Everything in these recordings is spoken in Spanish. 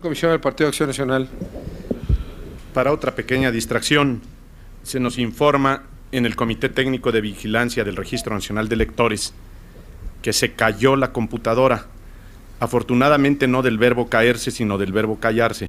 Comisión del Partido Acción Nacional. Para otra pequeña distracción, se nos informa en el Comité Técnico de Vigilancia del Registro Nacional de Electores que se cayó la computadora. Afortunadamente no del verbo caerse, sino del verbo callarse.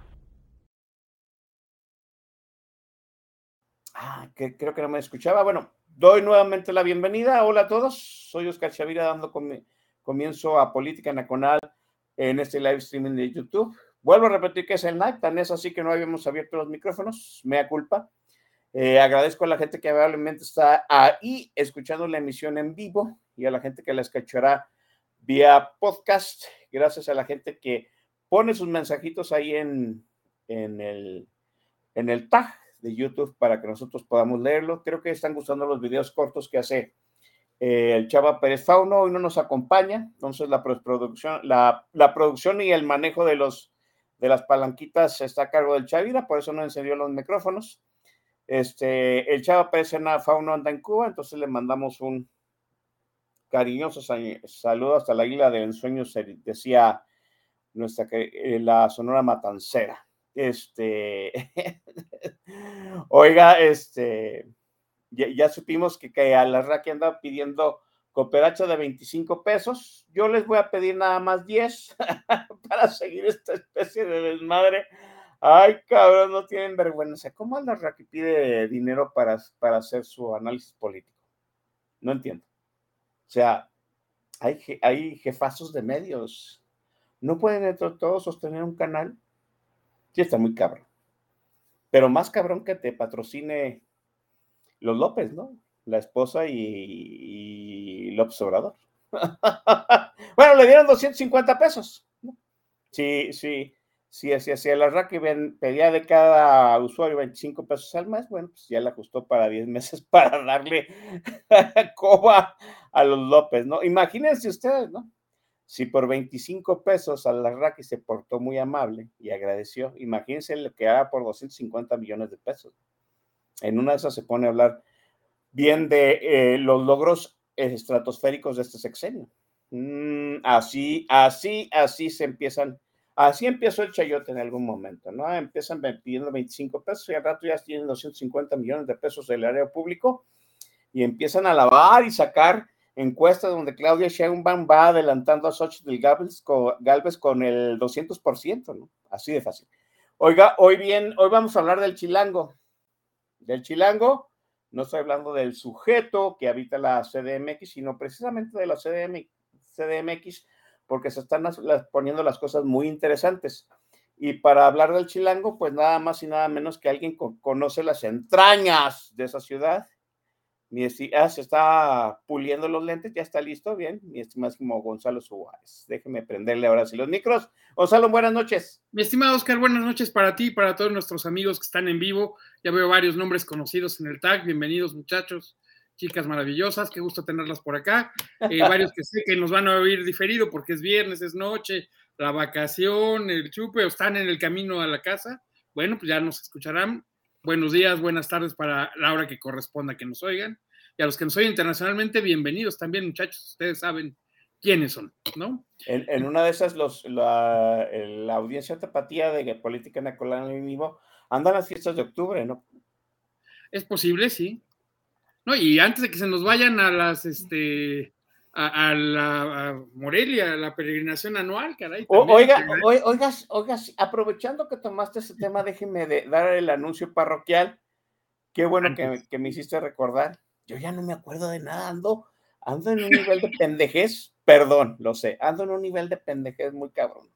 Creo que no me escuchaba. Bueno, doy nuevamente la bienvenida. Hola a todos. Soy Oscar Chavira dando comi- comienzo a Política Nacional en este live streaming de YouTube. Vuelvo a repetir que es el night, tan es así que no habíamos abierto los micrófonos, mea culpa. Eh, agradezco a la gente que amablemente está ahí escuchando la emisión en vivo y a la gente que la escuchará vía podcast. Gracias a la gente que pone sus mensajitos ahí en el tag de YouTube para que nosotros podamos leerlo. Creo que están gustando los videos cortos que hace eh, el Chava Pérez Fauno. Hoy no nos acompaña, entonces la producción, la, la producción y el manejo de los de las palanquitas está a cargo del Chavira, por eso no encendió los micrófonos. Este, el Chava Pérez Fauno anda en Cuba, entonces le mandamos un cariñoso sa- saludo hasta la isla de ensueños, decía nuestra eh, la Sonora Matancera. Este, oiga, este, ya, supimos que, que a la Raki anda pidiendo cooperacha de 25 pesos. Yo les voy a pedir nada más 10 para seguir esta especie de desmadre. Ay, cabrón, no tienen vergüenza. ¿Cómo Raki pide dinero para, para hacer su análisis político? No entiendo. O sea, hay, hay jefazos de medios. No pueden todos sostener un canal. Sí, está muy cabrón. Pero más cabrón que te patrocine los López, ¿no? La esposa y, López Obrador. bueno, le dieron 250 pesos. ¿no? Sí, sí, sí, si sí, la RAC pedía de cada usuario 25 pesos al mes, bueno, pues ya le ajustó para 10 meses para darle coba a los López, ¿no? Imagínense ustedes, ¿no? Si por 25 pesos a la RAC se portó muy amable y agradeció, imagínense lo que haga por 250 millones de pesos. En una de esas se pone a hablar bien de eh, los logros estratosféricos de este sexenio. Mm, así, así, así se empiezan, así empezó el chayote en algún momento, ¿no? Empiezan pidiendo 25 pesos y al rato ya tienen 250 millones de pesos del área público y empiezan a lavar y sacar encuestas donde Claudia Sheinbaum va adelantando a Xochitl Galvez con, con el 200%, ¿no? Así de fácil. Oiga, hoy bien, hoy vamos a hablar del chilango. Del chilango, no estoy hablando del sujeto que habita la CDMX, sino precisamente de la CDM, CDMX, porque se están poniendo las cosas muy interesantes. Y para hablar del chilango, pues nada más y nada menos que alguien con, conoce las entrañas de esa ciudad. Mi ah, se está puliendo los lentes, ya está listo, bien, mi estimadísimo Gonzalo Suárez. Déjeme prenderle ahora sí los micros. Gonzalo, buenas noches. Mi estimado Oscar, buenas noches para ti y para todos nuestros amigos que están en vivo. Ya veo varios nombres conocidos en el tag. Bienvenidos, muchachos, chicas maravillosas. Qué gusto tenerlas por acá. Eh, varios que sé que nos van a oír diferido porque es viernes, es noche, la vacación, el chupe, o están en el camino a la casa, bueno, pues ya nos escucharán. Buenos días, buenas tardes para la hora que corresponda que nos oigan. Y a los que nos oyen internacionalmente, bienvenidos también, muchachos. Ustedes saben quiénes son, ¿no? En, una de esas, los, la, la audiencia tapatía de Política Nacolana en vivo andan las fiestas de octubre, ¿no? Es posible, sí. No, y antes de que se nos vayan a las, este, a, la Morelia, a la peregrinación anual, caray. oiga, oiga, oiga, aprovechando que tomaste ese tema, déjeme de dar el anuncio parroquial. Qué bueno que, que, me hiciste recordar. Yo ya no me acuerdo de nada, ando, ando en un nivel de pendejez, perdón, lo sé, ando en un nivel de pendejez muy cabrón.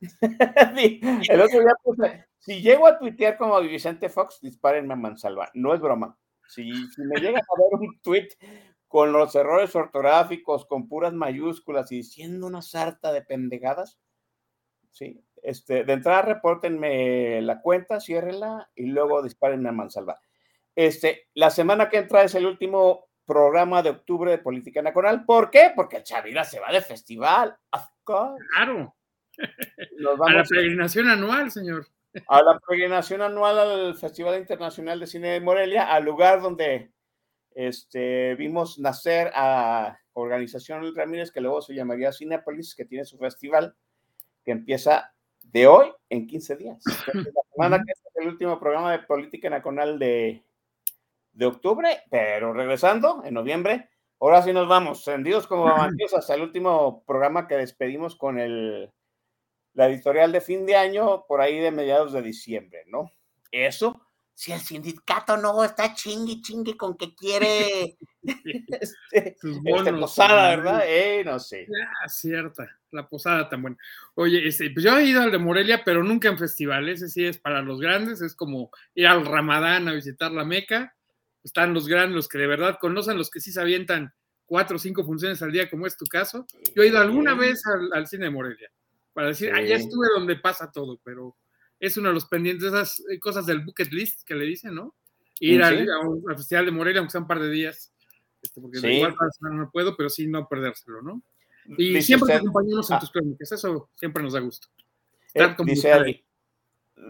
el otro día puse, si llego a tuitear como Vicente Fox, dispárenme a mansalva. No es broma. Si, si me llega a ver un tweet con los errores ortográficos, con puras mayúsculas y diciendo una sarta de pendejadas, sí, este, de entrada repórtenme la cuenta, ciérrenla y luego dispárenme a mansalva. Este, la semana que entra es el último programa de octubre de Política Nacional. ¿Por qué? Porque Chavira se va de festival. Claro. a la peregrinación anual, señor. A la peregrinación anual al Festival Internacional de Cine de Morelia, al lugar donde este, vimos nacer a Organización Ramírez, que luego se llamaría Cinepolis, que tiene su festival, que empieza de hoy en 15 días. La semana que es el último programa de política nacional de, de octubre, pero regresando en noviembre, ahora sí nos vamos, tendidos como bandidos hasta el último programa que despedimos con el la editorial de fin de año por ahí de mediados de diciembre, ¿no? Eso, si el sindicato no está chingui chingui con que quiere este, este posada, ¿verdad? Eh, no sé. Ah, cierta, la posada tan buena. Oye, este, pues yo he ido al de Morelia, pero nunca en festivales, ese sí es para los grandes, es como ir al Ramadán a visitar la Meca. Están los grandes, los que de verdad conocen, los que sí se avientan cuatro o cinco funciones al día, como es tu caso. Yo he ido alguna vez al cine de Morelia para decir, ah, ya estuve donde pasa todo, pero es uno de los pendientes, esas eh, cosas del bucket list que le dicen, ¿no? Ir al, Festival de Morelia, aunque sea un par de días, este, porque igual para no puedo, pero sí no perdérselo, ¿no? Y siempre nos acompañamos en ah. tus crónicas, eso siempre nos da gusto. Eh, dice, alguien,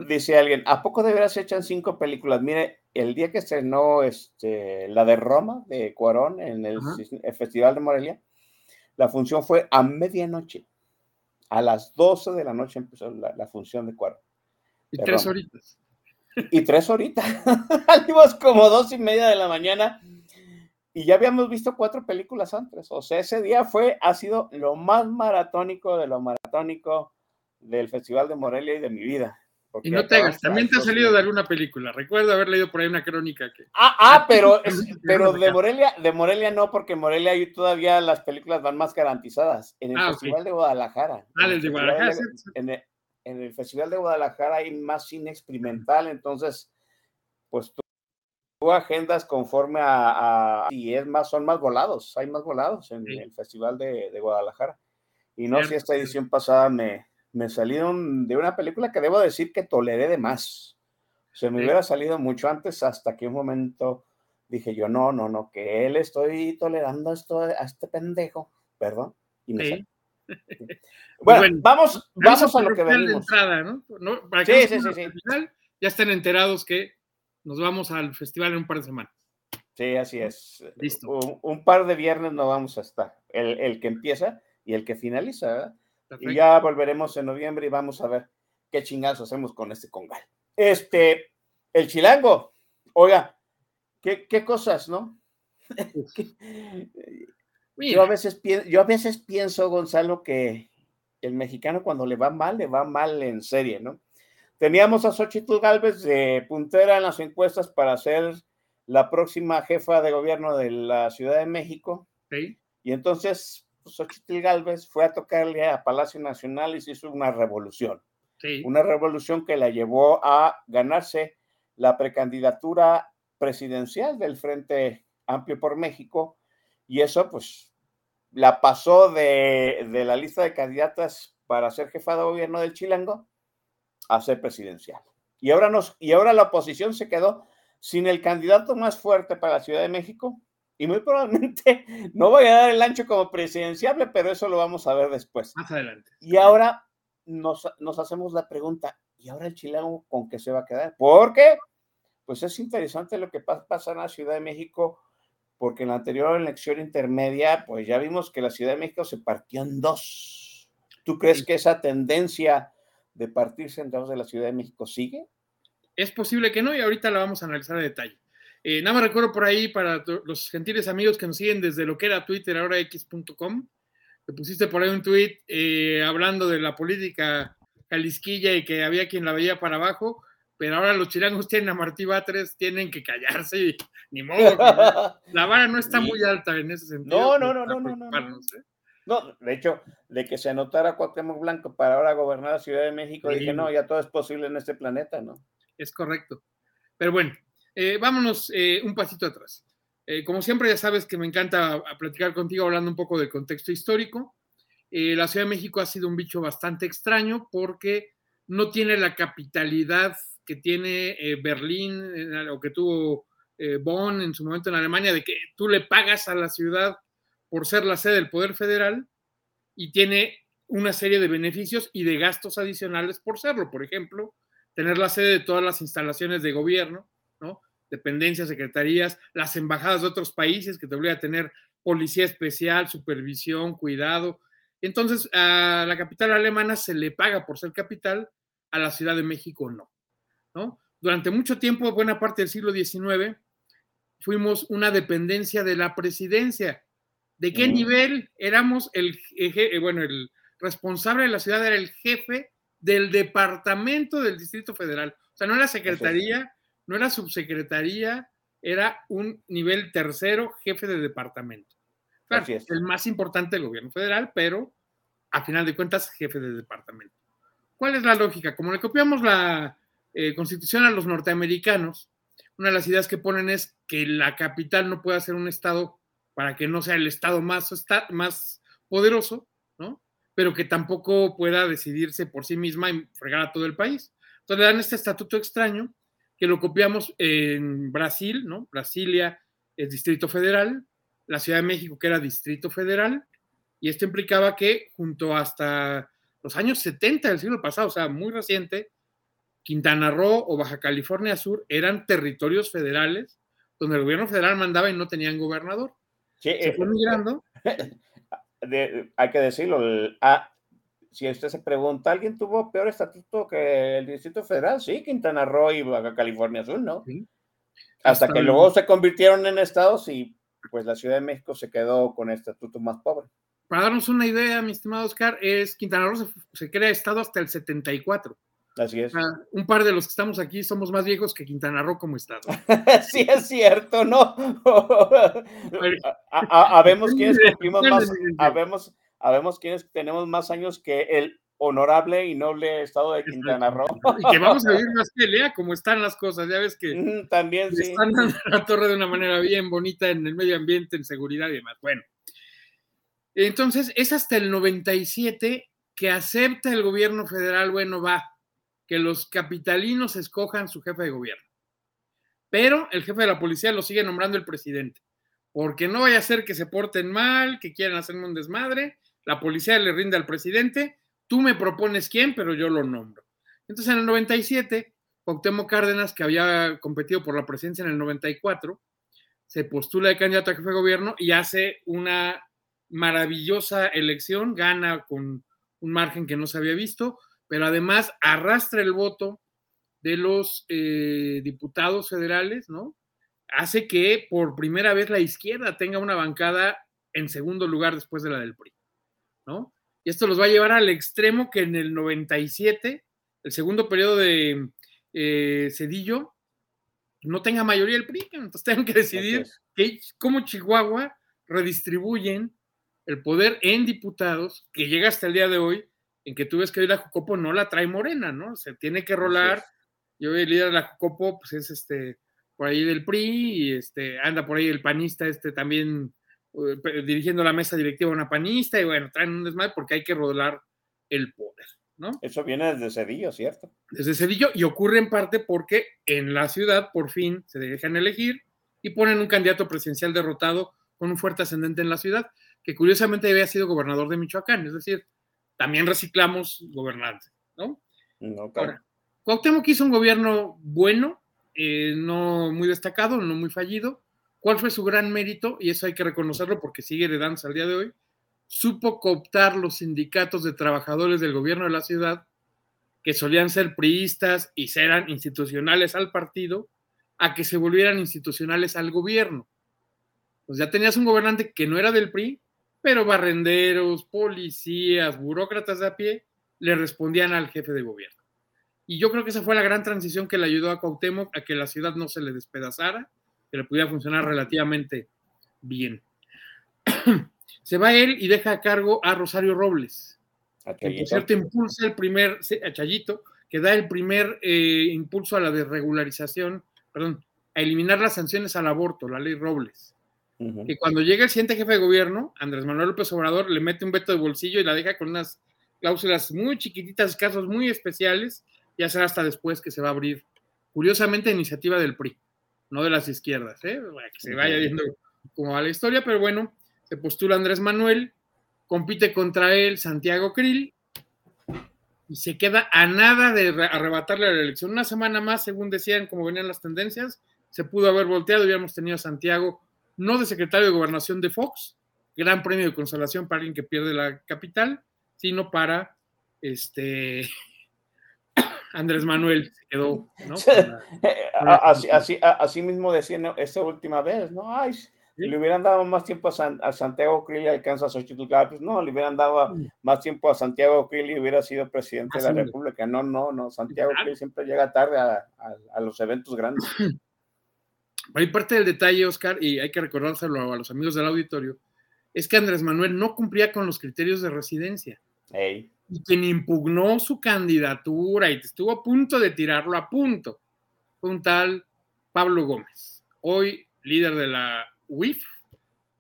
dice alguien, ¿a poco de veras se echan cinco películas? Mire, el día que estrenó este, la de Roma, de Cuarón, en el Festival de Morelia, la función fue a medianoche. A las 12 de la noche empezó la, función de cuarto. Y tres horitas. Y tres horitas. Salimos como dos y media de la mañana y ya habíamos visto cuatro películas antes. O sea, ese día fue, ha sido lo más maratónico de lo maratónico del Festival de Morelia y de mi vida. Y no te hagas, también te ha salido de alguna película. Recuerdo haber leído por ahí una crónica que. Ah, ah pero, pero de Morelia, de Morelia no, porque Morelia y todavía las películas van más garantizadas. En el ah, Festival de Guadalajara. Ah, el de Guadalajara. en, el, Festival de Guadalajara hay más cine experimental, entonces, pues tú, agendas conforme a, y es más, son más volados, hay más volados en el Festival de, de Guadalajara. Y no si esta edición pasada me, me salieron de una película que debo decir que toleré de más. Se me hubiera salido mucho antes hasta que un momento dije yo, no, no, no, que él estoy tolerando esto a este pendejo, perdón. Y me bueno, vamos, vamos a lo que venimos. sí, sí, sí, ya estén enterados que nos vamos al festival en un par de semanas. Sí, así es. Listo. Un, par de viernes no vamos a estar. El, el que empieza y el que finaliza. Y ya volveremos en noviembre y vamos a ver qué chingados hacemos con este congal. Este, el chilango. Oiga, qué, qué cosas, ¿no? yo, a veces yo a veces pienso, Gonzalo, que el mexicano cuando le va mal, le va mal en serie, ¿no? Teníamos a Xochitl Galvez de puntera en las encuestas para ser la próxima jefa de gobierno de la Ciudad de México. Sí. Y entonces Xochitl Galvez fue a tocarle a Palacio Nacional y se hizo una revolución. Una revolución que la llevó a ganarse la precandidatura presidencial del Frente Amplio por México y eso pues la pasó de, de la lista de candidatas para ser jefa de gobierno del Chilango a ser presidencial. Y ahora, nos, y ahora la oposición se quedó sin el candidato más fuerte para la Ciudad de México y muy probablemente no vaya a dar el ancho como presidenciable, pero eso lo vamos a ver después. Más adelante. Y ahora nos, nos hacemos la pregunta, ¿y ahora el chileno con qué se va a quedar? Porque, pues es interesante lo que pasa en la Ciudad de México, porque en la anterior elección intermedia, pues ya vimos que la Ciudad de México se partió en dos. ¿Tú crees que esa tendencia de partirse en dos de la Ciudad de México sigue? Es posible que no, y ahorita la vamos a analizar a detalle. Eh, nada más recuerdo por ahí para los gentiles amigos que nos siguen desde lo que era Twitter, ahora x.com, que pusiste por ahí un tweet eh, hablando de la política jalisquilla y que había quien la veía para abajo, pero ahora los chilangos tienen a Martí Batres, tienen que callarse y ni modo. la vara no está muy alta en ese sentido. No, no, no, no, no, no. No, de hecho, de que se anotara Cuauhtémoc Blanco para ahora gobernar la Ciudad de México, dije, no, ya todo es posible en este planeta, ¿no? Es correcto. Pero bueno, eh, vámonos eh, un pasito atrás. Eh, como siempre, ya sabes que me encanta platicar contigo hablando un poco del contexto histórico. la Ciudad de México ha sido un bicho bastante extraño porque no tiene la capitalidad que tiene Berlín o que tuvo Bonn en su momento en Alemania, de que tú le pagas a la ciudad por ser la sede del Poder Federal y tiene una serie de beneficios y de gastos adicionales por serlo. Por ejemplo, tener la sede de todas las instalaciones de gobierno, ¿no? dependencias, secretarías, las embajadas de otros países que te obliga a tener policía especial, supervisión, cuidado. Entonces, a la capital alemana se le paga por ser capital, a la Ciudad de México no. ¿No? Durante mucho tiempo, buena parte del siglo XIX, fuimos una dependencia de la presidencia. ¿De qué nivel éramos el, eh, bueno, el responsable de la ciudad era el jefe del departamento del Distrito Federal? O sea, no era secretaría, no era subsecretaría, era un nivel tercero, jefe de departamento. Claro, el más importante del gobierno federal, pero a final de cuentas, jefe de departamento. ¿Cuál es la lógica? Como le copiamos la eh, constitución a los norteamericanos, una de las ideas que ponen es que la capital no pueda ser un estado para que no sea el estado más, más poderoso, ¿no? Pero que tampoco pueda decidirse por sí misma y fregar a todo el país. Entonces le dan este estatuto extraño que lo copiamos en Brasil, ¿no? Brasilia es Distrito Federal, la Ciudad de México que era Distrito Federal, y esto implicaba que junto hasta los años 70 del siglo pasado, o sea, muy reciente, Quintana Roo o Baja California Sur eran territorios federales donde el gobierno federal mandaba y no tenían gobernador. Sí, Se fue eh, migrando. hay que decirlo, a, si usted se pregunta, ¿alguien tuvo peor estatuto que el Distrito Federal? Sí, Quintana Roo y Baja California Sur, ¿no? Hasta, que luego se convirtieron en estados y pues la Ciudad de México se quedó con el estatuto más pobre. Para darnos una idea, mi estimado Oscar, es Quintana Roo se, crea estado hasta el 74. Así es. un par de los que estamos aquí somos más viejos que Quintana Roo como estado. sí, es cierto, ¿no? Habemos quienes cumplimos más, habemos Habemos quienes tenemos más años que el honorable y noble estado de Quintana Roo. Y que vamos a vivir más pelea, como están las cosas. Ya ves que también sí. están dando la torre de una manera bien bonita en el medio ambiente, en seguridad y demás. Bueno, entonces es hasta el 97 que acepta el gobierno federal, bueno, va, que los capitalinos escojan su jefe de gobierno. Pero el jefe de la policía lo sigue nombrando el presidente, porque no vaya a ser que se porten mal, que quieran hacerme un desmadre, la policía le rinde al presidente, tú me propones quién, pero yo lo nombro. Entonces en el 97, Cuauhtémoc Cárdenas, que había competido por la presidencia en el 94, se postula de candidato a jefe de gobierno y hace una maravillosa elección, gana con un margen que no se había visto, pero además arrastra el voto de los eh, diputados federales, ¿no? Hace que por primera vez la izquierda tenga una bancada en segundo lugar después de la del PRI. Y esto los va a llevar al extremo que en el 97, el segundo periodo de eh, Cedillo, no tenga mayoría el PRI, entonces tengan que decidir cómo Chihuahua redistribuyen el poder en diputados, que llega hasta el día de hoy, en que tú ves que hoy la Jucopo no la trae morena, ¿no? Se tiene que rolar. Yo el líder de la Jucopo, pues es este, por ahí del PRI, y este, anda por ahí el panista, este también eh, dirigiendo la mesa directiva una panista y bueno, traen un desmadre porque hay que rodear el poder, ¿no? Eso viene desde Cedillo, ¿cierto? Desde Cedillo y ocurre en parte porque en la ciudad por fin se dejan elegir y ponen un candidato presidencial derrotado con un fuerte ascendente en la ciudad, que curiosamente había sido gobernador de Michoacán, es decir, también reciclamos gobernantes, ¿no? No, Ahora, Cuauhtémoc hizo un gobierno bueno, eh, no muy destacado, no muy fallido. ¿Cuál fue su gran mérito? Y eso hay que reconocerlo porque sigue heredándose al día de hoy. Supo cooptar los sindicatos de trabajadores del gobierno de la ciudad, que solían ser priistas y eran institucionales al partido, a que se volvieran institucionales al gobierno. Pues ya tenías un gobernante que no era del PRI, pero barrenderos, policías, burócratas de a pie le respondían al jefe de gobierno. Y yo creo que esa fue la gran transición que le ayudó a Cuauhtémoc a que la ciudad no se le despedazara, que le pudiera funcionar relativamente bien. se va él y deja a cargo a Rosario Robles, que por cierto impulsa el primer, a Chayito, que da el primer eh, impulso a la desregularización, perdón, a eliminar las sanciones al aborto, la ley Robles. Que cuando llega el siguiente jefe de gobierno, Andrés Manuel López Obrador, le mete un veto de bolsillo y la deja con unas cláusulas muy chiquititas, casos muy especiales, ya será hasta después que se va a abrir. Curiosamente, iniciativa del PRI, no de las izquierdas, ¿eh? Para que se vaya viendo cómo va la historia, pero bueno, se postula Andrés Manuel, compite contra él Santiago Krill y se queda a nada de arrebatarle la elección. Una semana más, según decían, como venían las tendencias, se pudo haber volteado, hubiéramos tenido a Santiago, no de secretario de gobernación de Fox, gran premio de consolación para alguien que pierde la capital, sino para este Andrés Manuel se quedó, ¿no? así, así, así, mismo decían esta última vez, ¿no? Ay, le hubieran dado más tiempo a, Santiago Krill y alcanza a Xochitl pues no, le hubieran dado más tiempo a Santiago Krill y hubiera sido presidente de la República. No, no, no, Santiago Krill siempre llega tarde a, a, los eventos grandes. Hay parte del detalle, Oscar, y hay que recordárselo a los amigos del auditorio, es que Andrés Manuel no cumplía con los criterios de residencia. Hey y quien impugnó su candidatura y estuvo a punto de tirarlo a punto fue un tal Pablo Gómez, hoy líder de la UIF,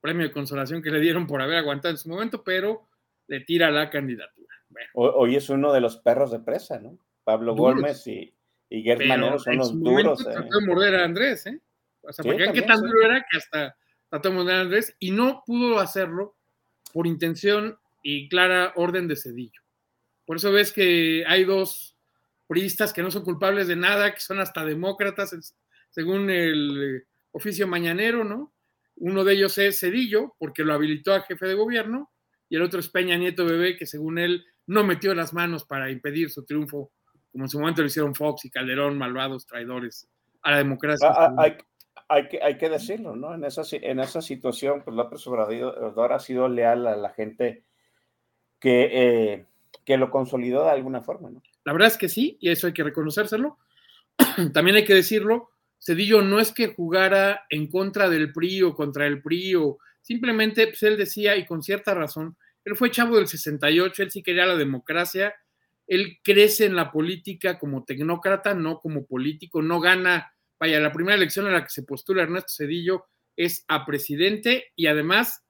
premio de consolación que le dieron por haber aguantado en su momento, pero le tira la candidatura. Hoy es uno de los perros de presa, ¿no? Pablo Gómez y, y Manero son los duros. Trató de morder a Andrés, ¿eh? O sea, qué tan duro era que hasta trató de a Andrés y no pudo hacerlo por intención y clara orden de Cedillo. Por eso ves que hay dos priistas que no son culpables de nada, que son hasta demócratas, según el oficio mañanero, ¿no? Uno de ellos es Cedillo, porque lo habilitó a jefe de gobierno, y el otro es Peña Nieto Bebé, que según él no metió las manos para impedir su triunfo, como en su momento lo hicieron Fox y Calderón, malvados traidores a la democracia. Ah, ah, hay, que, hay que decirlo, ¿no? En esa, en esa situación, pues López Obrador ha sido leal a la gente que... Eh, que lo consolidó de alguna forma, ¿no? La verdad es que sí, y eso hay que reconocérselo. También hay que decirlo, Cedillo no es que jugara en contra del PRI o contra el PRI, o simplemente pues, él decía, y con cierta razón, él fue chavo del 68, él sí quería la democracia, él crece en la política como tecnócrata, no como político, no gana, vaya, la primera elección en la que se postula Ernesto Cedillo es a presidente y además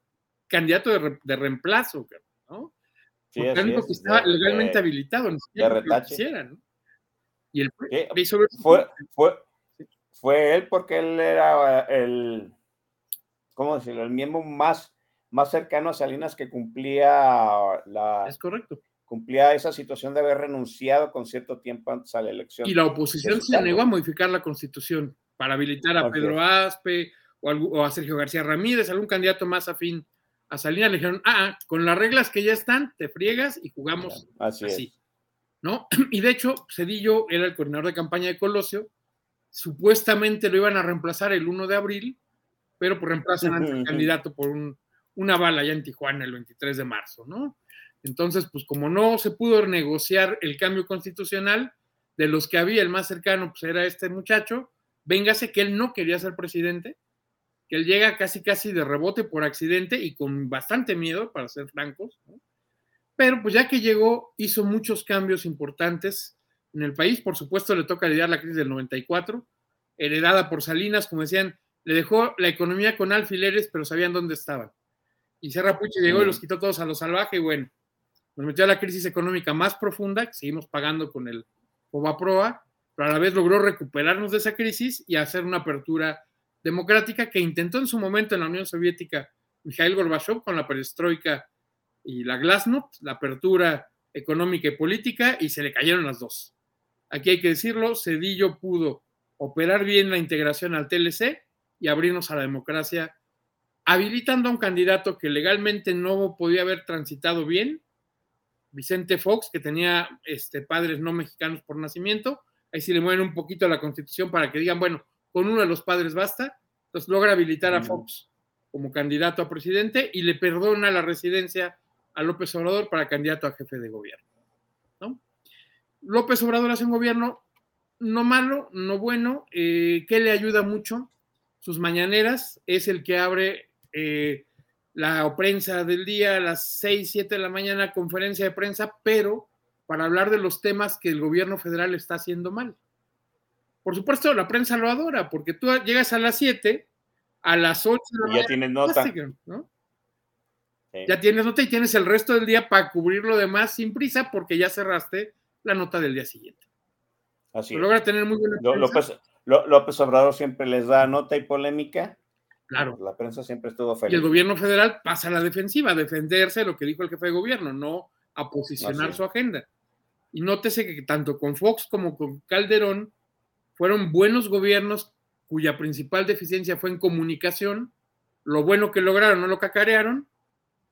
candidato de, de reemplazo, ¿no? Sí, porque que estaba legalmente habilitado, ni siquiera lo ¿no? Y el fue, fue, fue él porque él era el, ¿cómo decirlo? El miembro más, más cercano a Salinas que cumplía la... Es correcto. Cumplía esa situación de haber renunciado con cierto tiempo antes a la elección. Y la oposición se negó a modificar la constitución para habilitar a Pedro Aspe o, o a Sergio García Ramírez, algún candidato más afín a Salinas le dijeron, ah, ah, con las reglas que ya están, te friegas y jugamos así. ¿No? Y de hecho, Cedillo era el coordinador de campaña de Colosio, supuestamente lo iban a reemplazar el 1 de abril, pero pues reemplazan al candidato por una bala ya en Tijuana el 23 de marzo, ¿no? Entonces, pues como no se pudo negociar el cambio constitucional, de los que había, el más cercano, pues era este muchacho, véngase que él no quería ser presidente, que él llega casi casi de rebote por accidente y con bastante miedo, para ser francos, pero pues ya que llegó, hizo muchos cambios importantes en el país, por supuesto le toca lidiar la crisis del 94, heredada por Salinas, como decían, le dejó la economía con alfileres, pero sabían dónde estaban. Y Serra Puche llegó y los quitó todos a lo salvaje y bueno, nos metió a la crisis económica más profunda, que seguimos pagando con el Proa, pero a la vez logró recuperarnos de esa crisis y hacer una apertura democrática que intentó en su momento en la Unión Soviética Mikhail Gorbachev con la perestroika y la glasnost, la apertura económica y política, y se le cayeron las dos. Aquí hay que decirlo, Cedillo pudo operar bien la integración al TLC y abrirnos a la democracia, habilitando a un candidato que legalmente no podía haber transitado bien, Vicente Fox, que tenía este, padres no mexicanos por nacimiento, ahí sí le mueven un poquito a la constitución para que digan, bueno, con uno de los padres basta, entonces logra habilitar a Fox como candidato a presidente y le perdona la residencia a López Obrador para candidato a jefe de gobierno. ¿no? López Obrador hace un gobierno no malo, no bueno, eh, que le ayuda mucho. Sus mañaneras es el que abre eh, la prensa del día a las 6, 7 de la mañana, conferencia de prensa, pero para hablar de los temas que el gobierno federal está haciendo mal. Por supuesto, la prensa lo adora, porque tú llegas a las 7, a las 8 de la mañana. Ya tienes nota. ¿no? Ya tienes nota y tienes el resto del día para cubrir lo demás sin prisa, porque ya cerraste la nota del día siguiente. Así logra tener muy buena López, López Obrador siempre les da nota y polémica. Claro. La prensa siempre estuvo feliz. Y el gobierno federal pasa a la defensiva, a defenderse de lo que dijo el jefe de gobierno, no a posicionar su agenda. Y nótese que tanto con Fox como con Calderón fueron buenos gobiernos cuya principal deficiencia fue en comunicación. Lo bueno que lograron no lo cacarearon,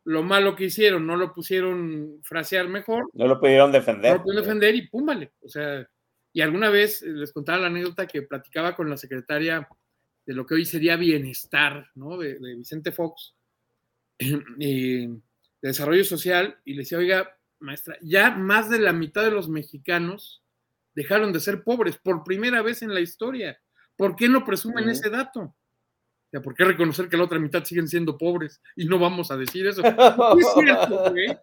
lo malo que hicieron no lo pusieron frasear mejor. No lo pudieron defender. No lo pudieron defender y púmbale. O sea, y alguna vez les contaba la anécdota que platicaba con la secretaria de lo que hoy sería bienestar, ¿no? De, Vicente Fox, de desarrollo social, y le decía, oiga, maestra, ya más de la mitad de los mexicanos dejaron de ser pobres por primera vez en la historia. ¿Por qué no presumen ese dato? O sea, ¿por qué reconocer que la otra mitad siguen siendo pobres y no vamos a decir eso? es cierto, güey.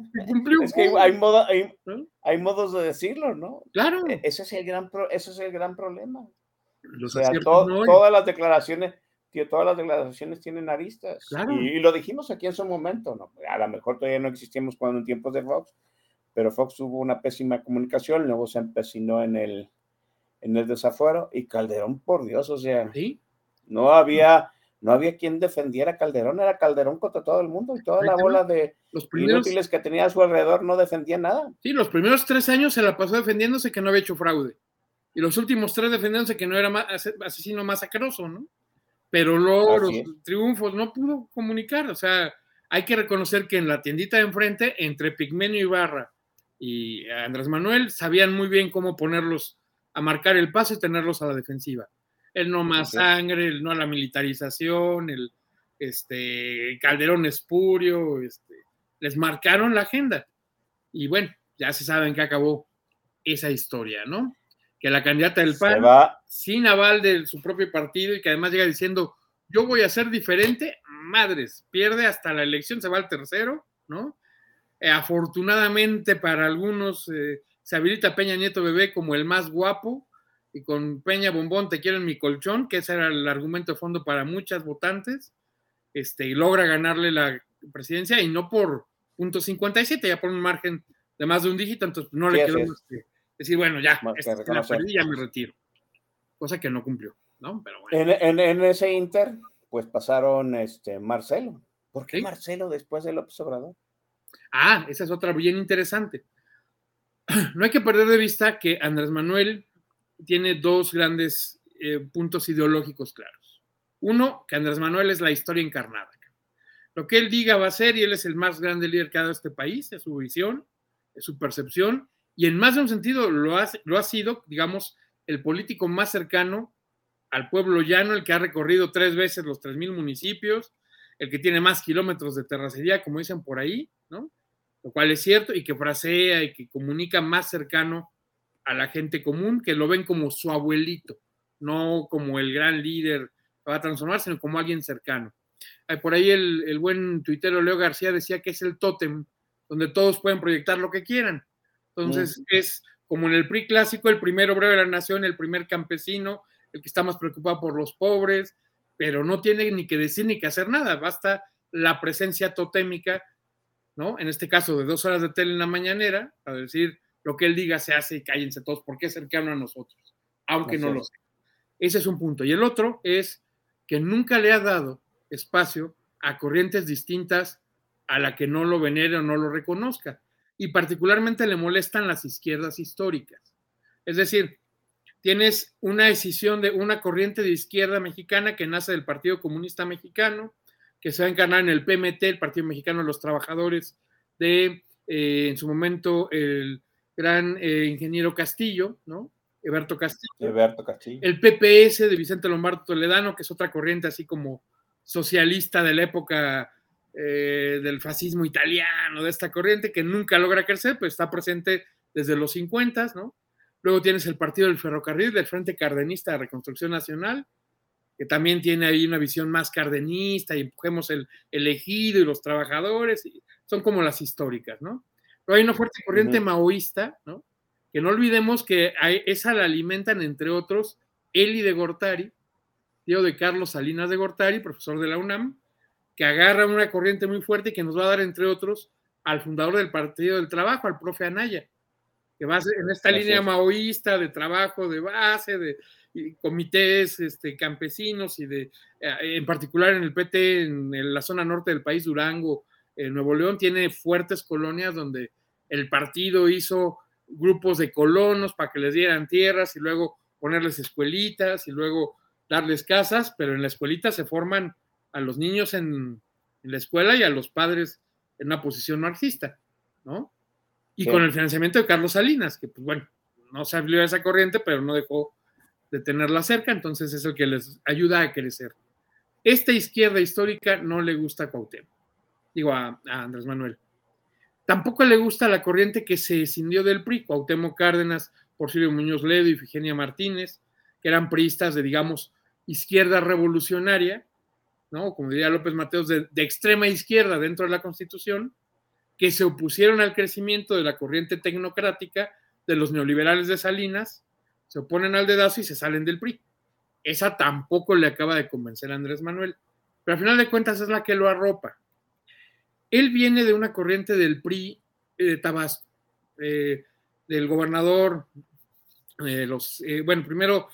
Es que, es que hay, modo, hay, modos de decirlo, ¿no? Claro. E, ese es el gran, ese es el gran problema. o sea, todas las declaraciones, tío, todas las declaraciones tienen aristas. Y, lo dijimos aquí en su momento, ¿no? A lo mejor todavía no existíamos cuando en tiempos de Fox, pero Fox tuvo una pésima comunicación, luego se empecinó en el, en el desafuero y Calderón, por Dios, o sea, ¿Sí? no había no había quien defendiera a Calderón, era Calderón contra todo el mundo y toda la bola de los primeros, inútiles que tenía a su alrededor no defendía nada. Sí, los primeros tres años se la pasó defendiéndose que no había hecho fraude. Y los últimos tres defendiéndose que no era asesino masacroso, ¿no? Pero luego los triunfos no pudo comunicar. O sea, hay que reconocer que en la tiendita de enfrente, entre Pigmenio Ibarra y Andrés Manuel, sabían muy bien cómo ponerlos a marcar el paso y tenerlos a la defensiva el no más sangre, el no a la militarización, el este, Calderón espurio, este, les marcaron la agenda. Y bueno, ya se saben que acabó esa historia, ¿no? Que la candidata del PAN, sin aval de su propio partido y que además llega diciendo, yo voy a ser diferente, madres, pierde hasta la elección, se va al tercero, ¿no? Eh, afortunadamente para algunos eh, se habilita Peña Nieto Bebé como el más guapo, y con Peña Bombón te quiero en mi colchón, que ese era el argumento de fondo para muchas votantes, este, y logra ganarle la presidencia y no por punto 57, ya por un margen de más de un dígito, entonces no le quedó más que decir, bueno, ya, esta la perdí, ya me retiro. Cosa que no cumplió, ¿no? Pero bueno. en, en, ese Inter, pues pasaron este, Marcelo. ¿Por qué Marcelo después de López Obrador? Ah, esa es otra bien interesante. No hay que perder de vista que Andrés Manuel tiene dos grandes eh, puntos ideológicos claros. Uno, que Andrés Manuel es la historia encarnada. Lo que él diga va a ser, y él es el más grande líder que ha dado este país, es su visión, es su percepción, y en más de un sentido lo ha, lo ha sido, digamos, el político más cercano al pueblo llano, el que ha recorrido tres veces los tres mil municipios, el que tiene más kilómetros de terracería, como dicen por ahí, ¿no? Lo cual es cierto, y que frasea y que comunica más cercano a la gente común que lo ven como su abuelito, no como el gran líder que va a transformar, sino como alguien cercano. Por ahí el, buen tuitero Leo García decía que es el tótem donde todos pueden proyectar lo que quieran. Entonces es como en el PRI clásico, el primer obrero de la nación, el primer campesino, el que está más preocupado por los pobres, pero no tiene ni que decir ni que hacer nada, basta la presencia totémica, ¿no? En este caso de dos horas de tele en la mañanera, para decir, lo que él diga se hace y cállense todos, porque es cercano a nosotros, aunque no lo sea. Ese es un punto. Y el otro es que nunca le ha dado espacio a corrientes distintas a la que no lo venere o no lo reconozca. Y particularmente le molestan las izquierdas históricas. Es decir, tienes una decisión de una corriente de izquierda mexicana que nace del Partido Comunista Mexicano, que se va a encarnar en el PMT, el Partido Mexicano de los Trabajadores, de eh, en su momento el gran eh, ingeniero Castillo, ¿no? Eberto Castillo. Eberto Castillo. El PPS de Vicente Lombardo Toledano, que es otra corriente así como socialista de la época eh, del fascismo italiano, de esta corriente que nunca logra crecer, pues está presente desde los 50, ¿no? Luego tienes el Partido del Ferrocarril, del Frente Cardenista de Reconstrucción Nacional, que también tiene ahí una visión más cardenista y empujemos el elegido y los trabajadores, y son como las históricas, ¿no? Pero hay una fuerte corriente maoísta, ¿no? Que no olvidemos que esa la alimentan, entre otros, Eli de Gortari, tío de Carlos Salinas de Gortari, profesor de la UNAM, que agarra una corriente muy fuerte y que nos va a dar, entre otros, al fundador del Partido del Trabajo, al profe Anaya, que va a ser en esta línea maoísta de trabajo de base, de comités este, campesinos y de, eh, en particular en el PT, en, la zona norte del país, Durango, en Nuevo León, tiene fuertes colonias donde el partido hizo grupos de colonos para que les dieran tierras y luego ponerles escuelitas y luego darles casas, pero en la escuelita se forman a los niños en, la escuela y a los padres en una posición marxista, ¿no? Y con el financiamiento de Carlos Salinas, que pues bueno, no se abrió esa corriente, pero no dejó de tenerla cerca, entonces es el que les ayuda a crecer. Esta izquierda histórica no le gusta a Cuauhtémoc, digo a, Andrés Manuel. Tampoco le gusta la corriente que se escindió del PRI, Cuauhtémoc Cárdenas, Porfirio Muñoz Ledo y Figenia Martínez, que eran priistas de, digamos, izquierda revolucionaria, ¿no? Como diría López Mateos, de, extrema izquierda dentro de la Constitución, que se opusieron al crecimiento de la corriente tecnocrática de los neoliberales de Salinas, se oponen al dedazo y se salen del PRI. Esa tampoco le acaba de convencer a Andrés Manuel, pero al final de cuentas es la que lo arropa. Él viene de una corriente del PRI eh, de Tabasco, eh, del gobernador, eh, los, bueno, primero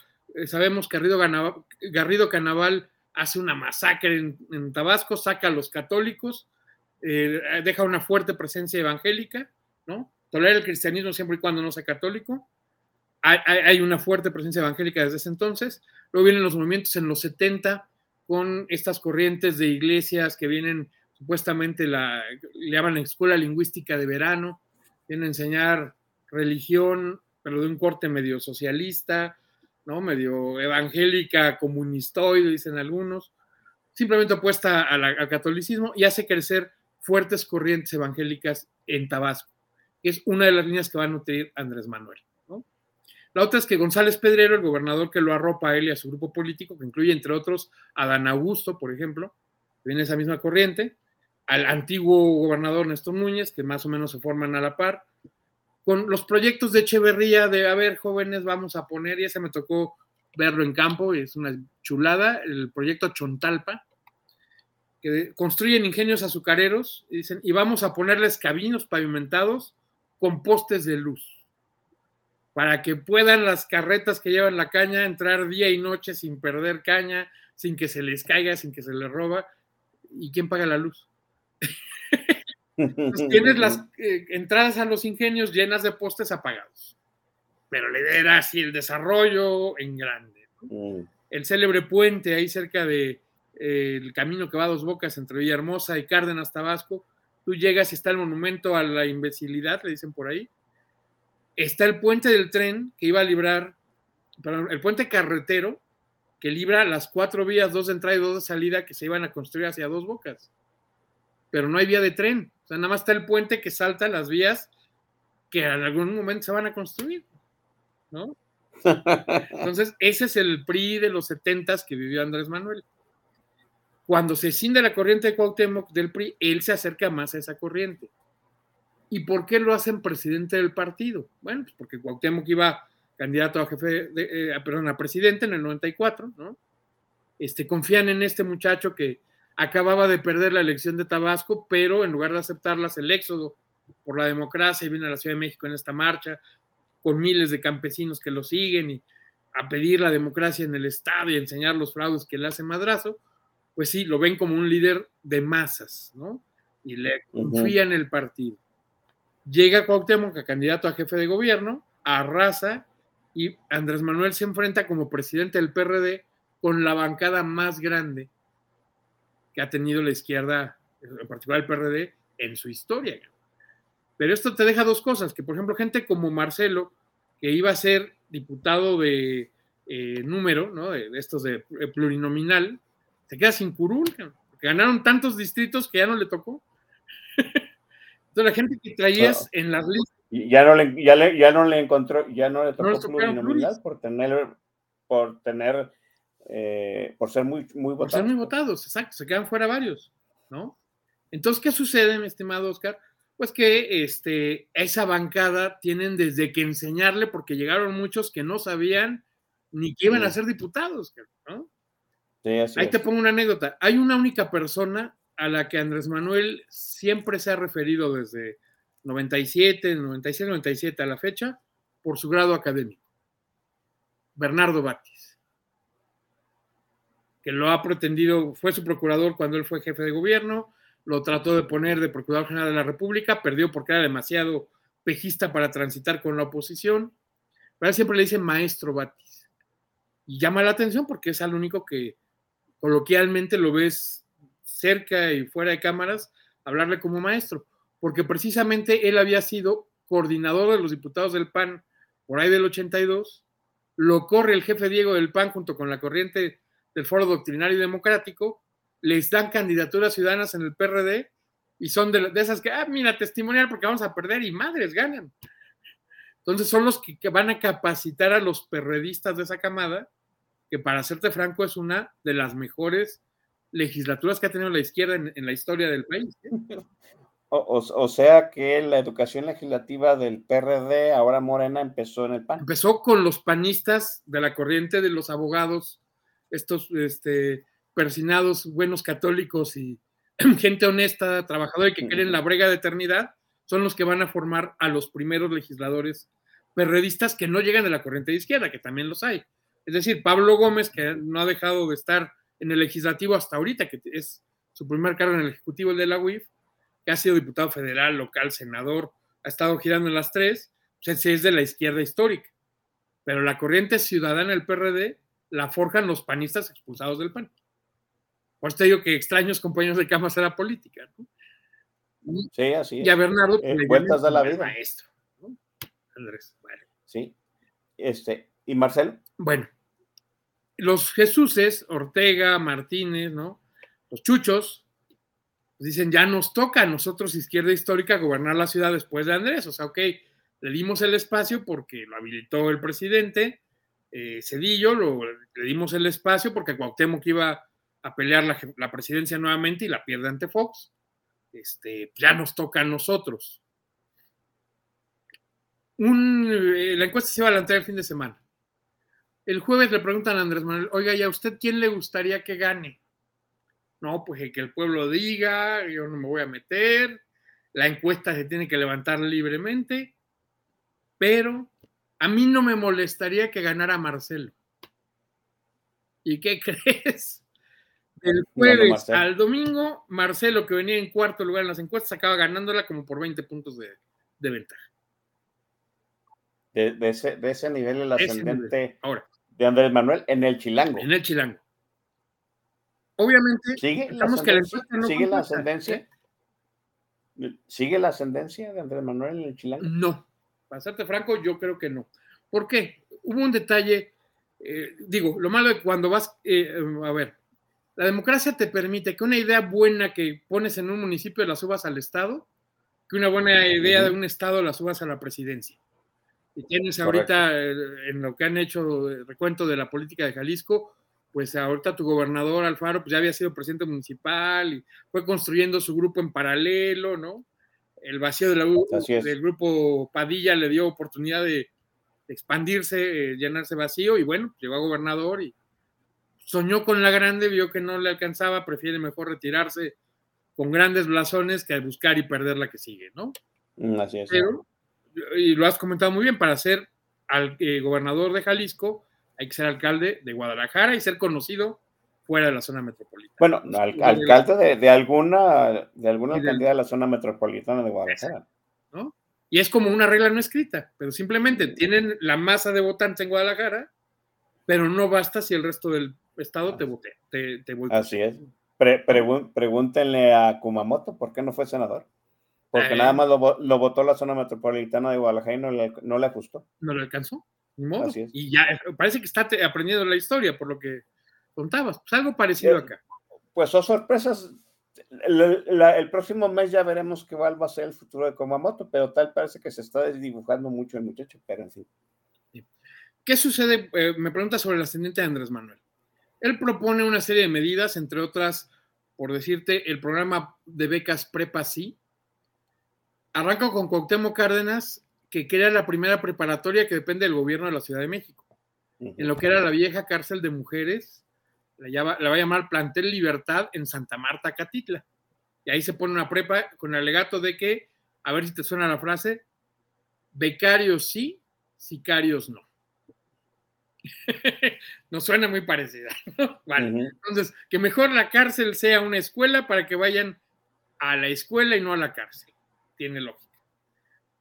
sabemos que Garrido, Garrido Canaval hace una masacre en, Tabasco, saca a los católicos, deja una fuerte presencia evangélica, ¿no? Tolera el cristianismo siempre y cuando no sea católico. Hay, una fuerte presencia evangélica desde ese entonces. Luego vienen los movimientos en los 70 con estas corrientes de iglesias que vienen supuestamente, la, le llaman escuela lingüística de verano, vienen a enseñar religión, pero de un corte medio socialista, ¿no? Medio evangélica, comunistoide, dicen algunos, simplemente opuesta al catolicismo y hace crecer fuertes corrientes evangélicas en Tabasco, que es una de las líneas que va a nutrir Andrés Manuel. La otra es que González Pedrero, el gobernador que lo arropa a él y a su grupo político, que incluye entre otros a Dan Augusto, por ejemplo, viene esa misma corriente, al antiguo gobernador Néstor Núñez, que más o menos se forman a la par, con los proyectos de Echeverría de, a ver, jóvenes, vamos a poner, y ese me tocó verlo en campo, y es una chulada, el proyecto Chontalpa, que construyen ingenios azucareros, y dicen, y vamos a ponerles caminos pavimentados con postes de luz, para que puedan las carretas que llevan la caña entrar día y noche sin perder caña, sin que se les caiga, sin que se les roba. ¿Y quién paga la luz? Pues tienes las eh, entradas a los ingenios llenas de postes apagados. Pero le era así el desarrollo en grande. Mm. El célebre puente ahí cerca de eh, el camino que va a dos bocas entre Villahermosa y Cárdenas, Tabasco. Tú llegas y está el monumento a la imbecilidad, le dicen por ahí. Está el puente del tren que iba a librar, el puente carretero que libra las cuatro vías, dos de entrada y dos de salida que se iban a construir hacia dos bocas. Pero no hay vía de tren sea, nada más está el puente que salta las vías que en algún momento se van a construir, ¿no? Entonces, ese es el PRI de los setentas que vivió Andrés Manuel. Cuando se cinde la corriente de Cuauhtémoc del PRI, él se acerca más a esa corriente. ¿Y por qué lo hacen presidente del partido? Bueno, pues porque Cuauhtémoc iba candidato a jefe, de, eh, perdón, a presidente en el 94, ¿no? Este, confían en este muchacho que acababa de perder la elección de Tabasco, pero en lugar de aceptarlas, el éxodo por la democracia y viene a la Ciudad de México en esta marcha, con miles de campesinos que lo siguen y a pedir la democracia en el Estado y enseñar los fraudes que le hace madrazo, pues sí, lo ven como un líder de masas, ¿no? Y le confía en el partido. Llega Cuauhtémoc a candidato a jefe de gobierno, arrasa y Andrés Manuel se enfrenta como presidente del PRD con la bancada más grande que ha tenido la izquierda, en particular el PRD, en su historia. Pero esto te deja dos cosas, que por ejemplo gente como Marcelo, que iba a ser diputado de eh, número, ¿no? De, estos de eh, plurinominal, se queda sin curul, porque ganaron tantos distritos que ya no le tocó. Entonces la gente que traías en las listas. Ya no le, ya, no le encontró, ya no le tocó plurinominal por tener, por tener, eh, por ser muy, muy votados. Por ser muy votados, exacto, se quedan fuera varios, ¿no? Entonces, ¿qué sucede, mi estimado Oscar? Pues que este, esa bancada tienen desde que enseñarle, porque llegaron muchos que no sabían ni que iban a ser diputados, ¿no? Ahí te pongo una anécdota. Hay una única persona a la que Andrés Manuel siempre se ha referido desde 97, 96, 97 a la fecha, por su grado académico. Bernardo Batis, lo ha pretendido, fue su procurador cuando él fue jefe de gobierno, lo trató de poner de Procurador General de la República, perdió porque era demasiado pejista para transitar con la oposición, pero siempre le dicen maestro Batis. Y llama la atención porque es al único que coloquialmente lo ves cerca y fuera de cámaras, hablarle como maestro, porque precisamente él había sido coordinador de los diputados del PAN por ahí del 82, lo corre el jefe Diego del PAN junto con la corriente del Foro Doctrinario Democrático, les dan candidaturas ciudadanas en el PRD y son de, esas que, ah, mira, testimonial porque vamos a perder y madres ganan. Entonces son los que, van a capacitar a los perredistas de esa camada, que para serte franco es una de las mejores legislaturas que ha tenido la izquierda en, la historia del país. ¿eh? O, sea que la educación legislativa del PRD, ahora Morena, empezó en el PAN. Empezó con los panistas de la corriente de los abogados, estos este, persinados, buenos católicos y gente honesta, trabajadora y que creen la brega de eternidad, son los que van a formar a los primeros legisladores perredistas que no llegan de la corriente de izquierda, que también los hay. Es decir, Pablo Gómez, que no ha dejado de estar en el legislativo hasta ahorita, que es su primer cargo en el ejecutivo de la UIF, que ha sido diputado federal, local, senador, ha estado girando en las tres, pues es de la izquierda histórica. Pero la corriente ciudadana del PRD la forjan los panistas expulsados del PAN. Por eso te digo que extraños compañeros de cama será política. ¿no? Sí, así es. Y a Bernardo. Eh, vueltas de la vida. Maestro. ¿no? Andrés, vale. Sí. Este, ¿Y Marcelo? Bueno, los Jesuses, Ortega, Martínez, ¿no? Los chuchos, pues dicen, ya nos toca a nosotros, izquierda histórica, gobernar la ciudad después de Andrés. O sea, ok, le dimos el espacio porque lo habilitó el presidente eh, Cedillo, lo, le dimos el espacio porque Cuauhtémoc iba a pelear la, presidencia nuevamente y la pierde ante Fox. Este, ya nos toca a nosotros. Eh, la encuesta se iba a lanzar el fin de semana. El jueves le preguntan a Andrés Manuel, oiga, ¿y a usted quién le gustaría que gane? No, pues que el pueblo diga, yo no me voy a meter, la encuesta se tiene que levantar libremente, pero a mí no me molestaría que ganara Marcelo. ¿Y qué crees? Del jueves al domingo, Marcelo, que venía en cuarto lugar en las encuestas, acaba ganándola como por 20 puntos de, ventaja. De, ese, nivel el ascendente Ahora, de Andrés Manuel en el Chilango. En el Chilango. Obviamente, ¿sigue la ascendencia? ¿Sigue, la ascendencia? ¿Sigue la ascendencia de Andrés Manuel en el Chilango? No. Para serte franco, yo creo que no. ¿Por qué? Hubo un detalle, eh, digo, lo malo de cuando vas, eh, a ver, la democracia te permite que una idea buena que pones en un municipio la subas al Estado, que una buena idea de un Estado la subas a la presidencia. Y tienes ahorita, eh, en lo que han hecho el recuento de la política de Jalisco, pues ahorita tu gobernador Alfaro pues ya había sido presidente municipal y fue construyendo su grupo en paralelo, ¿no? El vacío de la, del grupo Padilla le dio oportunidad de, expandirse, eh, llenarse vacío y bueno, llegó a gobernador y soñó con la grande, vio que no le alcanzaba, prefiere mejor retirarse con grandes blasones que buscar y perder la que sigue, ¿no? Mm, así es. y lo has comentado muy bien, para ser al eh, gobernador de Jalisco hay que ser alcalde de Guadalajara y ser conocido fuera de la zona metropolitana. Bueno, al, alcalde de, de, alguna, de alguna alcaldía de la zona metropolitana de Guadalajara. ¿no? Y es como una regla no escrita, pero simplemente tienen la masa de votantes en Guadalajara, pero no basta si el resto del estado te vote. Te, te Así es. Pre, pregúntenle a Kumamoto por qué no fue senador. Porque eh, nada más lo, lo, votó la zona metropolitana de Guadalajara y no le, no le ajustó. No le alcanzó. Ni modo. Así es. Y ya parece que está aprendiendo la historia, por lo que contabas. Pues algo parecido eh, acá. Pues son sorpresas. El, la, el, próximo mes ya veremos qué va a ser el futuro de Kumamoto, pero tal parece que se está desdibujando mucho el muchacho, pero en fin. ¿Qué sucede? Eh, me pregunta sobre el ascendiente de Andrés Manuel. Él propone una serie de medidas, entre otras, por decirte, el programa de becas Prepa Sí. Arranca con Cuauhtémoc Cárdenas, que crea la primera preparatoria que depende del gobierno de la Ciudad de México. En lo que era la vieja cárcel de mujeres, la, llama, la va a llamar Plantel Libertad en Santa Marta, Catitla. Y ahí se pone una prepa con el alegato de que, a ver si te suena la frase, becarios sí, sicarios no. Nos suena muy parecida. vale. Entonces, que mejor la cárcel sea una escuela para que vayan a la escuela y no a la cárcel. Tiene lógica.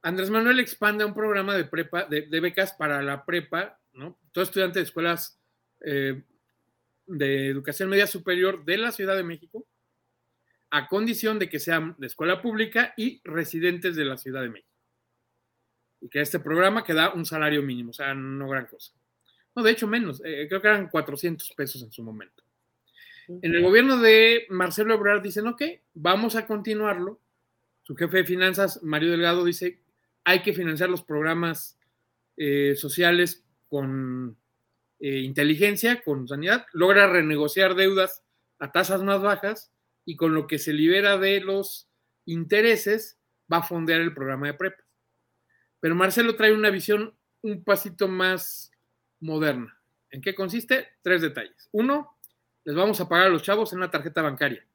Andrés Manuel expande un programa de prepa, de, de becas para la prepa, ¿no? Todo estudiante de escuelas eh, de educación media superior de la Ciudad de México, a condición de que sean de escuela pública y residentes de la Ciudad de México. Y que este programa que da un salario mínimo, o sea, no gran cosa. No, de hecho menos, eh, creo que eran 400 pesos en su momento. En el gobierno de Marcelo Ebrard dicen, ok, vamos a continuarlo. Su jefe de finanzas, Mario Delgado, dice, hay que financiar los programas eh, sociales con eh, inteligencia, con sanidad, logra renegociar deudas a tasas más bajas y con lo que se libera de los intereses va a fondear el programa de prepas. Pero Marcelo trae una visión un pasito más moderna. ¿En qué consiste? Tres detalles. Uno, les vamos a pagar a los chavos en una tarjeta bancaria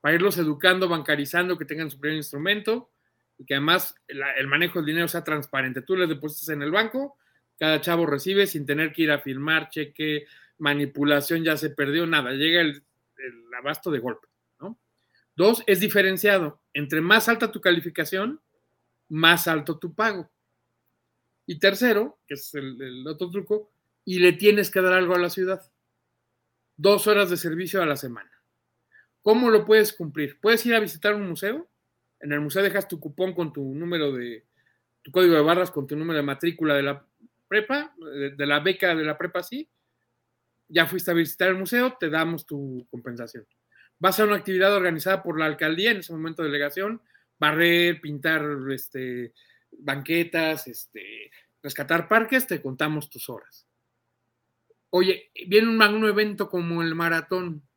para irlos educando, bancarizando, que tengan su primer instrumento y que además el manejo del dinero sea transparente. Tú les depositas en el banco, cada chavo recibe sin tener que ir a firmar cheque, manipulación, ya se perdió, nada, llega el, abasto de golpe. ¿no? Dos, es diferenciado. Entre más alta tu calificación, más alto tu pago. Y tercero, que es el, el otro truco, y le tienes que dar algo a la ciudad. Dos horas de servicio a la semana. ¿Cómo lo puedes cumplir? Puedes ir a visitar un museo. En el museo dejas tu cupón con tu número de, tu código de barras con tu número de matrícula de la prepa, de, la beca de la prepa, sí. Ya fuiste a visitar el museo, te damos tu compensación. Vas a una actividad organizada por la alcaldía, en ese momento delegación, barrer, pintar este, banquetas, este, rescatar parques, te contamos tus horas. Oye, viene un magno evento como el maratón.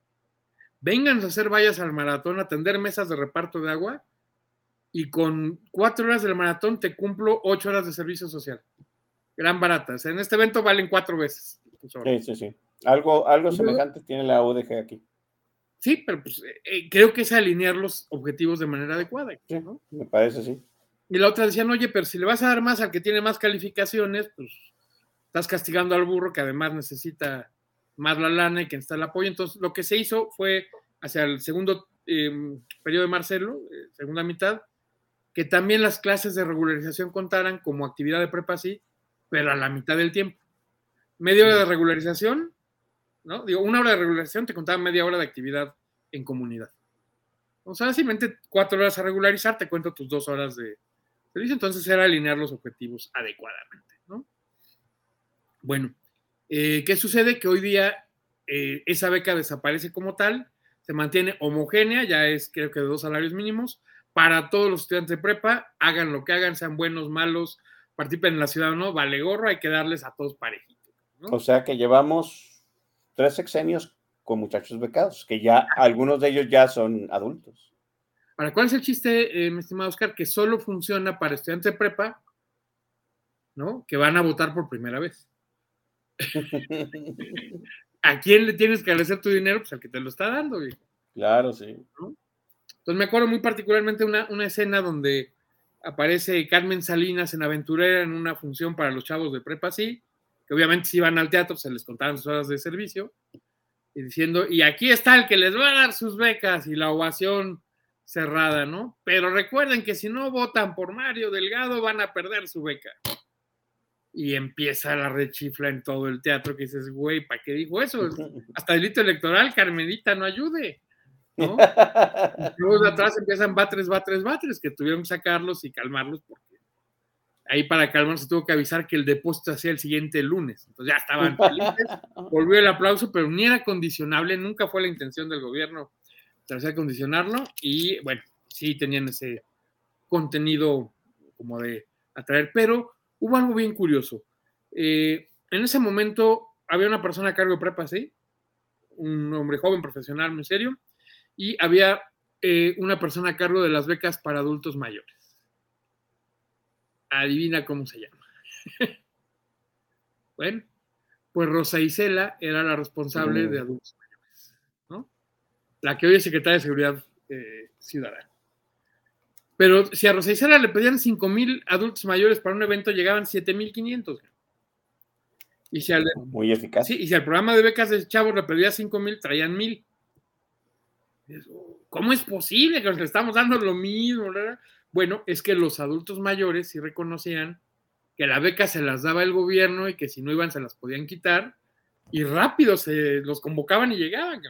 Vengan a hacer vallas al maratón, atender mesas de reparto de agua y con cuatro horas del maratón te cumplo ocho horas de servicio social. Gran barata. en este evento valen cuatro veces. Sí, sí, sí. Algo, algo semejante tiene la UDG aquí. Sí, pero pues, eh, creo que es alinear los objetivos de manera adecuada. ¿no? me parece, sí. Y la otra decían, oye, pero si le vas a dar más al que tiene más calificaciones, pues estás castigando al burro que además necesita más la lana y que está el apoyo. Entonces, lo que se hizo fue hacia el segundo em, periodo de Marcelo, eh, segunda mitad, que también las clases de regularización contaran como actividad de prepa sí, pero a la mitad del tiempo. Media hora de regularización, ¿no? Digo, una hora de regularización te contaba media hora de actividad en comunidad. O sea, simplemente cuatro horas a regularizar, te cuento tus dos horas de servicio, entonces era alinear los objetivos adecuadamente, ¿no? Bueno, eh, ¿qué sucede? Que hoy día eh, esa beca desaparece como tal, se mantiene homogénea, ya es creo que de dos salarios mínimos, para todos los estudiantes de prepa, hagan lo que hagan, sean buenos, malos, participen en la ciudad o no, vale gorro, hay que darles a todos parejitos. O sea que llevamos tres sexenios con muchachos becados, que ya algunos de ellos ya son adultos. ¿Para cuál es el chiste, eh, mi estimado Oscar? Que solo funciona para estudiantes de prepa, ¿no? Que van a votar por primera vez. ¿A quién le tienes que agradecer tu dinero? Pues al que te lo está dando, Claro, sí. Entonces me acuerdo muy particularmente una, una escena donde aparece Carmen Salinas en Aventurera en una función para los chavos de prepa, sí, que obviamente si iban al teatro se les contaban sus horas de servicio, y diciendo, y aquí está el que les va a dar sus becas y la ovación cerrada, ¿no? Pero recuerden que si no votan por Mario Delgado van a perder su beca. Y empieza la rechifla en todo el teatro que dices, güey, ¿para qué dijo eso? Hasta delito electoral, Carmenita, no ayude. ¿No? Luego de atrás empiezan batres, batres, batres, que tuvieron que sacarlos y calmarlos porque ahí para calmarlos se tuvo que avisar que el depósito hacía el siguiente lunes. Entonces ya estaban felices, volvió el aplauso, pero ni era condicionable, nunca fue la intención del gobierno tratar de condicionarlo y bueno, sí tenían ese contenido como de atraer, pero hubo algo bien curioso. Eh, en ese momento había una persona a cargo de prepa, ¿sí? Un hombre joven, profesional, muy serio, y había eh, una persona a cargo de las becas para adultos mayores. Adivina cómo se llama. bueno, pues Rosa Isela era la responsable de adultos mayores, ¿no? La que hoy es secretaria de Seguridad eh, Ciudadana. Pero si a Rosa Isela le pedían 5 mil adultos mayores para un evento, llegaban 7 mil 500. Y si al, Muy eficaz. Sí, y si al programa de becas de Chavos le pedía 5 mil, traían mil. ¿Cómo es posible que nos estamos dando lo mismo? Bueno, es que los adultos mayores sí reconocían que la beca se las daba el gobierno y que si no iban se las podían quitar y rápido se los convocaban y llegaban.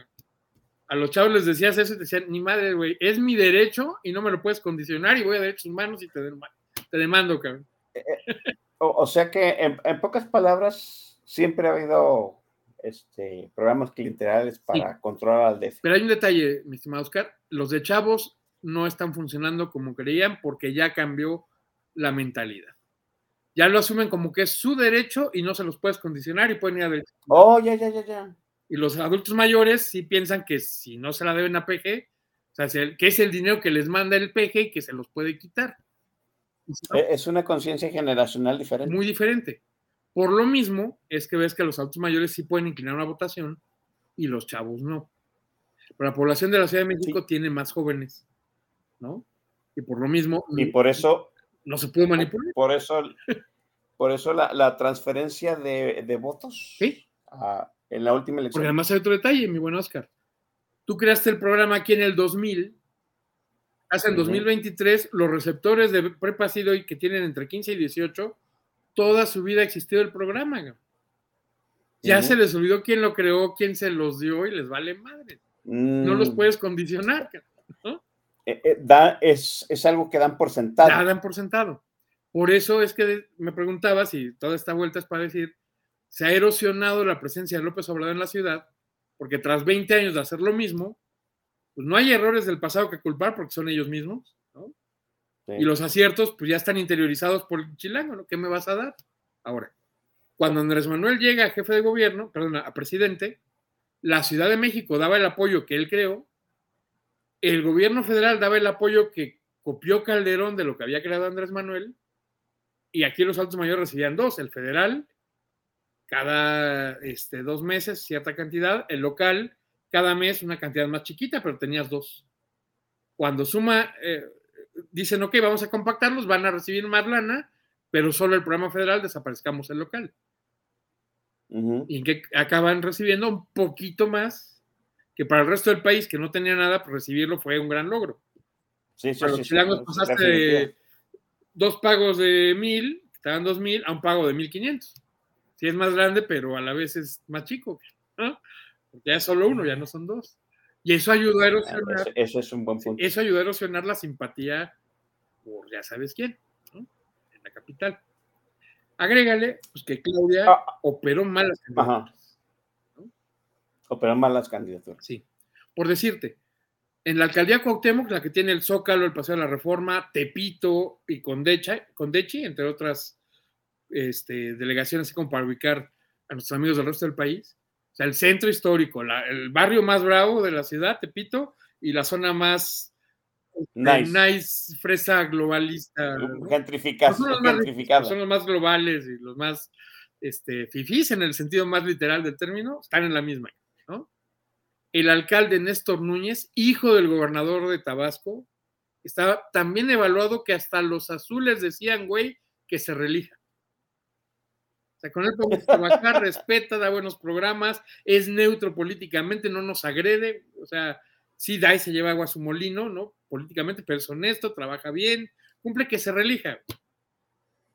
A los chavos les decías eso y te decían, ni madre, güey, es mi derecho y no me lo puedes condicionar y voy a derechos humanos y te, te demando, cabrón. O, o sea que en, pocas palabras siempre ha habido este, programas clientelares para sí. controlar al DF. Pero hay un detalle, mi estimado Oscar, los de chavos no están funcionando como creían porque ya cambió la mentalidad. Ya lo asumen como que es su derecho y no se los puedes condicionar y pueden ir a derecho. Oh, ya, ya, ya, ya. Y los adultos mayores sí piensan que si no se la deben a PG, o sea, que es el dinero que les manda el PG y que se los puede quitar. ¿No? Es una conciencia generacional diferente. Muy diferente. Por lo mismo es que ves que los adultos mayores sí pueden inclinar una votación y los chavos no. Pero la población de la Ciudad de México sí. tiene más jóvenes, ¿no? Y por lo mismo. Y por eso. No se puede manipular. Por eso, por eso la, la transferencia de, de votos. Sí. A, en la última elección. Porque además hay otro detalle, mi buen Oscar. Tú creaste el programa aquí en el 2000. Hace en uh -huh. 2023, los receptores de prepa y que tienen entre 15 y 18, toda su vida ha existido el programa. Ya uh -huh. se les olvidó quién lo creó, quién se los dio y les vale madre. Mm. No los puedes condicionar. ¿no? Eh, eh, da, es, es, algo que dan por sentado. Dan por sentado. Por eso es que me preguntaba si toda esta vuelta es para decir, se ha erosionado la presencia de López Obrador en la ciudad, porque tras 20 años de hacer lo mismo, pues no hay errores del pasado que culpar porque son ellos mismos. Y los aciertos, pues ya están interiorizados por el chilango, ¿no? ¿Qué me vas a dar? Ahora, cuando Andrés Manuel llega a jefe de gobierno, perdón, a presidente, la Ciudad de México daba el apoyo que él creó, el gobierno federal daba el apoyo que copió Calderón de lo que había creado Andrés Manuel, y aquí los altos mayores recibían dos, el federal cada este, dos meses cierta cantidad, el local cada mes una cantidad más chiquita, pero tenías dos. Cuando suma, eh, dicen, ok, vamos a compactarlos, van a recibir más lana, pero solo el programa federal desaparezcamos el local. Uh -huh. Y en que acaban recibiendo un poquito más, que para el resto del país que no tenía nada, pues recibirlo fue un gran logro. Sí, sí, para sí, los chilangos pasaste dos pagos de mil, te dan dos mil, a un pago de mil quinientos. Sí es más grande, pero a la vez es más chico. ¿no? Porque ya es solo uno, ya no son dos. Y eso ayudó a erosionar. Eso, eso es un buen punto. Eso ayudó a erosionar la simpatía por ya sabes quién, ¿no? En la capital. Agrégale pues, que Claudia ah, operó mal las candidaturas. ¿no? Operó mal las candidaturas. Sí. Por decirte, en la alcaldía Cuauhtémoc, la que tiene el Zócalo, el Paseo de la Reforma, Tepito y Condecha, Condechi, entre otras este, delegaciones, así como para ubicar a nuestros amigos del resto del país. O sea, el centro histórico, la, el barrio más bravo de la ciudad, Tepito, y la zona más nice, nice fresa globalista. ¿no? Gentrificada. Son, los más, son los más globales y los más este, fifís en el sentido más literal del término, están en la misma. ¿no? El alcalde Néstor Núñez, hijo del gobernador de Tabasco, estaba también evaluado que hasta los azules decían, güey, que se relija. O sea, con él podemos trabajar, respeta, da buenos programas, es neutro políticamente, no nos agrede, o sea, sí da y se lleva agua a su molino, ¿no? Políticamente, pero es honesto, trabaja bien, cumple que se relija.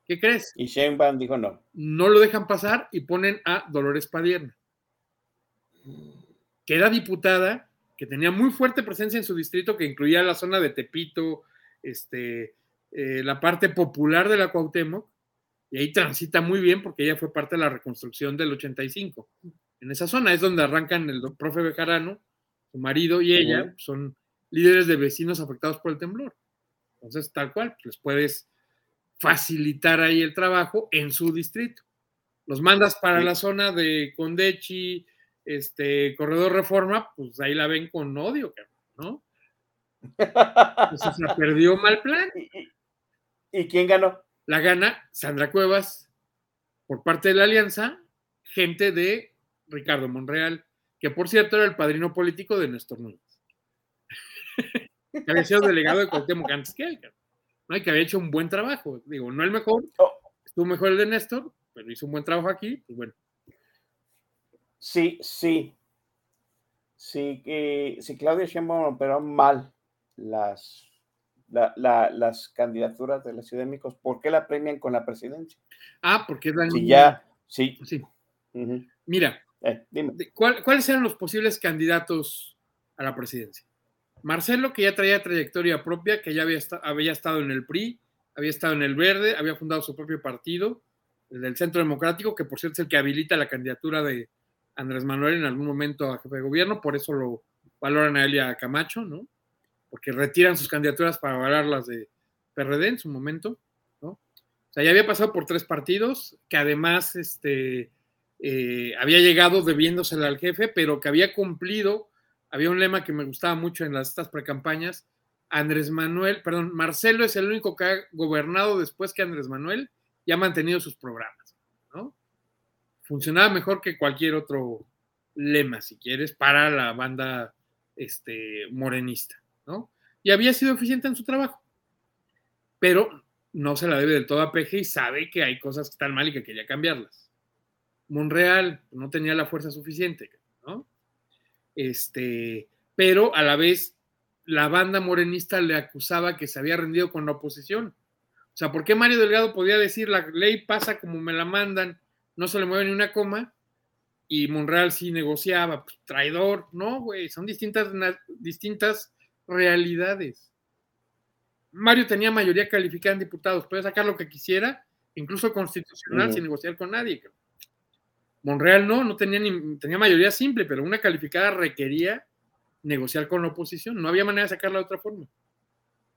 ¿Qué crees? Y Sheinbaum dijo no. No lo dejan pasar y ponen a Dolores Padierna, que era diputada, que tenía muy fuerte presencia en su distrito, que incluía la zona de Tepito, este, eh, la parte popular de la Cuauhtémoc, y ahí transita muy bien porque ella fue parte de la reconstrucción del 85. En esa zona es donde arrancan el profe Bejarano, su marido y ella, son líderes de vecinos afectados por el temblor. Entonces, tal cual, pues, les puedes facilitar ahí el trabajo en su distrito. Los mandas para la zona de Condechi, este, Corredor Reforma, pues ahí la ven con odio, ¿no? Entonces se perdió mal plan. ¿Y quién ganó? La gana Sandra Cuevas por parte de la alianza, gente de Ricardo Monreal, que por cierto era el padrino político de Néstor Núñez. que había sido delegado de Cuauhtémoc antes que él, ¿no? y que había hecho un buen trabajo. Digo, no el mejor, estuvo mejor el de Néstor, pero hizo un buen trabajo aquí, pues bueno. Sí, sí. Sí, que si Claudia Sheinbaum operó mal las, la- la- las candidaturas de la Ciudad de México, ¿por qué la premian con la presidencia? Ah, porque es la Si ya, sí. Mira, Eh, dime. ¿cuál- ¿cuáles eran los posibles candidatos a la presidencia? Marcelo, que ya traía trayectoria propia, que ya había, había estado en el PRI, había estado en el Verde, había fundado su propio partido, el del Centro Democrático, que por cierto es el que habilita la candidatura de Andrés Manuel en algún momento a jefe de gobierno, por eso lo valoran a él y a Camacho, ¿no? Porque retiran sus candidaturas para valorar las de PRD en su momento, ¿no? O sea, ya había pasado por tres partidos, que además este, eh, había llegado debiéndosela al jefe, pero que había cumplido, había un lema que me gustaba mucho en las, estas precampañas, Andrés Manuel, perdón, Marcelo es el único que ha gobernado después que Andrés Manuel y ha mantenido sus programas, ¿no? Funcionaba mejor que cualquier otro lema, si quieres, para la banda este, morenista, Y había sido eficiente en su trabajo, pero no se la debe del todo a Peje y sabe que hay cosas que están mal y que quería cambiarlas. Monreal no tenía la fuerza suficiente, ¿no? Este, pero a la vez la banda morenista le acusaba que se había rendido con la oposición. O sea, ¿por qué Mario Delgado podía decir la ley pasa como me la mandan, no se le mueve ni una coma? Y Monreal sí negociaba, pues, traidor, no, güey, son distintas, distintas realidades. Mario tenía mayoría calificada en diputados, puede sacar lo que quisiera, incluso constitucional, sin negociar con nadie. Monreal no, no tenía, ni, tenía mayoría simple, pero una calificada requería negociar con la oposición. No había manera de sacarla de otra forma.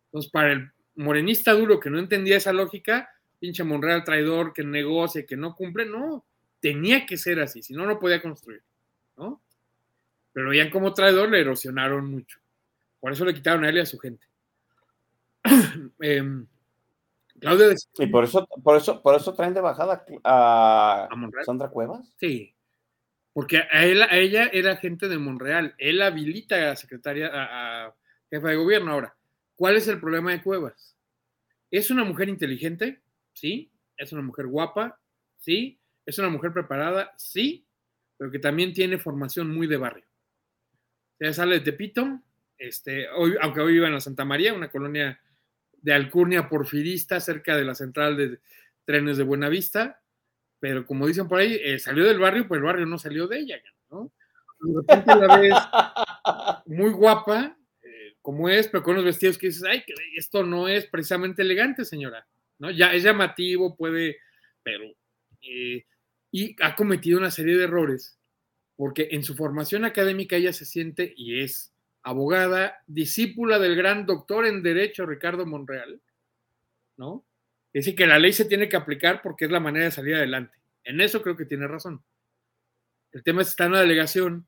Entonces, para el morenista duro que no entendía esa lógica, pinche Monreal traidor que negocia, que no cumple, no, tenía que ser así, si no, no podía construir, ¿no? Pero veían como traidor, le erosionaron mucho. Por eso le quitaron a él y a su gente. Em, Claudia decía, Y por eso, por eso, por eso traen de bajada a. Sandra Cuevas. Sí, porque a, él, a ella era gente de Monreal. Él habilita a la secretaria, a, a jefa de gobierno. Ahora, ¿cuál es el problema de Cuevas? ¿Es una mujer inteligente? Sí. ¿Es una mujer guapa? Sí. ¿Es una mujer preparada? Sí. Pero que también tiene formación muy de barrio. Ella sale de Tepito, este, hoy, aunque hoy vive en la Santa María, una colonia de alcurnia porfirista cerca de la central de trenes de Buenavista, pero como dicen por ahí, eh, salió del barrio, pero el barrio no salió de ella, ¿no? Muy guapa, eh, como es, pero con unos vestidos que dices, ay, esto no es precisamente elegante, señora, ¿no? Ya es llamativo, puede, pero... eh, y ha cometido una serie de errores, porque en su formación académica ella se siente y es abogada, discípula del gran doctor en Derecho Ricardo Monreal, ¿no? Es decir, que la ley se tiene que aplicar porque es la manera de salir adelante. En eso creo que tiene razón. El tema es que está en una delegación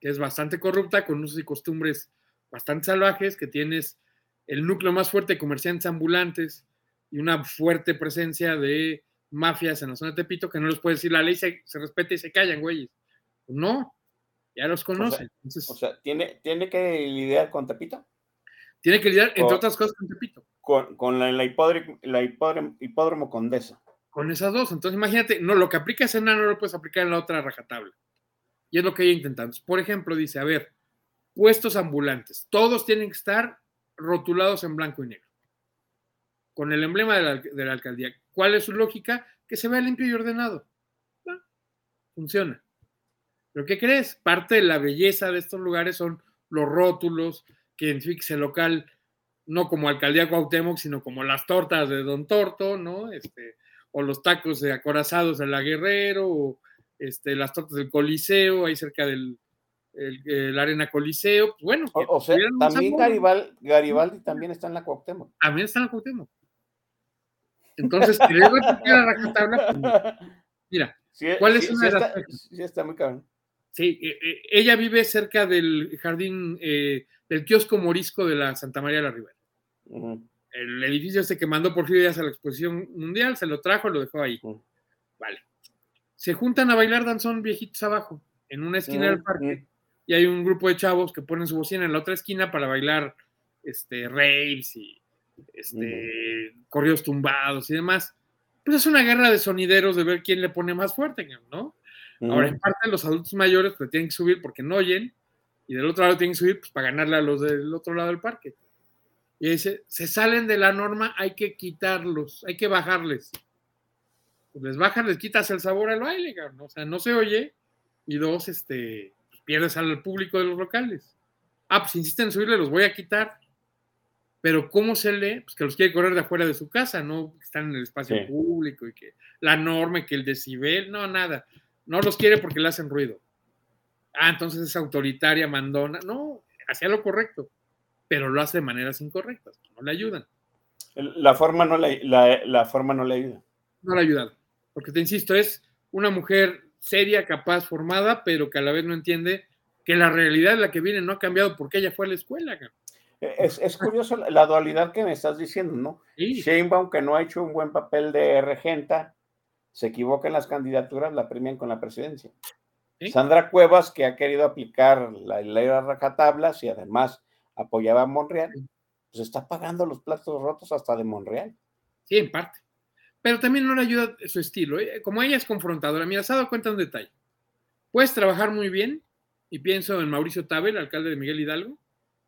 que es bastante corrupta, con usos y costumbres bastante salvajes, que tienes el núcleo más fuerte de comerciantes ambulantes y una fuerte presencia de mafias en la zona de Tepito, que no les puede decir la ley se, se respeta y se callan, güeyes. No, ya los conocen. Entonces, O sea, ¿tiene, tiene que lidiar con Tepito, tiene que lidiar, entre o- otras cosas, con Tepito. con, con la, la hipódromo, la hipódromo, hipódromo Condesa. Con esas dos. Entonces, imagínate, no, lo que aplicas en una no lo puedes aplicar en la otra rajatabla. Y es lo que ella intentando. Por ejemplo, dice, a ver, puestos ambulantes, todos tienen que estar rotulados en blanco y negro, con el emblema de la, de la alcaldía. ¿Cuál es su lógica? Que se vea limpio y ordenado. Ah, funciona. ¿Pero qué crees? Parte de la belleza de estos lugares son los rótulos que identifican ese local, no como alcaldía Cuauhtémoc, sino como las tortas de Don Torto, ¿no? Este, o los tacos de acorazados de la Guerrero, o este, las tortas del Coliseo, ahí cerca del el, el Arena Coliseo. Pues bueno, O, o sea, tuvieran un también. Garibaldi, Garibaldi también está en la Cuauhtémoc. También está en la Cuauhtémoc. Entonces, querer repetir la rajatabla, pues, mira, Sí, ¿cuál es sí, una sí de las está, sí está muy cabrón. Sí, eh, eh, ella vive cerca del jardín, eh, del kiosco morisco de la Santa María de la Ribera. El edificio este que mandó Porfirio Díaz a la exposición mundial, se lo trajo, lo dejó ahí. Vale. Se juntan a bailar danzón viejitos abajo, en una esquina del parque, y hay un grupo de chavos que ponen su bocina en la otra esquina para bailar este, raves y este, corridos tumbados y demás. Pues es una guerra de sonideros de ver quién le pone más fuerte, ¿no? Ahora, en parte, los adultos mayores pues, tienen que subir porque no oyen, y del otro lado tienen que subir pues, para ganarle a los del otro lado del parque. Y dice, se salen de la norma, hay que quitarlos, hay que bajarles. Pues les bajas, les quitas el sabor al baile, cabrón, ¿no? o sea, no se oye, y dos, este, pues, pierdes al público de los locales. Ah, pues insisten en subirle, los voy a quitar. Pero ¿cómo se lee? Pues que los quiere correr de afuera de su casa, no que están en el espacio Sí. público y que la norma que el decibel, no, nada. No los quiere porque le hacen ruido. Ah, entonces es autoritaria, mandona. No, hacía lo correcto, pero lo hace de maneras incorrectas, no le ayudan. La forma no le, la, la forma no le ayuda. No le ayudan. Porque te insisto, es una mujer seria, capaz, formada, pero que a la vez no entiende que la realidad en la que viene no ha cambiado porque ella fue a la escuela. cabrón. Es, es curioso la, la dualidad que me estás diciendo, ¿no? Sí. Sheinbaum, que no ha hecho un buen papel de regenta, se equivoca en las candidaturas, la premian con la presidencia. Sí. Sandra Cuevas, que ha querido aplicar la ley de rajatablas y además apoyaba a Monreal, pues está pagando los platos rotos hasta de Monreal. Sí, en parte. Pero también no le ayuda su estilo. ¿eh? Como ella es confrontadora, mira, se ha dado cuenta de un detalle. Puedes trabajar muy bien, y pienso en Mauricio Tabel, alcalde de Miguel Hidalgo.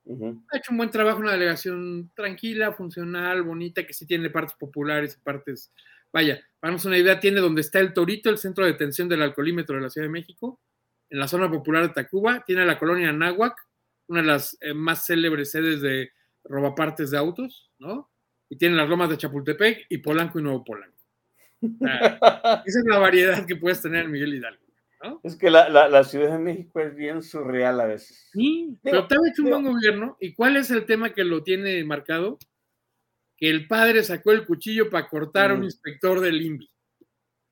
Ha hecho un buen trabajo, una delegación tranquila, funcional, bonita, que sí tiene partes populares y partes. Vaya, para darnos una idea, tiene donde está el Torito, el centro de detención del alcoholímetro de la Ciudad de México, en la zona popular de Tacuba, tiene la colonia Náhuac, una de las eh, más célebres sedes de robapartes de autos, ¿no? Y tiene las lomas de Chapultepec y Polanco y Nuevo Polanco. Esa es la variedad que puedes tener en Miguel Hidalgo. ¿no? Es que la, la- la Ciudad de México es bien surreal a veces. Sí, pero te ha hecho un buen gobierno. ¿Y cuál es el tema que lo tiene marcado? Que el padre sacó el cuchillo para cortar a un Mm. inspector del INVI.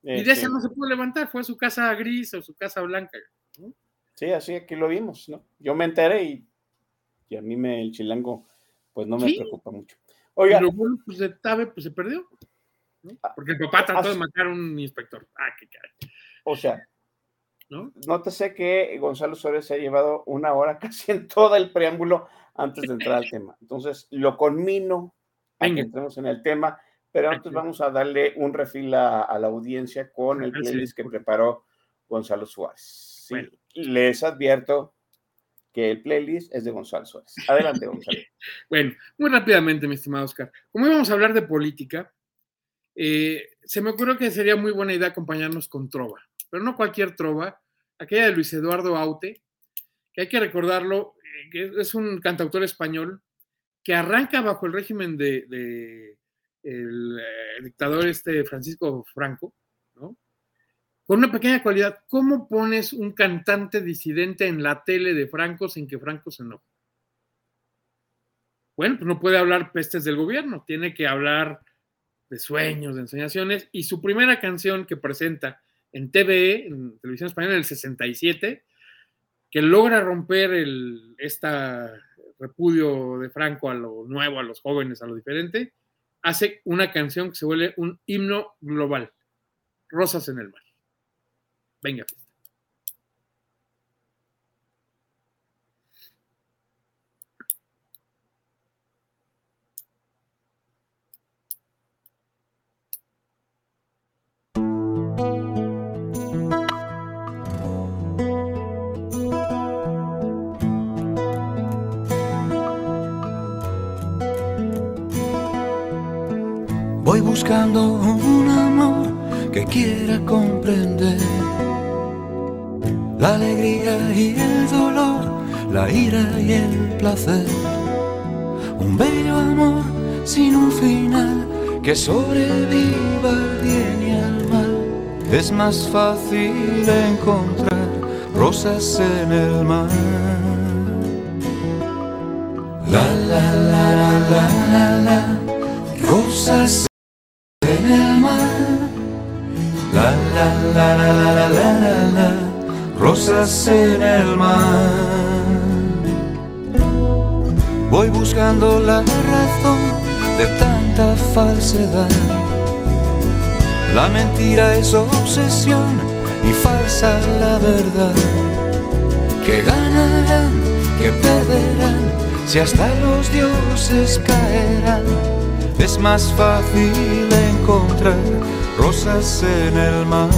Eh, Y de sí. esa no se pudo levantar, fue a su casa gris o su casa blanca. ¿no? Sí, así aquí lo vimos, ¿no? Yo me enteré y, y a mí me, el chilango, pues no me Sí. preocupa mucho. Oiga, Pero bueno, pues de Tabe, pues se perdió. ¿no? Porque el papá trató de matar a un inspector. Ah, qué caray. o sea, ¿no? nótese que Gonzalo Suárez se ha llevado una hora casi en todo el preámbulo antes de entrar al tema. Entonces, lo conmino Venga. entremos en el tema, pero antes vamos a darle un refil a, a la audiencia con el Gracias. playlist que preparó Gonzalo Suárez. Sí, Bueno. Les advierto que el playlist es de Gonzalo Suárez. Adelante, Gonzalo. Bueno, muy rápidamente, mi estimado Oscar. Como íbamos a hablar de política, eh, se me ocurrió que sería muy buena idea acompañarnos con Trova, pero no cualquier Trova, aquella de Luis Eduardo Aute, que hay que recordarlo, eh, que es un cantautor español que arranca bajo el régimen de, el eh, dictador este Francisco Franco, ¿no? Con una pequeña cualidad, ¿cómo pones un cantante disidente en la tele de Franco sin que Franco se enoje? Bueno, pues no puede hablar pestes del gobierno, tiene que hablar de sueños, de ensoñaciones, y su primera canción que presenta en TVE, en Televisión Española, en el 67, que logra romper el, esta repudio de Franco a lo nuevo, a los jóvenes, a lo diferente, hace una canción que se vuelve un himno global, Rosas en el mar. Venga. Buscando un amor que quiera comprender la alegría y el dolor, la ira y el placer. Un bello amor sin un final que sobreviva al bien y al mal. Es más fácil encontrar rosas en el mar. La la la la la la la, rosas La la la la la la rosas en el mar. Voy buscando la razón de tanta falsedad. La mentira es obsesión y falsa la verdad. Que ganarán, que perderán, si hasta los dioses caerán. Es más fácil encontrar rosas en el mar.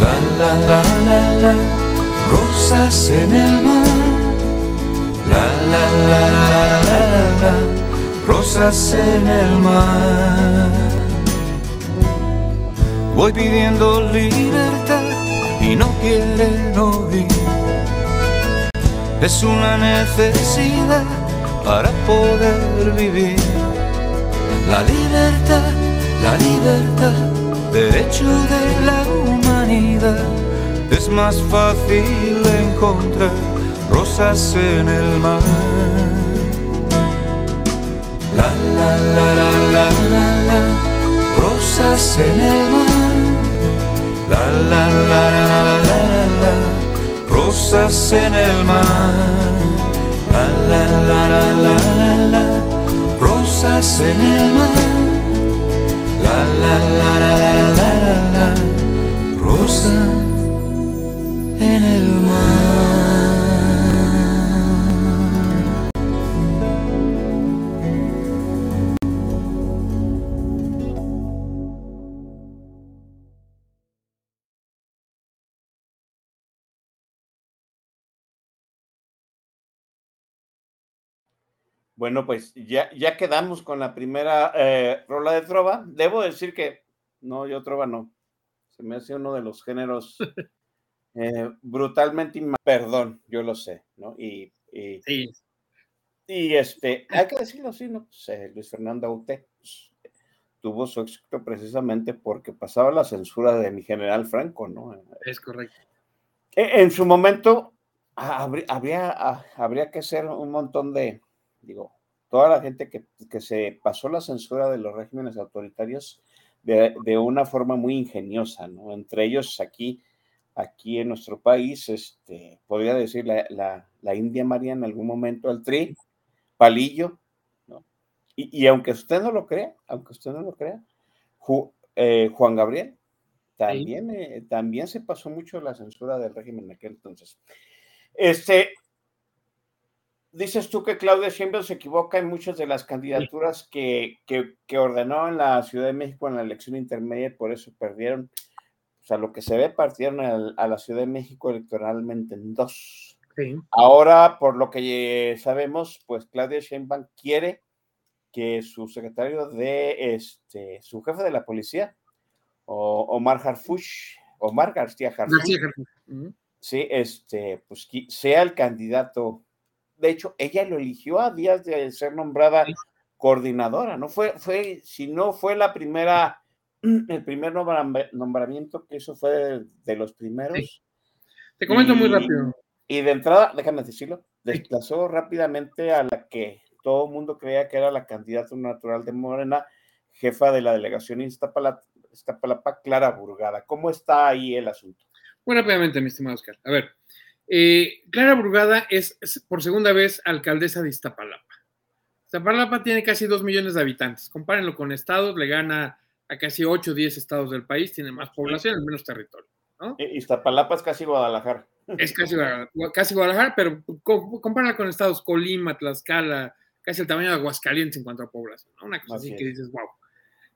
La la la la la, rosas en el mar. La la la la la la, rosas en el mar. Voy pidiendo libertad y no quieren oír. Es una necesidad para poder vivir. La libertad, la libertad, derecho de la humanidad. Es más fácil encontrar rosas en el mar. La la la la la la, la rosas en el mar. La la la la la la la, rosas en el mar. La la la la la la, la rosas en el mar. La la la la la la la, rosas en el mar. Bueno, pues ya, ya quedamos con la primera eh, rola de trova. Debo decir que no, yo trova no. Se me hace uno de los géneros eh, brutalmente Perdón, yo lo sé, ¿no? Y, y, Sí. y, este, hay que decirlo así, ¿no? Pues, eh, Luis Fernando Aute pues, tuvo su éxito precisamente porque pasaba la censura de mi general Franco, ¿no? Es correcto. E- En su momento ah, habría, habría, ah, habría que hacer un montón de, digo, toda la gente que, que se pasó la censura de los regímenes autoritarios de, de una forma muy ingeniosa, ¿no? Entre ellos aquí, aquí en nuestro país, este, podría decir la, la, la India María en algún momento, el Tri, Palillo, ¿no? Y, y aunque usted no lo crea, aunque usted no lo crea, Ju- eh, Juan Gabriel también, eh, también se pasó mucho la censura del régimen en aquel entonces. Este, dices tú que Claudia Sheinbaum se equivoca en muchas de las candidaturas que, que, que ordenó en la Ciudad de México en la elección intermedia y por eso perdieron. O sea, lo que se ve, partieron a, la Ciudad de México electoralmente en dos. Sí. Ahora, por lo que sabemos, pues Claudia Sheinbaum quiere que su secretario de, este, su jefe de la policía, Omar Harfuch, Omar García Harfuch, García sí, este, pues sea el candidato. De hecho, ella lo eligió a días de ser nombrada coordinadora, ¿no? Fue, fue, si no fue la primera, el primer nombra- nombramiento que eso fue de, de los primeros. Te comento muy Y- rápido. Y de entrada, déjame decirlo, desplazó rápidamente a la que todo el mundo creía que era la candidata natural de Morena, jefa de la delegación Iztapalapa, Iztapalapa, Clara Burgada. ¿Cómo está ahí el asunto? Muy rápidamente, mi estimado Oscar. A ver, eh, Clara Brugada es, es por segunda vez alcaldesa de Iztapalapa. Iztapalapa tiene casi dos millones de habitantes. Compárenlo con estados, le gana a casi 8 o 10 estados del país, tiene más población, menos territorio. ¿no? I- Iztapalapa es casi Guadalajara. Es casi, Guadalajara- casi Guadalajara, pero co- compárala con estados Colima, Tlaxcala, casi el tamaño de Aguascalientes en cuanto a población. ¿no? Una cosa Así así que es. dices, wow.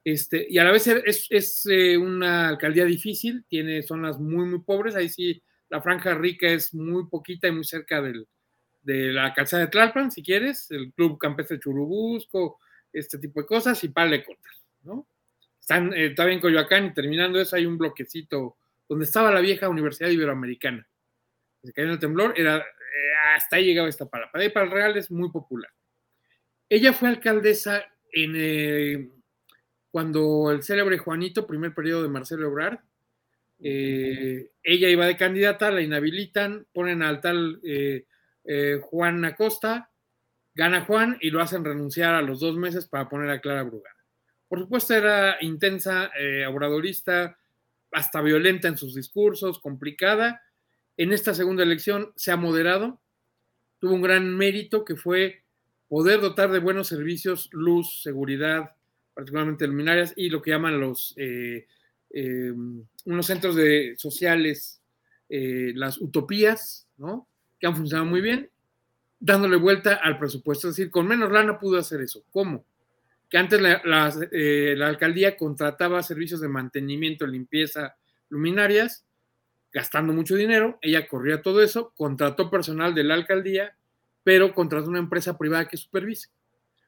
Este, y a la vez es, es, eh, una alcaldía difícil, tiene zonas muy, muy pobres. Ahí sí, la franja rica es muy poquita y muy cerca del, de la calzada de Tlalpan, si quieres, el Club Campestre Churubusco, este tipo de cosas y para de ¿no? Eh, en Coyoacán y terminando eso hay un bloquecito donde estaba la vieja Universidad Iberoamericana. Se cayó en el temblor, era, eh, hasta ahí llegaba esta palabra. Para, para el Real es muy popular. Ella fue alcaldesa en, eh, cuando el célebre Juanito, primer periodo de Marcelo Ebrard, eh, ella iba de candidata, la inhabilitan, ponen al tal eh, eh, Juan Acosta, gana Juan y lo hacen renunciar a los dos meses para poner a Clara Brugada. Por supuesto era intensa, obradorista, hasta violenta en sus discursos, complicada. En esta segunda elección se ha moderado, tuvo un gran mérito que fue poder dotar de buenos servicios, luz, seguridad, particularmente luminarias, y lo que llaman los eh, unos centros de, sociales, eh, las utopías, ¿no? que han funcionado muy bien, dándole vuelta al presupuesto. Es decir, con menos lana pudo hacer eso. ¿Cómo? Que antes la, la, eh, la alcaldía contrataba servicios de mantenimiento, limpieza, luminarias, gastando mucho dinero. Ella corría todo eso, contrató personal de la alcaldía, pero contrató una empresa privada que supervise.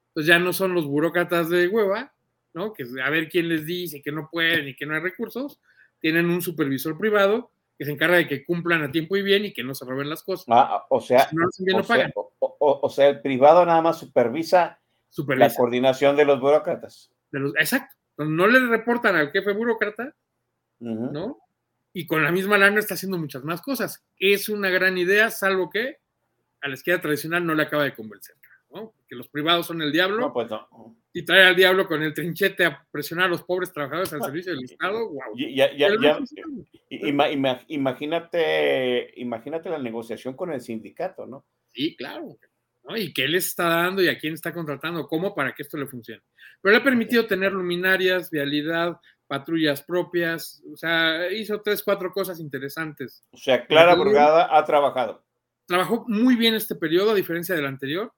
Entonces ya no son los burócratas de hueva, ¿no? Que a ver quién les dice que no pueden y que no hay recursos. Tienen un supervisor privado que se encarga de que cumplan a tiempo y bien y que no se roben las cosas. Ah, o sea, Si no bien, o, no pagan. sea o, o- o sea, el privado nada más supervisa, Supervisa. la coordinación de los burócratas. De los- exacto. No le reportan al jefe burócrata. ¿no? Y con la misma lana está haciendo muchas más cosas. Es una gran idea, salvo que a la izquierda tradicional no le acaba de convencer, ¿no? Que los privados son el diablo No, pues no. y traer al diablo con el trinchete a presionar a los pobres trabajadores al servicio del Estado, wow. Ya- ya- ya- imagínate, imagínate la negociación con el sindicato, ¿no? Sí, claro. ¿no? Y qué les está dando y a quién está contratando, cómo para que esto le funcione. Pero le ha permitido tener luminarias, vialidad, patrullas propias, o sea, hizo tres, cuatro cosas interesantes. O sea, Clara Ujú. Brugada ha trabajado. Trabajó muy bien este periodo, a diferencia del anterior.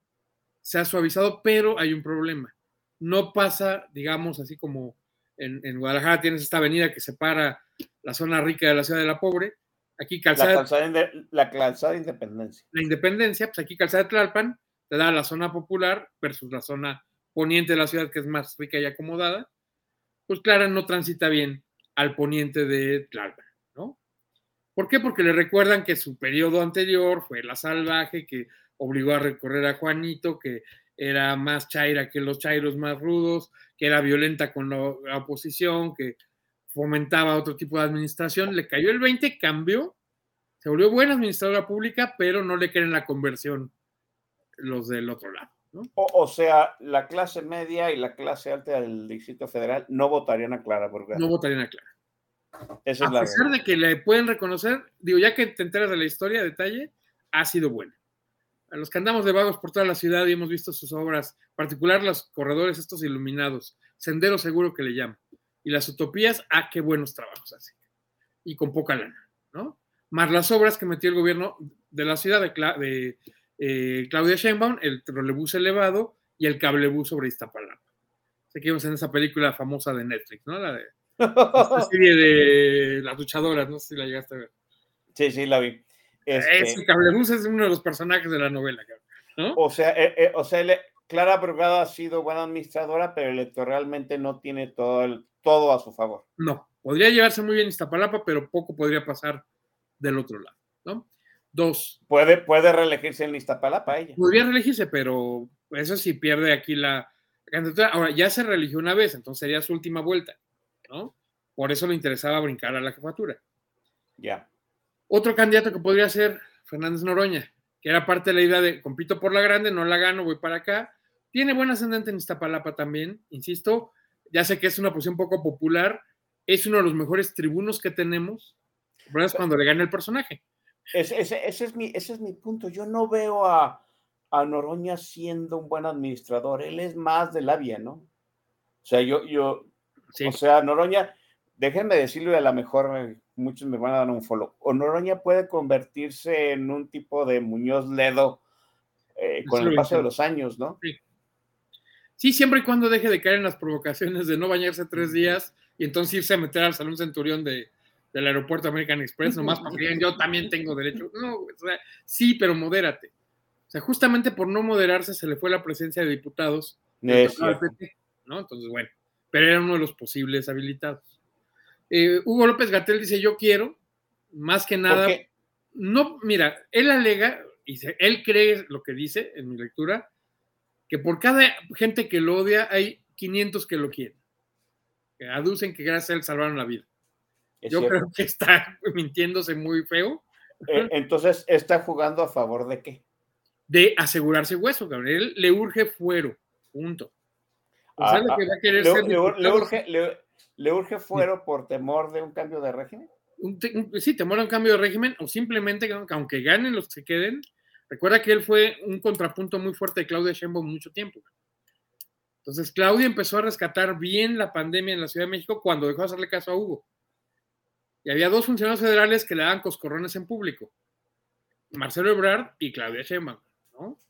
Se ha suavizado, pero hay un problema. No pasa, digamos, así como en, en Guadalajara tienes esta avenida que separa la zona rica de la ciudad de la pobre. Aquí La calzada, calzada, inde- la calzada de independencia. la independencia, pues aquí calzada de Tlalpan te da la zona popular versus la zona poniente de la ciudad que es más rica y acomodada. Pues Clara no transita bien al poniente de Tlalpan, ¿no? ¿Por qué? Porque le recuerdan que su periodo anterior fue la salvaje, que obligó a recorrer a Juanito, que era más chaira que los chairos más rudos, que era violenta con lo- la oposición, que fomentaba otro tipo de administración. Le cayó el 20, cambió, se volvió buena administradora pública, pero no le creen la conversión los del otro lado. ¿no? O, o sea, la clase media y la clase alta del Distrito Federal no votarían a Clara Brugada. No votarían a Clara. Esa es A la pesar verdad. de que le pueden reconocer, digo, ya que te enteras de la historia a detalle, ha sido buena. A los que andamos de vagos por toda la ciudad y hemos visto sus obras, en particular los corredores estos iluminados, Sendero Seguro que le llaman, y las utopías, ah, qué buenos trabajos hace. Y con poca lana, ¿no? Más las obras que metió el gobierno de la ciudad de, Cla- de, eh, Claudia Sheinbaum, el trolebús elevado y el cablebús sobre Iztapalapa. Sé que vimos en esa película famosa de Netflix, ¿no? La de esta serie de las luchadoras, no sé si la llegaste a ver. Sí, sí, la vi. Este, Ese cablebús es uno de los personajes de la novela, o sea, eh, eh, o sea Clara Brugada ha sido buena administradora, pero electoralmente no tiene todo, el, todo a su favor. No, podría llevarse muy bien Iztapalapa, pero poco podría pasar del otro lado, ¿no? Dos, Puede, puede reelegirse en Iztapalapa ella. podría reelegirse, pero eso sí pierde aquí la candidatura. Ahora, ya se reeligió una vez, entonces sería su última vuelta, ¿no? Por eso le interesaba brincar a la jefatura. Ya. Otro candidato que podría ser Fernández Noroña, que era parte de la idea de compito por la grande, no la gano, voy para acá. Tiene buen ascendente en Iztapalapa también, insisto. Ya sé que es una posición poco popular, es uno de los mejores tribunos que tenemos. El problema es cuando le gana el personaje. Ese, ese- ese es mi, ese es mi punto. Yo no veo a, a Noroña siendo un buen administrador. Él es más de labia, ¿no? O sea, yo, yo, Sí. o sea, Noroña, déjenme decirlo, a lo mejor muchos me van a dar un follow. O Noroña puede convertirse en un tipo de Muñoz Ledo eh, con el paso de los años, ¿no? Sí, siempre y cuando deje de caer en las provocaciones de no bañarse tres días y entonces irse a meter al Salón Centurión de, del aeropuerto American Express, nomás para que yo también tengo derecho. No, o sea, sí, pero modérate. O sea, justamente por no moderarse se le fue la presencia de diputados al PT, ¿no? Entonces, bueno, pero era uno de los posibles habilitados. Eh, Hugo López Gatel dice, yo quiero, más que nada, no, mira, él alega, y él cree lo que dice en mi lectura, que por cada gente que lo odia hay 500 que lo quieren. Que aducen que gracias a él salvaron la vida. Yo creo que está mintiéndose muy feo. Eh, entonces, ¿está jugando a favor de qué? De asegurarse hueso, Gabriel. Le urge fuero, punto. Ah, ah, le, urge, le, urge, fuero por temor de un cambio de régimen? sí, temor a un cambio de régimen o simplemente que aunque ganen los que queden, recuerda que él fue un contrapunto muy fuerte de Claudia Sheinbaum mucho tiempo. Entonces, Claudia empezó a rescatar bien la pandemia en la Ciudad de México cuando dejó de hacerle caso a Hugo. Y había dos funcionarios federales que le daban coscorrones en público. Marcelo Ebrard y Claudia Sheinbaum, ¿no?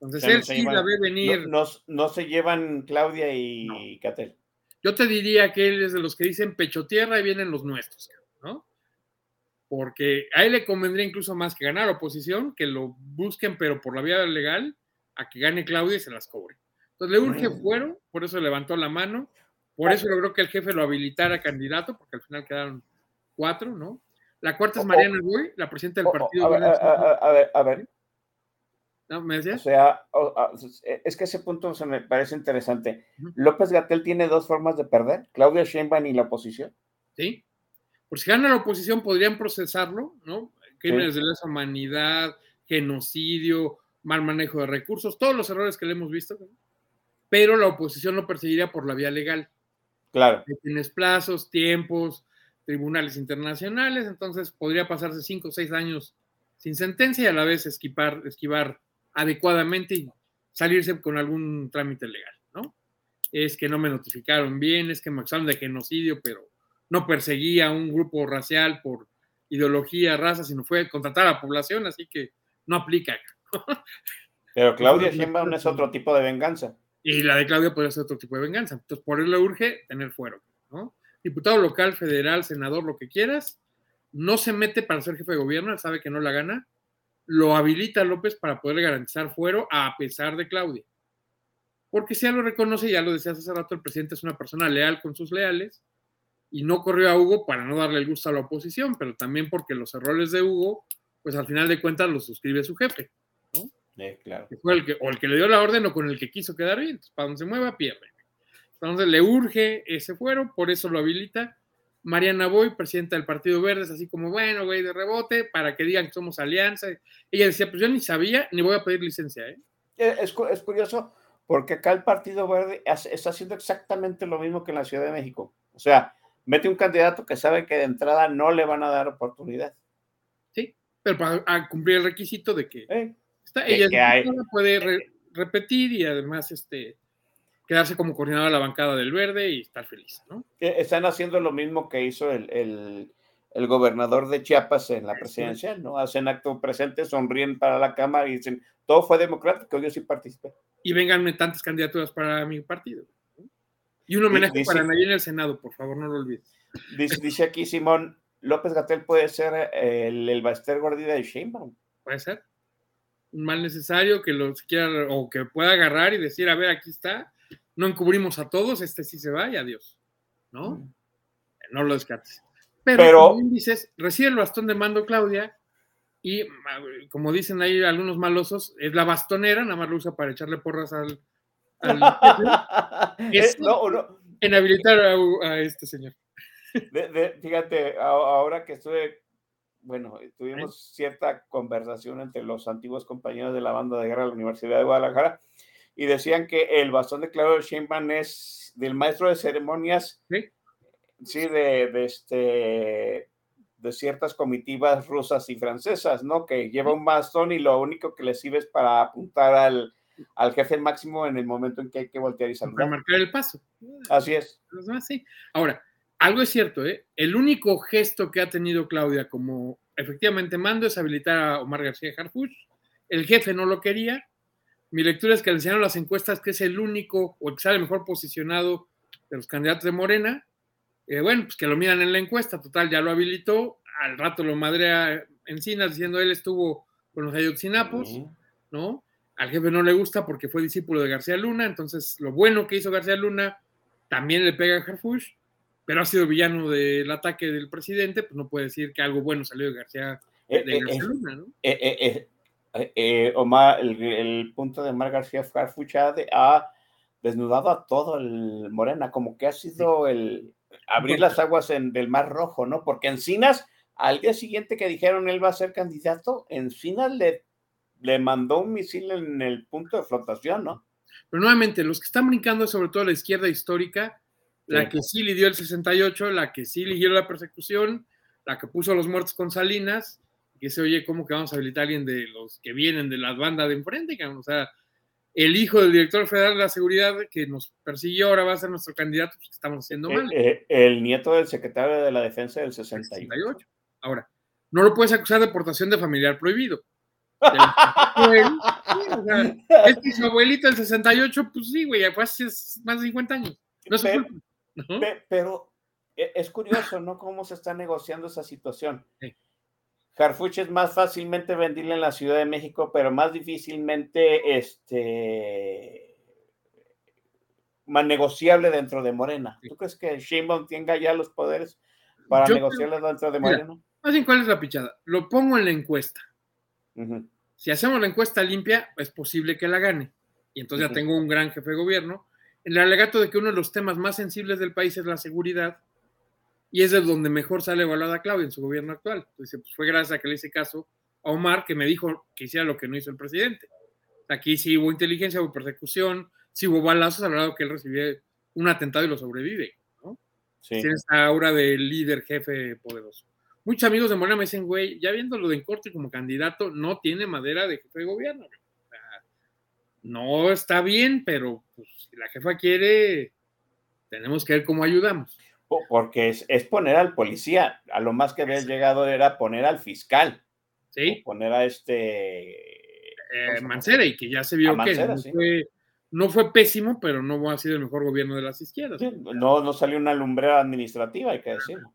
Entonces él sí la ve venir. No, se llevan Claudia y Catel. Yo te diría que él es de los que dicen pecho tierra y vienen los nuestros, ¿no? Porque a él le convendría incluso más que ganar oposición, que lo busquen, pero por la vía legal, a que gane Claudia y se las cobre. Entonces le urge fuero, por eso levantó la mano, por eso logró que el jefe lo habilitara candidato, porque al final quedaron cuatro, ¿no? La cuarta es Mariana Boy, la presidenta del partido. A ver, a, ver, a ver. ¿No? ¿Me decías? O sea, es que ese punto se me parece interesante. López Gatel tiene dos formas de perder, Claudia Sheinbaum y la oposición. Sí. Por si gana la oposición, podrían procesarlo, ¿no? Crímenes de lesa humanidad, genocidio, mal manejo de recursos, todos los errores que le hemos visto, pero la oposición lo perseguiría por la vía legal. Claro. Tienes plazos, tiempos, tribunales internacionales, entonces podría pasarse cinco o seis años sin sentencia y a la vez esquivar, esquivar adecuadamente y salirse con algún trámite legal, ¿no? Es que no me notificaron bien, es que me acusaron de genocidio, pero no perseguía a un grupo racial por ideología, raza, sino fue contratar a la población, así que no aplica. Pero Claudia Sheinbaum es otro tipo de venganza. Y la de Claudia podría ser otro tipo de venganza. Entonces, por eso le urge tener fuero, ¿no? diputado local, federal, senador, lo que quieras, no se mete para ser jefe de gobierno, él sabe que no la gana, lo habilita López para poder garantizar fuero a pesar de Claudia. Porque si ya lo reconoce, ya lo decía hace rato, el presidente es una persona leal con sus leales y no corrió a Hugo para no darle el gusto a la oposición, pero también porque los errores de Hugo, pues al final de cuentas los suscribe su jefe. ¿no? claro. fue el que, o el que le dio la orden o con el que quiso quedar bien. Entonces, para donde se mueva, pierde. Entonces le urge ese fuero, por eso lo habilita. Mariana Boy, presidenta del Partido Verde, es así como, bueno, güey, de rebote, para que digan que somos alianza. Ella decía, pues yo ni sabía, ni voy a pedir licencia. ¿eh? eh es, es curioso, porque acá el Partido Verde está haciendo exactamente lo mismo que en la Ciudad de México. O sea, mete un candidato que sabe que de entrada no le van a dar oportunidad. Sí, pero para cumplir el requisito de que, eh, ella puede repetir y además este quedarse como coordinador de la bancada del Verde y estar feliz, ¿no? Están haciendo lo mismo que hizo el, gobernador de Chiapas en la presidencial, ¿no? Hacen acto presente, sonríen para la Cámara y dicen, todo fue democrático, yo sí participé. Y vengan tantas candidaturas para mi partido. Y un homenaje para nadie en el Senado, por favor, no lo olvides. Dice, aquí Simón, López Gatel puede ser el, el Baster Gordida de Sheinbaum. Puede ser. Un mal necesario que lo quiera o que pueda agarrar y decir, a ver, aquí está, no encubrimos a todos, este sí se va y adiós, ¿no? Mm. No lo descartes. Pero, como dices, recibe el bastón de mando Claudia y, como dicen ahí algunos malosos, es la bastonera, nada más lo usa para echarle porras al... Eh, no, no. En habilitar a, este señor. fíjate, ahora que estuve, bueno, tuvimos cierta conversación entre los antiguos compañeros de la banda de guerra de la Universidad de Guadalajara y decían que el bastón de Claudio Sheinbaum es del maestro de ceremonias, sí, de, de, este, de ciertas comitivas rusas y francesas, ¿no? Que lleva un bastón y lo único que le sirve es para apuntar al, al jefe máximo en el momento en que hay que voltear y saludar. Para marcar el paso. Así es. Sí. Ahora, algo es cierto, ¿eh? El único gesto que ha tenido Claudia como efectivamente mando es habilitar a Omar García Harfuch. El jefe no lo quería, mi lectura es que le enseñaron las encuestas que es el único o el que sale mejor posicionado de los candidatos de Morena. Eh, bueno, pues que lo miran en la encuesta, total, ya lo habilitó. Al rato lo madrea Encinas diciendo él estuvo con los ayotzinapos, ¿no? al jefe no le gusta porque fue discípulo de García Luna, entonces lo bueno que hizo García Luna también le pega a Harfush, pero ha sido villano del ataque del presidente, pues no puede decir que algo bueno salió de García, de Eh, eh, García eh, Luna, ¿no? Eh, eh, Omar, el, el punto de Omar García Harfuch ha, ha desnudado a todo el Morena, como que ha sido el abrir las aguas en, del Mar Rojo, ¿no? Porque Encinas, al día siguiente que dijeron él va a ser candidato, Encinas le, le mandó un misil en el punto de flotación, ¿no? Pero nuevamente, los que están brincando sobre todo la izquierda histórica, la Sí. que sí lidió el 68, la que sí lidió la persecución, la que puso a los muertos con Salinas, que se oye, ¿cómo que vamos a habilitar a alguien de los que vienen de las bandas de enfrente? O sea, el hijo del director federal de la seguridad que nos persiguió ahora va a ser nuestro candidato, pues, que estamos haciendo mal. Eh, eh, el nieto del secretario de la defensa del 68. 68. Ahora, no lo puedes acusar de portación de familiar prohibido. O sea, es que su abuelito del 68, pues sí, güey, fue hace más de 50 años. No es su Pe- culpa, ¿no? Pe- Pero es curioso, ¿no? Cómo se está negociando esa situación. Sí. Harfuch es más fácilmente vendible en la Ciudad de México, pero más difícilmente este, más negociable dentro de Morena. ¿Tú crees que Sheinbaum tenga ya los poderes para Yo negociarlo dentro de Morena? Más bien, ¿cuál es la pichada? Lo pongo en la encuesta. Si hacemos la encuesta limpia, es posible que la gane. Y entonces ya tengo un gran jefe de gobierno. El alegato de que uno de los temas más sensibles del país es la seguridad, y es de donde mejor sale evaluada Claudia en su gobierno actual. Entonces, pues fue gracias a que le hice caso a Omar, que me dijo que hiciera lo que no hizo el presidente. Aquí sí hubo inteligencia, hubo persecución, sí hubo balazos, al lado que él recibió un atentado y lo sobrevive. ¿no? Sí. Tiene esta aura de líder, jefe poderoso. Muchos amigos de Morena me dicen, güey, ya viéndolo de en corte como candidato, no tiene madera de jefe de gobierno. güey. O sea, no está bien, pero pues, si la jefa quiere, tenemos que ver cómo ayudamos. Po- Porque es, es poner al policía. A lo más que había llegado era poner al fiscal. ¿Sí? Poner a este. Eh, Mancera, y que ya se vio que sí. fue, no fue pésimo, pero no ha sido el mejor gobierno de las izquierdas. Sí, no, no salió una lumbrera administrativa, hay que decirlo.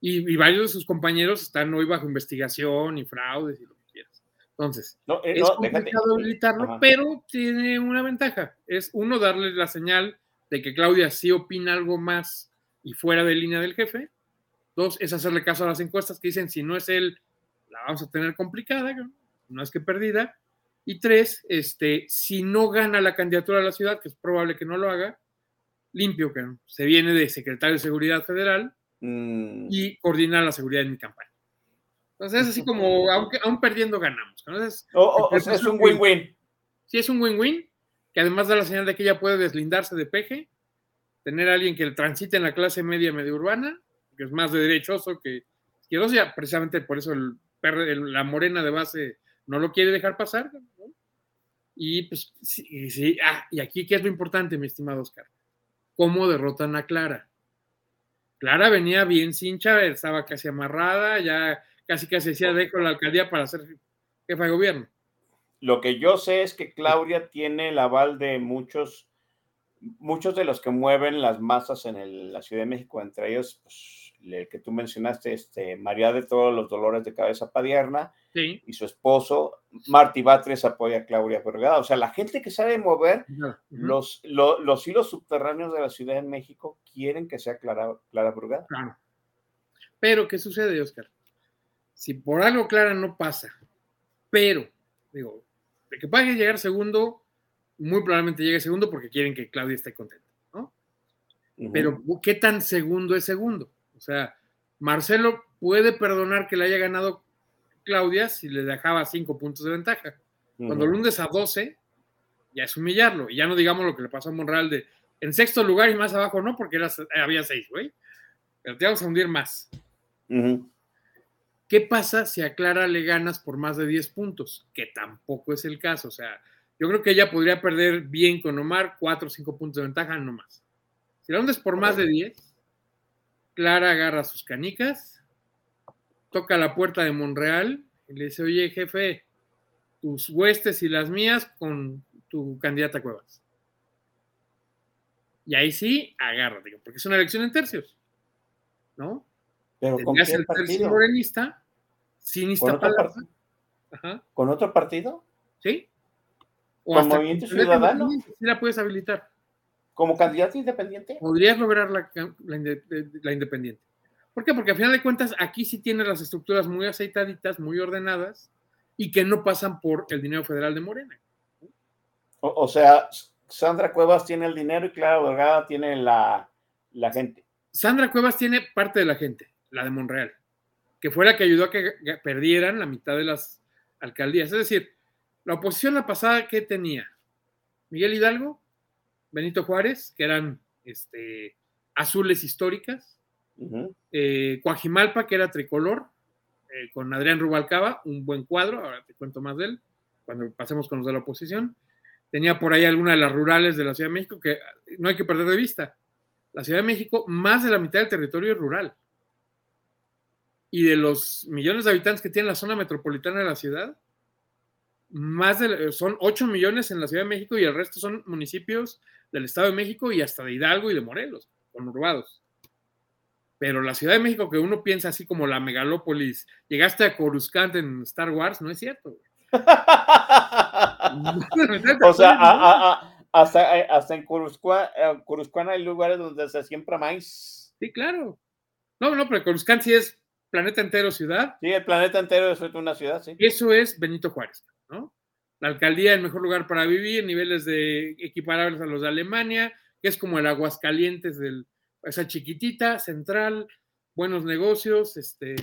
Y, y varios de sus compañeros están hoy bajo investigación y fraudes y lo que quieras. Entonces, No, eh, es no, déjate. complicado habilitarlo, Ajá. pero tiene una ventaja. Es uno, darle la señal de que Claudia sí opina algo más y fuera de línea del jefe. Dos, es hacerle caso a las encuestas que dicen si no es él, la vamos a tener complicada, no es que perdida. Y tres, este, si no gana la candidatura a la ciudad, que es probable que no lo haga, limpio, que se viene de secretario de Seguridad Federal Mm, y coordinar la seguridad en mi campaña. Entonces es así como, aunque, aún perdiendo, ganamos. Entonces, o- o- o sea, es un win-win. Sí, es un win-win, que además da la señal de que ella puede deslindarse de peje, tener a alguien que transite en la clase media medio urbana, que es más de derechoso que izquierdoso, ya precisamente por eso el, el- la morena de base no lo quiere dejar pasar. Y pues sí, sí, ah, y aquí qué es lo importante, mi estimado Oscar, cómo derrotan a Clara. Clara venía bien cincha, estaba casi amarrada, ya casi casi decía dejo la alcaldía para ser jefa de gobierno. Lo que yo sé es que Claudia tiene el aval de muchos, muchos de los que mueven las masas en el- la Ciudad de México, entre ellos pues, el que tú mencionaste, este, María de todos los dolores de cabeza Padierna Sí. y su esposo, Martí Batres apoya a Claudia Vergara. O sea, la gente que sabe mover los, lo- los hilos subterráneos de la Ciudad de México quieren que sea Clara, Clara Brugada. Claro. Pero, ¿qué sucede, Oscar? Si por algo Clara no pasa, pero, digo, de que pueda llegar segundo, muy probablemente llegue segundo porque quieren que Claudia esté contenta, ¿no? Pero, ¿qué tan segundo es segundo? O sea, Marcelo puede perdonar que le haya ganado Claudia si le dejaba cinco puntos de ventaja. Cuando lo hundes a 12, ya es humillarlo. Y ya no digamos lo que le pasó a Monreal de en sexto lugar y más abajo, no, porque era, había seis, güey. Pero te vamos a hundir más. Ujú. ¿Qué pasa si a Clara le ganas por más de 10 puntos? Que tampoco es el caso. O sea, yo creo que ella podría perder bien con Omar, 4 o 5 puntos de ventaja, no más. Si la hundes por más de 10, Clara agarra sus canicas, toca la puerta de Monreal y le dice, oye, jefe, tus huestes y las mías con tu candidata Cuevas. Y ahí sí, agárrate, porque es una elección en tercios, ¿no? Pero ¿con el partido? morenista, sin ¿Con otro, Iztapalapa. par- Ajá, ¿Con otro partido? ¿sí? O ¿Con Movimiento Ciudadano? Sí la puedes habilitar. ¿Como candidato independiente? Podrías lograr la, la inde- la independiente. ¿Por qué? Porque al final de cuentas aquí sí tienes las estructuras muy aceitaditas, muy ordenadas y que no pasan por el dinero federal de Morena. O, o sea, Sandra Cuevas tiene el dinero y Clara Delgado tiene la, la gente. Sandra Cuevas tiene parte de la gente, la de Monreal, que fue la que ayudó a que perdieran la mitad de las alcaldías. Es decir, la oposición la pasada, ¿qué tenía? Miguel Hidalgo, Benito Juárez, que eran este, azules históricas, Ujú. eh, Coajimalpa, que era tricolor, eh, con Adrián Rubalcaba, un buen cuadro, ahora te cuento más de él, cuando pasemos con los de la oposición. Tenía por ahí alguna de las rurales de la Ciudad de México que no hay que perder de vista. La Ciudad de México, más de la mitad del territorio es rural. Y de los millones de habitantes que tiene la zona metropolitana de la ciudad, más de, son 8 millones en la Ciudad de México y el resto son municipios del Estado de México y hasta de Hidalgo y de Morelos, conurbados. Pero la Ciudad de México que uno piensa así como la megalópolis, llegaste a Coruscant en Star Wars, no es cierto. o sea, a- a- a- hasta, eh, hasta en Coruscua- eh, Coruscuana hay lugares donde se siembra maíz. Sí, claro. No, no, pero Coruscant sí es planeta entero ciudad. Sí, el planeta entero es una ciudad, sí. Eso es Benito Juárez, ¿no? La alcaldía, el mejor lugar para vivir, niveles de equiparables a los de Alemania, que es como el Aguascalientes del, esa chiquitita, central, buenos negocios, este,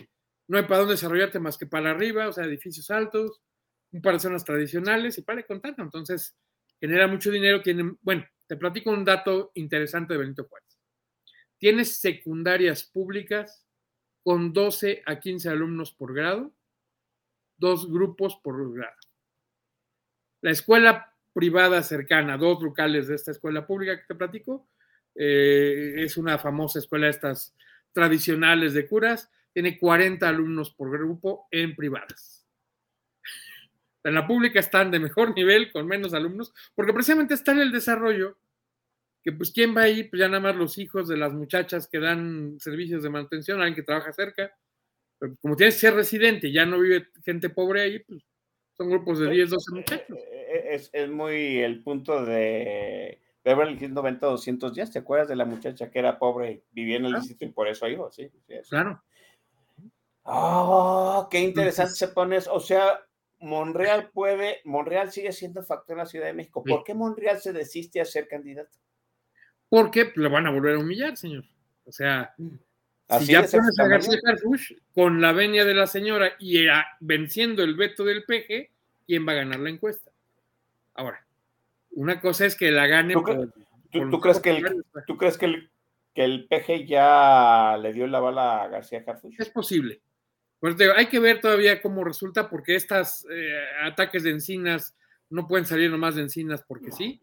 no hay para dónde desarrollarte más que para arriba, o sea, edificios altos, un par de zonas tradicionales y para de contar. Entonces, genera mucho dinero, tienen, bueno, te platico un dato interesante de Benito Juárez. Tienes secundarias públicas con 12 a 15 alumnos por grado, dos grupos por grado. La escuela privada cercana, dos locales de esta escuela pública que te platico, eh, es una famosa escuela de estas tradicionales de curas, tiene 40 alumnos por grupo en privadas. En la pública están de mejor nivel, con menos alumnos, porque precisamente está en el desarrollo que pues quién va ahí, pues ya nada más los hijos de las muchachas que dan servicios de manutención, alguien que trabaja cerca, pero como tienes que ser residente, y ya no vive gente pobre ahí, pues son grupos de 10, 12 muchachos. Eh, Es, es muy el punto de Beverly Hills 90 200 días. ¿Te acuerdas de la muchacha que era pobre y vivía en el Claro. distrito y por eso iba? Sí, sí, eso. Claro. Oh, qué interesante se pone eso. O sea, Monreal puede, Monreal sigue siendo factor en la Ciudad de México. ¿Por qué Monreal se desiste a ser candidato? Porque lo van a volver a humillar, señor. O sea, Así si ya pones a. García Harfuch con la venia de la señora y a- venciendo el veto del PG, ¿quién va a ganar la encuesta? Ahora, una cosa es que la gane ¿Tú, cre- por- tú- por tú los crees que el, tú crees que el, que el PG ya le dio la bala a García Harfuch? Es posible. Pues digo, hay que ver todavía cómo resulta, porque estos ataques de encinas no pueden salir nomás de encinas porque sí.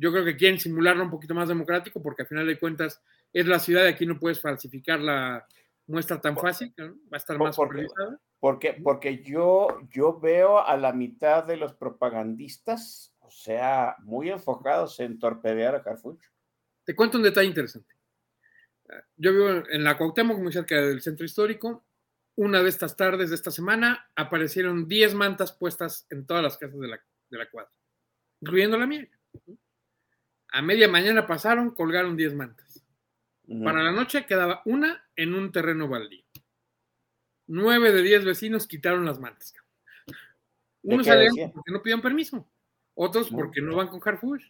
Yo creo que quieren simularlo un poquito más democrático, porque al final de cuentas es la ciudad y aquí no puedes falsificar la muestra tan fácil, ¿no? va a estar más porque-. Porque, porque yo, yo veo a la mitad de los propagandistas, o sea, muy enfocados en torpedear a Harfuch. Te cuento un detalle interesante. Yo vivo en la Cuauhtémoc, muy cerca del centro histórico. Una de estas tardes de esta semana aparecieron 10 mantas puestas en todas las casas de la, de la cuadra, incluyendo la mía. A media mañana pasaron, colgaron 10 mantas. Para la noche quedaba una en un terreno baldío. Nueve de 10 vecinos quitaron las mantas. Unos salieron decía? porque no pidieron permiso, otros No. porque no van con Harfuch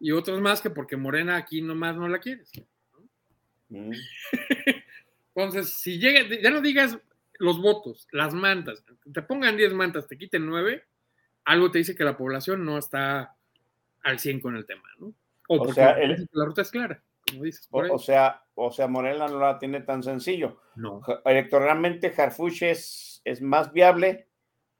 y otros más que porque Morena aquí nomás no la quieres. Mm. Entonces, si llega, ya no digas los votos, las mantas, te pongan 10 mantas, te quiten 9, algo te dice que la población no está al 100 con el tema, ¿no? O, O porque sea, el- la ruta es clara, como dices. O, por ahí. o sea, o sea, Morena no la tiene tan sencillo. no. Electoralmente, Harfuch es, es más viable,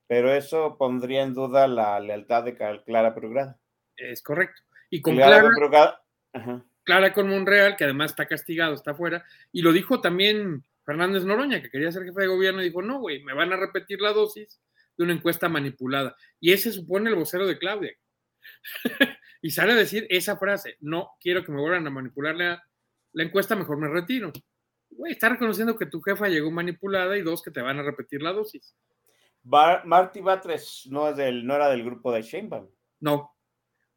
pero eso pondría en duda la lealtad de Clara Brugada. Es correcto. Y con Clara Clara, ajá. Clara con Monreal, que además está castigado, está afuera, y lo dijo también Fernández Noroña, que quería ser jefe de gobierno, y dijo, no, güey, me van a repetir la dosis de una encuesta manipulada. Y ese supone el vocero de Claudia. y sale a decir esa frase, no quiero que me vuelvan a manipular la, la encuesta, mejor me retiro. Güey, está reconociendo que tu jefa llegó manipulada y dos, que te van a repetir la dosis. Bar- Marty Batres no, es del, no era del grupo de Sheinbaum. No.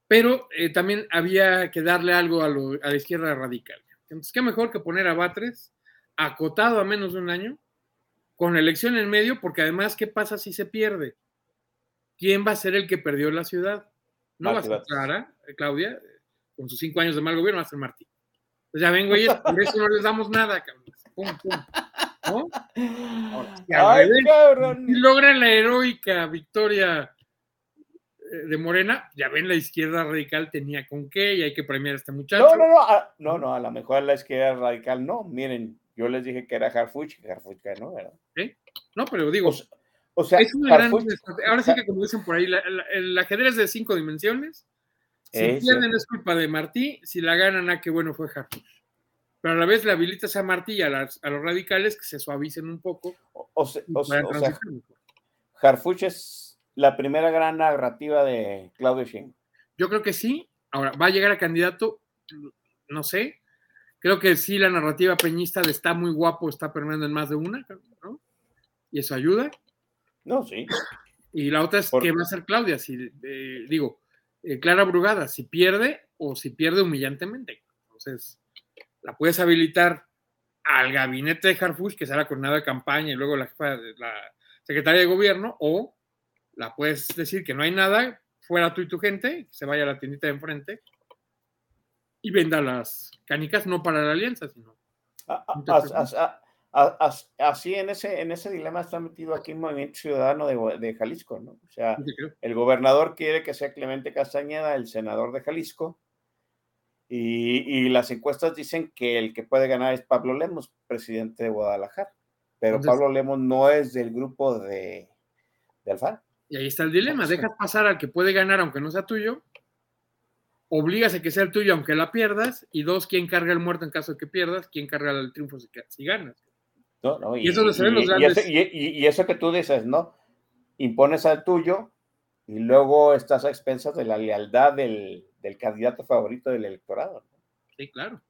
Pero eh, también había que darle algo a, lo, a, la izquierda radical. Entonces, ¿qué mejor que poner a Batres acotado a menos de un año, con la elección en medio, porque además, ¿qué pasa si se pierde? ¿Quién va a ser el que perdió la ciudad? No va a ser Clara, Claudia, con sus cinco años de mal gobierno, va a ser Martín. Pues ya ven, güey, por eso no les damos nada, cabrón. Pum, pum. ¿No? Ay, si logran la heroica victoria de Morena, ya ven, la izquierda radical tenía con qué y hay que premiar a este muchacho. No, no, no, a, no, no, a lo mejor la izquierda radical no. Miren, yo les dije que era Harfuch, Harfuch ganó, ¿verdad? ¿Sí? No, pero digo, o sea, es una gran, ahora sí que como dicen por ahí, la, la, el ajedrez de cinco dimensiones, si eso. pierden es culpa de Martí, si la ganan, ah, qué bueno fue Harfuch. Pero a la vez le habilitas a Martí y a, las, a los radicales que se suavicen un poco. O, o, se, o, o sea, Harfuch es la primera gran narrativa de Claudio Sheinbaum. Yo creo que sí. Ahora, ¿va a llegar a candidato? No sé. Creo que sí, la narrativa peñista de está muy guapo está permeando en más de una, ¿no? Y eso ayuda. No, sí. Y la otra es Por... qué va a hacer Claudia. Si, eh, digo, eh, Clara Brugada, si pierde o si pierde humillantemente. Entonces, la puedes habilitar al gabinete de Harfuch, que será coordinado de campaña y luego la, jefa la secretaria de gobierno, o la puedes decir que no hay nada, fuera tú y tu gente, que se vaya a la tiendita de enfrente y venda las canicas, no para la alianza, sino. Así en ese, en ese dilema está metido aquí el Movimiento Ciudadano de, de Jalisco, ¿no? O sea, el gobernador quiere que sea Clemente Castañeda el senador de Jalisco, y, y, las encuestas dicen que el que puede ganar es Pablo Lemos, presidente de Guadalajara. Pero Entonces, Pablo Lemos no es del grupo de, de Alfaro. Y ahí está el dilema. Dejas pasar al que puede ganar aunque no sea tuyo. Obligas a que sea el tuyo aunque la pierdas. Y dos, ¿quién carga el muerto en caso de que pierdas? ¿Quién carga el triunfo si, si ganas? No, no, y, y, eso lo saben los grandes. Y, eso, y eso que tú dices, ¿no? Impones al tuyo y luego estás a expensas de la lealtad del, del candidato favorito del electorado. ¿no? Sí, claro.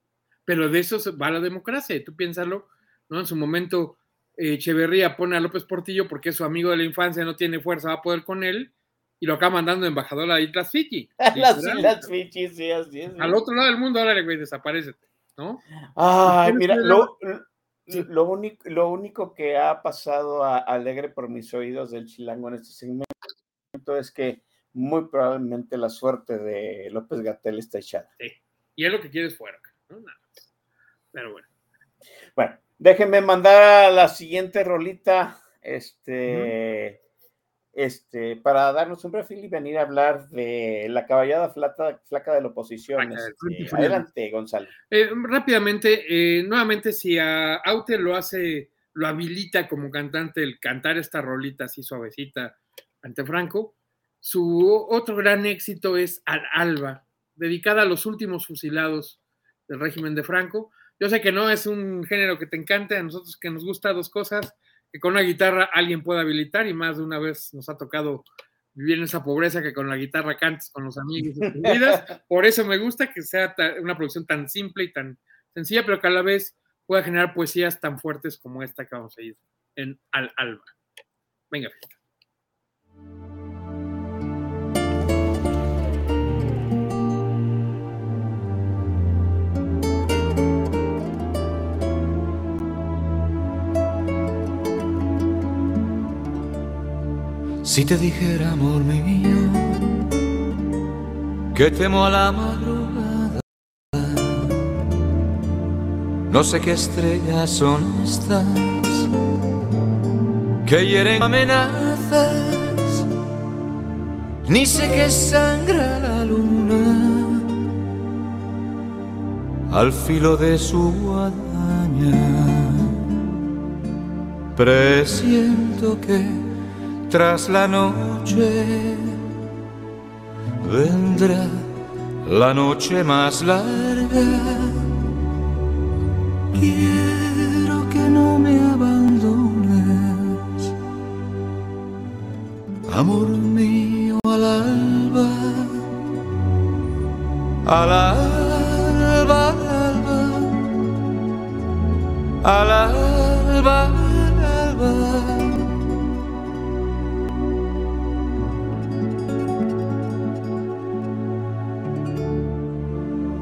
Pero de eso va la democracia. Tú piénsalo, ¿no? En su momento, eh, Echeverría pone a López Portillo porque es su amigo de la infancia, no tiene fuerza, va a poder con él, y lo acaba mandando embajador a Islas Fiji. las Islas Fiji, sí, así es. Al otro lado del mundo, ahora güey, desaparece, ¿no? Ay, mira, lo. Lo, único, lo único que ha pasado a, alegre por mis oídos del chilango en este segmento es que muy probablemente la suerte de López Gatel está echada. Sí. Y es lo que quieres fuera, ¿no? Nada más. Pero bueno. Bueno, déjenme mandar a la siguiente rolita, este, uh -huh. Este, para darnos un perfil y venir a hablar de la caballada flaca, flaca de la oposición. Este, adelante, Gonzalo. Eh, rápidamente, eh, nuevamente, si a Aute lo hace, lo habilita como cantante el cantar esta rolita así suavecita ante Franco, su otro gran éxito es Al Alba, dedicada a los últimos fusilados del régimen de Franco. Yo sé que no es un género que te encante, a nosotros que nos gusta dos cosas, con una guitarra alguien pueda habilitar y más de una vez nos ha tocado vivir en esa pobreza que con la guitarra cantes con los amigos. Por eso me gusta que sea una producción tan simple y tan sencilla, pero que a la vez pueda generar poesías tan fuertes como esta que vamos a ir en Al Alba. Venga, Si te dijera, amor mío, que temo a la madrugada, no sé qué estrellas son estas que hieren amenazas, ni sé qué sangra la luna al filo de su guadaña. Presiento que tras la noche vendrá la noche más larga. Quiero que no me abandones, amor mío al alba, al alba, al alba, al alba.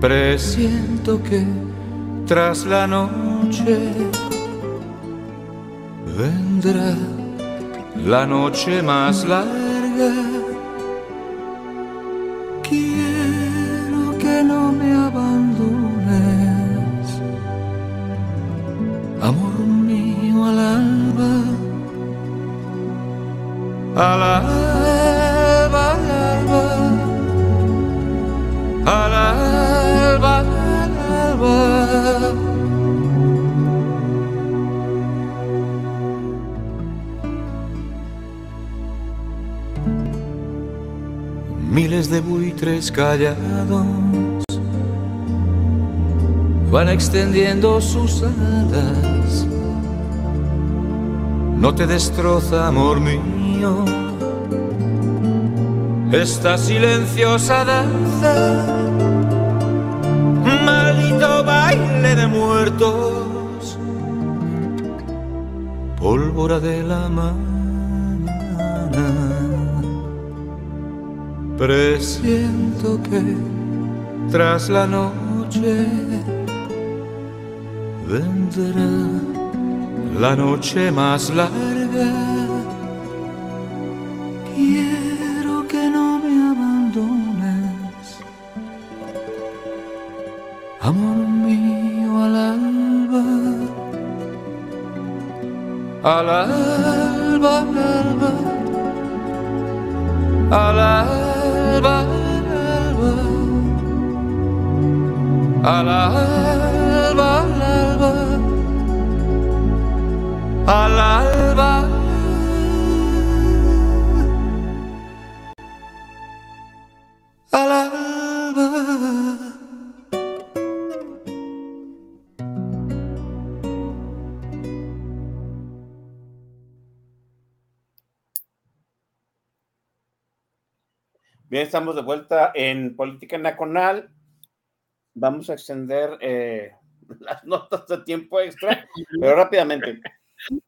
Presiento que tras la noche vendrá la noche más larga. Callados van extendiendo sus alas. No te destroza, amor mío, esta silenciosa danza, maldito baile de muertos, pólvora de la mañana. Presiento que tras la noche vendrá la noche más larga. Al alba, al alba. Al alba. Bien, estamos de vuelta en Política Nacional. Vamos a extender eh, las notas de tiempo extra, pero rápidamente.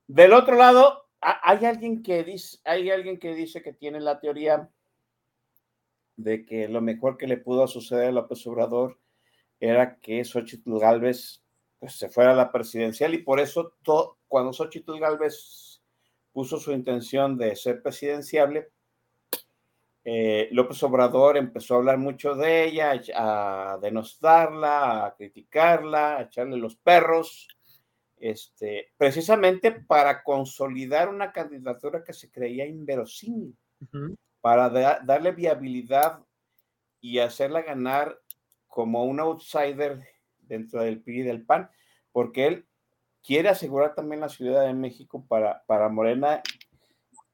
Del otro lado, ha- hay alguien que dice, hay alguien que dice que tiene la teoría de que lo mejor que le pudo suceder a López Obrador era que Xochitl Galvez pues, se fuera a la presidencial y por eso cuando Xochitl Galvez puso su intención de ser presidenciable, eh, López Obrador empezó a hablar mucho de ella, a denostarla, a criticarla, a echarle los perros, este, precisamente para consolidar una candidatura que se creía inverosímil, para da- darle viabilidad y hacerla ganar como un outsider dentro del PRI y del PAN, porque él quiere asegurar también la Ciudad de México para, para Morena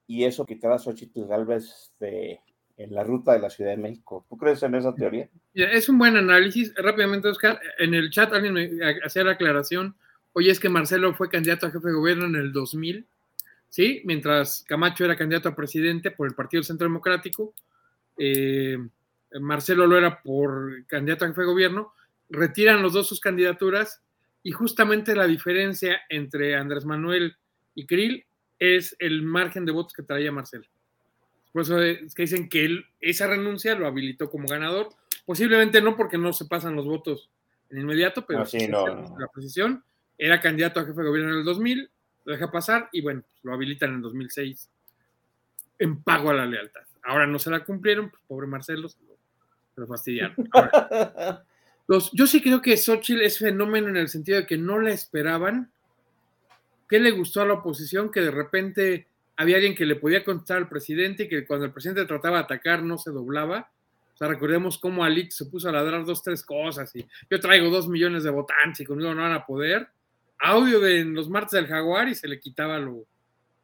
y eso quitar a Xochitl Galvez de, en la ruta de la Ciudad de México. ¿Tú crees en esa teoría? Es un buen análisis. Rápidamente, Oscar, en el chat alguien me hacía la aclaración. Oye, es que Marcelo fue candidato a jefe de gobierno en el 2000, ¿sí? Mientras Camacho era candidato a presidente por el Partido Centro Democrático. eh, Marcelo lo era por candidato a jefe de gobierno. Retiran los dos sus candidaturas y justamente la diferencia entre Andrés Manuel y Krill es el margen de votos que traía Marcelo. Por eso es que dicen que él, esa renuncia lo habilitó como ganador. Posiblemente no porque no se pasan los votos en inmediato, pero sí, no, no. la posición. Era candidato a jefe de gobierno en el 2000, lo deja pasar y bueno, pues, lo habilitan en 2006 en pago a la lealtad. Ahora no se la cumplieron, pues, pobre Marcelo, se lo, se lo fastidiaron. Ahora, los- yo sí creo que Xochitl es fenómeno en el sentido de que no la esperaban. ¿Qué le gustó a la oposición? Que de repente había alguien que le podía contestar al presidente y que cuando el presidente trataba de atacar no se doblaba. O sea, recordemos cómo Alix se puso a ladrar dos, tres cosas y yo traigo dos millones de votantes y conmigo no van a poder. Audio de los martes del Jaguar y se le quitaba lo,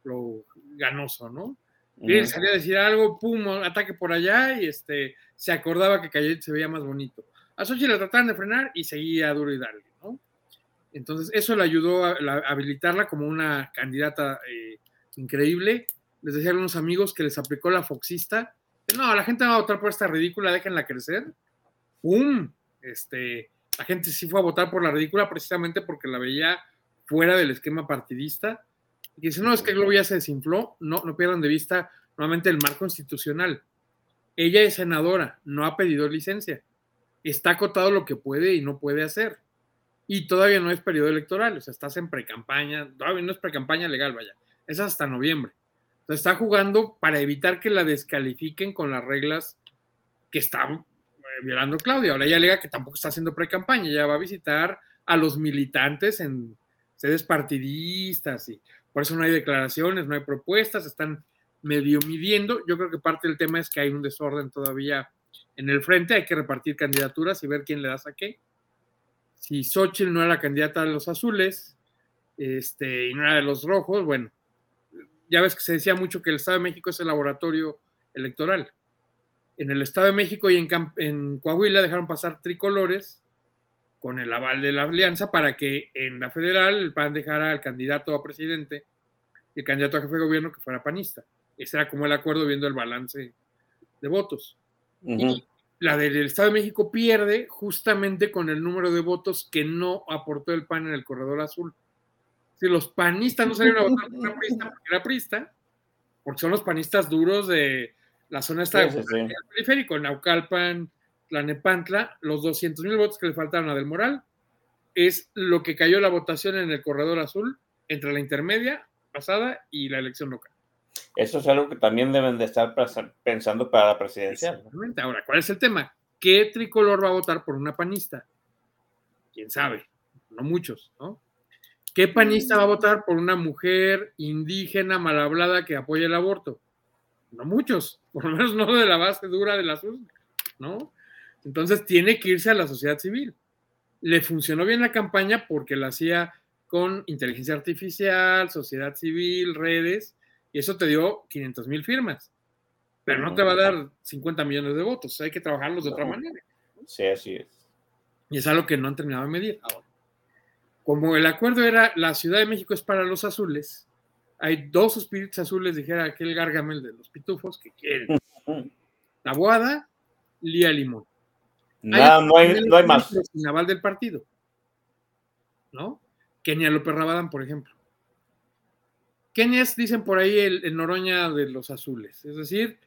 lo ganoso, ¿no? Y él Ujú. salía a decir algo, pum, ataque por allá y este, se acordaba que Cayet se veía más bonito. A Xochitl la trataban de frenar y seguía duro y dale, ¿no? Entonces, eso le ayudó a, la, a habilitarla como una candidata eh, increíble. Les decía a algunos amigos que les aplicó la foxista. No, la gente va a votar por esta ridícula, déjenla crecer. ¡Pum! Este, la gente sí fue a votar por la ridícula precisamente porque la veía fuera del esquema partidista. Y dice, no, es que Globo ya se desinfló. No, no pierdan de vista nuevamente el marco institucional. Ella es senadora, no ha pedido licencia. Está acotado lo que puede y no puede hacer. Y todavía no es periodo electoral, o sea, estás en pre-campaña, todavía no es pre-campaña legal, vaya. Es hasta noviembre. Está jugando para evitar que la descalifiquen con las reglas que está violando Claudia. Ahora ella alega que tampoco está haciendo pre-campaña, ella va a visitar a los militantes en sedes partidistas y por eso no hay declaraciones, no hay propuestas, están medio midiendo. Yo creo que parte del tema es que hay un desorden todavía en el frente, hay que repartir candidaturas y ver quién le da a qué. Si Xochitl no era la candidata de los azules este, y no era de los rojos, bueno, ya ves que se decía mucho que el Estado de México es el laboratorio electoral. En el Estado de México y en, en Coahuila dejaron pasar tricolores con el aval de la alianza para que en la federal el PAN dejara al candidato a presidente y el candidato a jefe de gobierno que fuera panista. Ese era como el acuerdo viendo el balance de votos. Uh -huh. Y la del Estado de México pierde justamente con el número de votos que no aportó el PAN en el corredor azul. Si los panistas no salieron a votar por una prista porque era prista, porque son los panistas duros de la zona esta sí, de sí, sí. periférico, Naucalpan, Tlanepantla, los 200 mil votos que le faltaron a Del Moral, es lo que cayó la votación en el corredor azul entre la intermedia pasada y la elección local. Eso es algo que también deben de estar pensando para la presidencia. Exactamente. Ahora, ¿cuál es el tema? ¿Qué tricolor va a votar por una panista? ¿Quién sabe? No muchos, ¿no? ¿Qué panista va a votar por una mujer indígena mal hablada que apoya el aborto? No muchos, por lo menos no de la base dura de las urnas, ¿no? Entonces tiene que irse a la sociedad civil. Le funcionó bien la campaña porque la hacía con inteligencia artificial, sociedad civil, redes, y eso te dio 500 mil firmas. Pero no te va a dar 50 millones de votos, hay que trabajarlos de otra manera. Sí, así es. Y es algo que no han terminado de medir ahora. Como el acuerdo era la Ciudad de México es para los azules, hay dos espíritus azules, dijera aquel Gargamel de los pitufos, que quieren. La Boada, Lía Limón. No, no, hay, no hay más. Naval del partido. ¿No? Kenia López Rabadán, por ejemplo. Kenia es, dicen por ahí, el, el, Noroña de los azules. Es decir,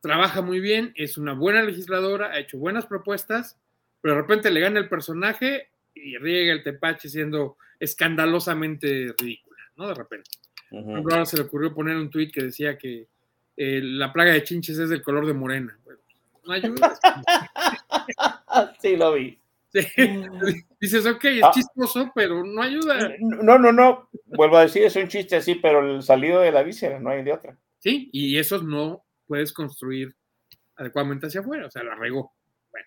trabaja muy bien, es una buena legisladora, ha hecho buenas propuestas, pero de repente le gana el personaje y riega el tepache siendo escandalosamente ridícula, ¿no? De repente. Uh -huh. Ahora se le ocurrió poner un tuit que decía que eh, la plaga de chinches es del color de morena. Bueno, no ayuda. sí, lo vi. Sí. Dices, ok, es ah. chistoso, pero no ayuda. No, no, no. Vuelvo a decir, es un chiste así, pero el salido de la víscera, no hay de otra. Sí, y eso no puedes construir adecuadamente hacia afuera, o sea, la regó. Bueno.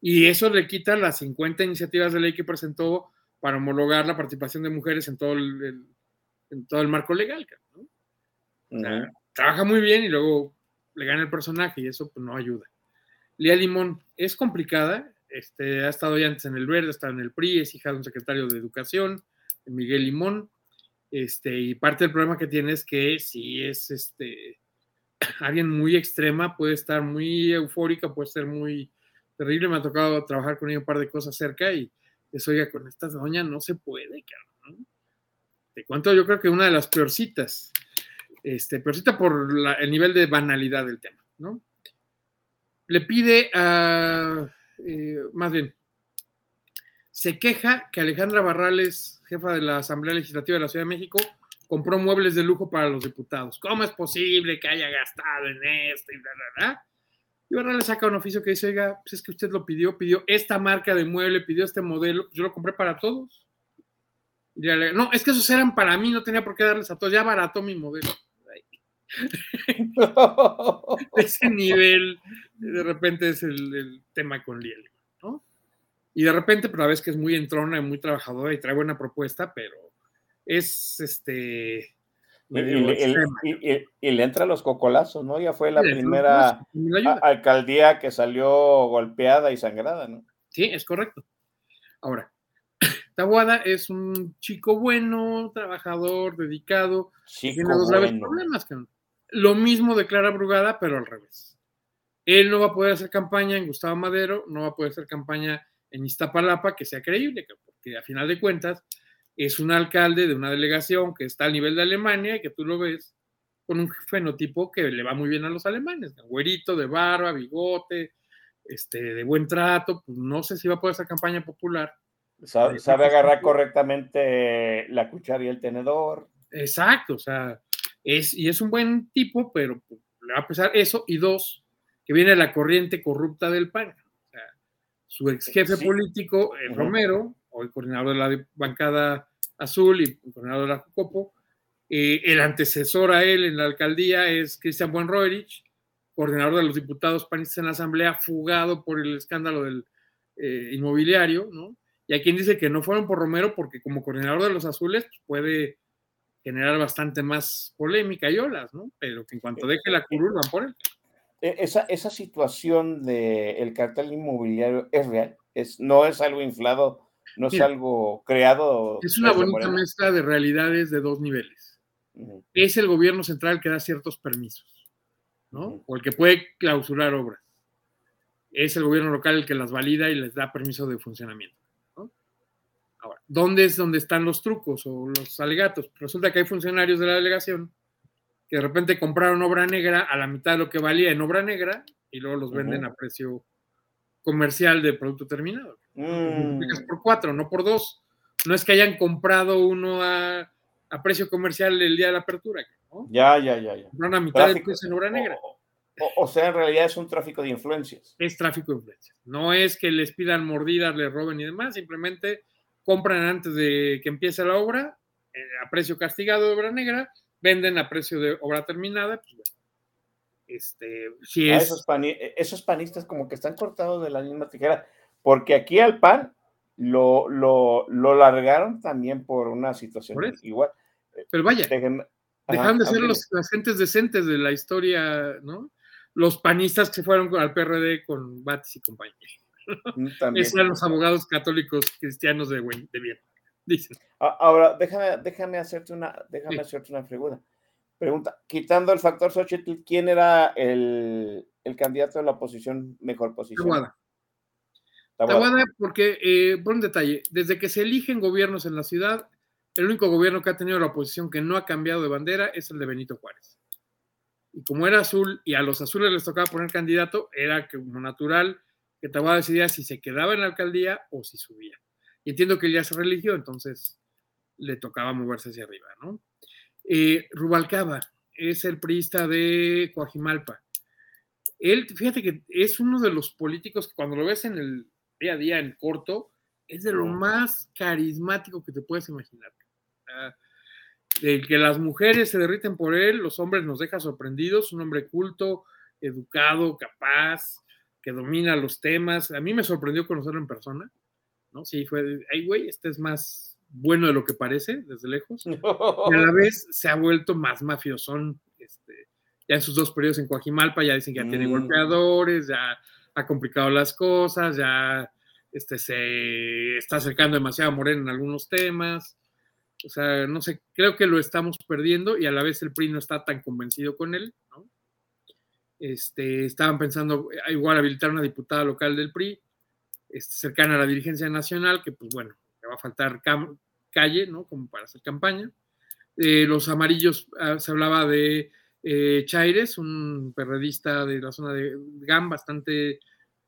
Y eso le quita las 50 iniciativas de ley que presentó para homologar la participación de mujeres en todo el, el en todo el marco legal. ¿no? O sea, uh -huh. Trabaja muy bien y luego le gana el personaje y eso pues, no ayuda. Lía Limón es complicada, este, ha estado ya antes en el Verde, está en el PRI, es hija de un secretario de Educación, Miguel Limón, este, y parte del problema que tiene es que si es este, alguien muy extrema, puede estar muy eufórica, puede ser muy terrible, me ha tocado trabajar con ella un par de cosas cerca y eso, oiga, con esta doña no se puede, cabrón. Te cuento, yo creo que una de las peorcitas, este, peorcita por el nivel de banalidad del tema, ¿no? Le pide a eh, más bien, se queja que Alejandra Barrales, jefa de la Asamblea Legislativa de la Ciudad de México, compró muebles de lujo para los diputados. ¿Cómo es posible que haya gastado en esto y bla, bla, bla? Y Barrales saca un oficio que dice, oiga, pues es que usted lo pidió, pidió esta marca de mueble, pidió este modelo, yo lo compré para todos. Le, no, es que esos eran para mí, no tenía por qué darles a todos, ya barató mi modelo. ese nivel de repente es el, el tema con Liel, ¿no? Y de repente, pero a veces que es muy entrona y muy trabajadora y trae buena propuesta, pero es este. Y, y, y, y, le entra los cocolazos, ¿no? Ya fue la sí, primera alcaldía que salió golpeada y sangrada, ¿no? Sí, es correcto. Ahora, Tabuada es un chico bueno, trabajador, dedicado. Chico tiene dos graves bueno. problemas. Lo mismo declara Brugada, pero al revés. Él no va a poder hacer campaña en Gustavo Madero, no va a poder hacer campaña en Iztapalapa que sea creíble, porque a final de cuentas es un alcalde de una delegación que está al nivel de Alemania y que tú lo ves con un fenotipo que le va muy bien a los alemanes, güerito, de barba, bigote, este, de buen trato, pues no sé si va a poder hacer campaña popular. Sabe, sabe agarrar correctamente la cuchara y el tenedor. Exacto, o sea, es, y es un buen tipo, pero pues, le va a pesar eso, y dos, que viene la corriente corrupta del PAN. O sea, su ex jefe Sí. político, eh, Ujú. Romero, hoy coordinador de la bancada azul y coordinador de la Jucopo, eh, el antecesor a él en la alcaldía es Cristian Buenroerich, coordinador de los diputados panistas en la asamblea, fugado por el escándalo del eh, inmobiliario, ¿no? Y hay quien dice que no fueron por Romero porque como coordinador de los azules pues, puede generar bastante más polémica y olas, ¿no? Pero que en cuanto deje la curul van por él. E- Esa, esa situación del cartel inmobiliario es real, es, no es algo inflado, no es algo creado. Es una bonita mezcla de realidades de dos niveles. Es el gobierno central que da ciertos permisos, ¿no? O el que puede clausurar obras. Es el gobierno local el que las valida y les da permiso de funcionamiento. ¿Dónde es donde están los trucos o los alegatos? Resulta que hay funcionarios de la delegación que de repente compraron obra negra a la mitad de lo que valía en obra negra y luego los venden a precio comercial de producto terminado. Mm. Por cuatro, no por dos. No es que hayan comprado uno a, a precio comercial el día de la apertura. ¿no? Ya, ya, ya, ya. Compraron a mitad Tráfico. precio en obra negra. O, o sea, en realidad es un tráfico de influencias. Es tráfico de influencia. No es que les pidan mordidas, les roben y demás, simplemente compran antes de que empiece la obra eh, a precio castigado de obra negra, venden a precio de obra terminada. Pues, bueno, este, si A es, esos, pani- esos panistas como que están cortados de la misma tijera, porque aquí al PAN lo, lo, lo largaron también por una situación Por igual. pero vaya, Ajá, dejaron de ser los, las gentes decentes de la historia, ¿no? Los panistas que se fueron al PRD con Batis y compañía. Mm, también. Esos eran los abogados católicos cristianos de, de bien, dicen. Ahora, déjame, déjame hacerte una, déjame Sí. hacerte una pregunta. Pregunta, quitando el factor Xochitl, ¿quién era el, el candidato de la oposición mejor posición? Tabuada. Tabuada, porque, eh, por un detalle, desde que se eligen gobiernos en la ciudad, el único gobierno que ha tenido la oposición que no ha cambiado de bandera es el de Benito Juárez. Y como era azul y a los azules les tocaba poner candidato, era como natural que Tabuada decidía si se quedaba en la alcaldía o si subía. Y entiendo que él ya se religió, entonces le tocaba moverse hacia arriba, ¿no? Eh, Rubalcaba es el priista de Coajimalpa. Él, fíjate que es uno de los políticos que cuando lo ves en el día a día, en corto, es de lo más carismático que te puedes imaginar. De que las mujeres se derriten por él, los hombres nos deja sorprendidos, un hombre culto, educado, capaz, que domina los temas. A mí me sorprendió conocerlo en persona, ¿no? Sí, fue, ay, güey, este es más bueno de lo que parece, desde lejos. Y a la vez se ha vuelto más mafiosón, este, ya en sus dos periodos en Coajimalpa, ya dicen que ya tiene Mm. golpeadores, ya ha complicado las cosas, ya este, se está acercando demasiado a Moreno en algunos temas. O sea, no sé, creo que lo estamos perdiendo y a la vez el PRI no está tan convencido con él, ¿no? Este, estaban pensando eh, igual habilitar una diputada local del PRI, este, cercana a la dirigencia nacional, que pues bueno, le va a faltar calle, ¿no? Como para hacer campaña. Eh, los amarillos, ah, se hablaba de eh, Chaires, un perredista de la zona de GAM, bastante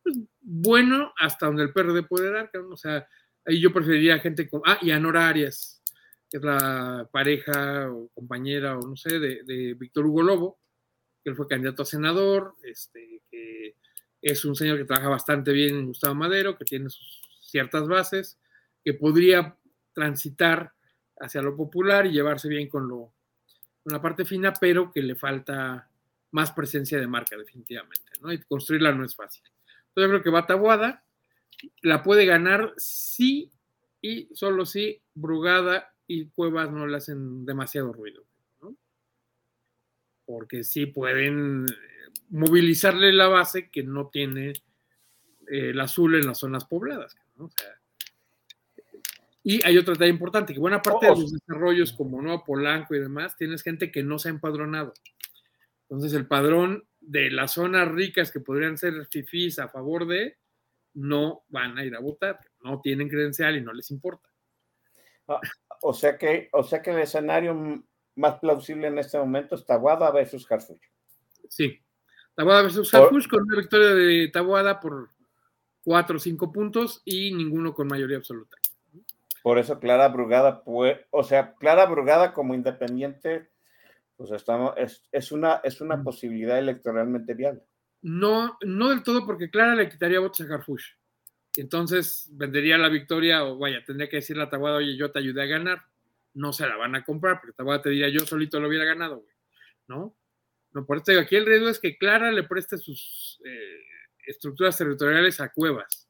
pues, bueno, hasta donde el PRD puede dar, o sea, ahí yo preferiría gente como, ah, y Anora Arias, que es la pareja o compañera o no sé, de, de Víctor Hugo Lobo, él fue candidato a senador, este, que es un señor que trabaja bastante bien en Gustavo Madero, que tiene sus ciertas bases, que podría transitar hacia lo popular y llevarse bien con lo con la parte fina, pero que le falta más presencia de marca definitivamente, ¿no? Y construirla no es fácil. Entonces yo creo que va Tabuada, la puede ganar sí y solo si Brugada y Cuevas no le hacen demasiado ruido. Porque sí pueden movilizarle la base que no tiene el azul en las zonas pobladas. ¿no? O sea, y hay otro detalle importante, que buena parte de los desarrollos como Nuevo Polanco y demás, tienes gente que no se ha empadronado. Entonces el padrón de las zonas ricas que podrían ser fifís a favor de, no van a ir a votar, no tienen credencial y no les importa. Ah, o sea que, o sea que el escenario más plausible en este momento es Tabuada versus Harfuch. Sí, Tabuada versus Harfuch con una victoria de Tabuada por cuatro o cinco puntos y ninguno con mayoría absoluta. Por eso Clara Brugada, puede, o sea, Clara Brugada como independiente, pues estamos, es, es una, es una posibilidad electoralmente viable. No, no del todo, porque Clara le quitaría votos a Harfush. Entonces vendería la victoria, o vaya, tendría que decirle a Tabuada, oye, yo te ayudé a ganar. No se la van a comprar, porque Tabuada te diría, yo solito lo hubiera ganado, güey. ¿No? No, por eso aquí el riesgo es que Clara le preste sus eh, estructuras territoriales a Cuevas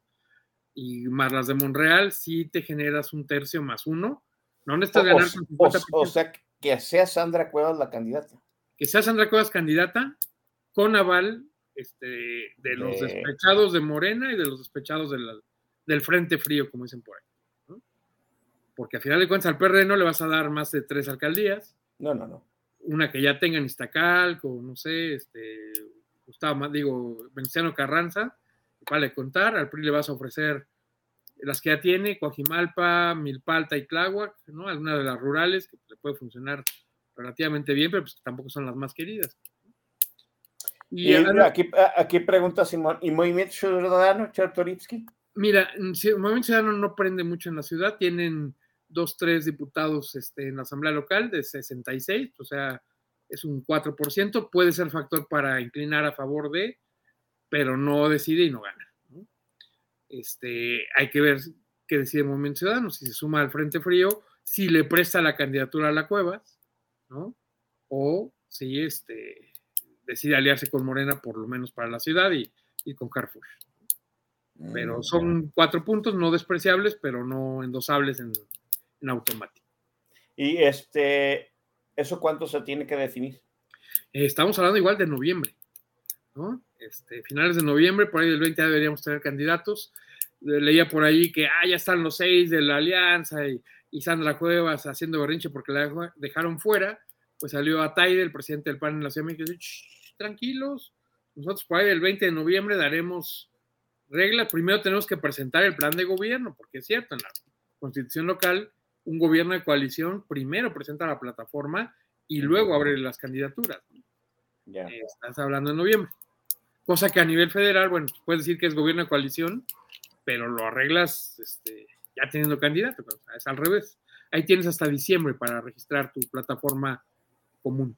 y más las de Monreal, si te generas un tercio más uno. No necesitas ganar o, sea, que sea Sandra Cuevas la candidata. Que sea Sandra Cuevas candidata con aval este, de los despechados de Morena y de los despechados del Frente Frío, como dicen por ahí. Porque al final de cuentas al PRD no le vas a dar más de tres alcaldías. No, no, no. Una que ya tenga en Iztacalco, no sé, este, Gustavo, digo, Venciano Carranza, vale contar, al PRI le vas a ofrecer las que ya tiene, Coajimalpa, Milpalta y Tláhuac, ¿no? Algunas de las rurales que le puede funcionar relativamente bien, pero pues tampoco son las más queridas. Y, aquí, aquí pregunta Simón, ¿y Movimiento Ciudadano, Chertorivsky? Mira, Movimiento Ciudadano no prende mucho en la ciudad, tienen dos, tres diputados este, en la Asamblea Local de 66, o sea, es un 4%, puede ser factor para inclinar a favor de, pero no decide y no gana. Este, hay que ver qué decide el Movimiento Ciudadano, si se suma al Frente Frío, si le presta la candidatura a la Cuevas, ¿no? O si este, decide aliarse con Morena, por lo menos para la ciudad, y, con Carrefour. Pero mm, son cuatro puntos no despreciables, pero no endosables en, en automático. ¿Y este, eso cuánto se tiene que definir? estamos hablando igual de noviembre, ¿no? Este, finales de noviembre, por ahí del 20 deberíamos tener candidatos. Leía por ahí que ah, ya están los seis de la alianza y, Sandra Cuevas haciendo berrinche porque la dejaron fuera. Pues salió a Taide, el presidente del PAN en la Ciudad de México, y dice, tranquilos, nosotros por ahí del 20 de noviembre daremos reglas. Primero tenemos que presentar el plan de gobierno, porque es cierto, en la constitución local, un gobierno de coalición primero presenta la plataforma y luego abre las candidaturas. Ya. Estás hablando en noviembre. Cosa que a nivel federal, bueno, puedes decir que es gobierno de coalición, pero lo arreglas este, ya teniendo candidato, es al revés. Ahí tienes hasta diciembre para registrar tu plataforma común.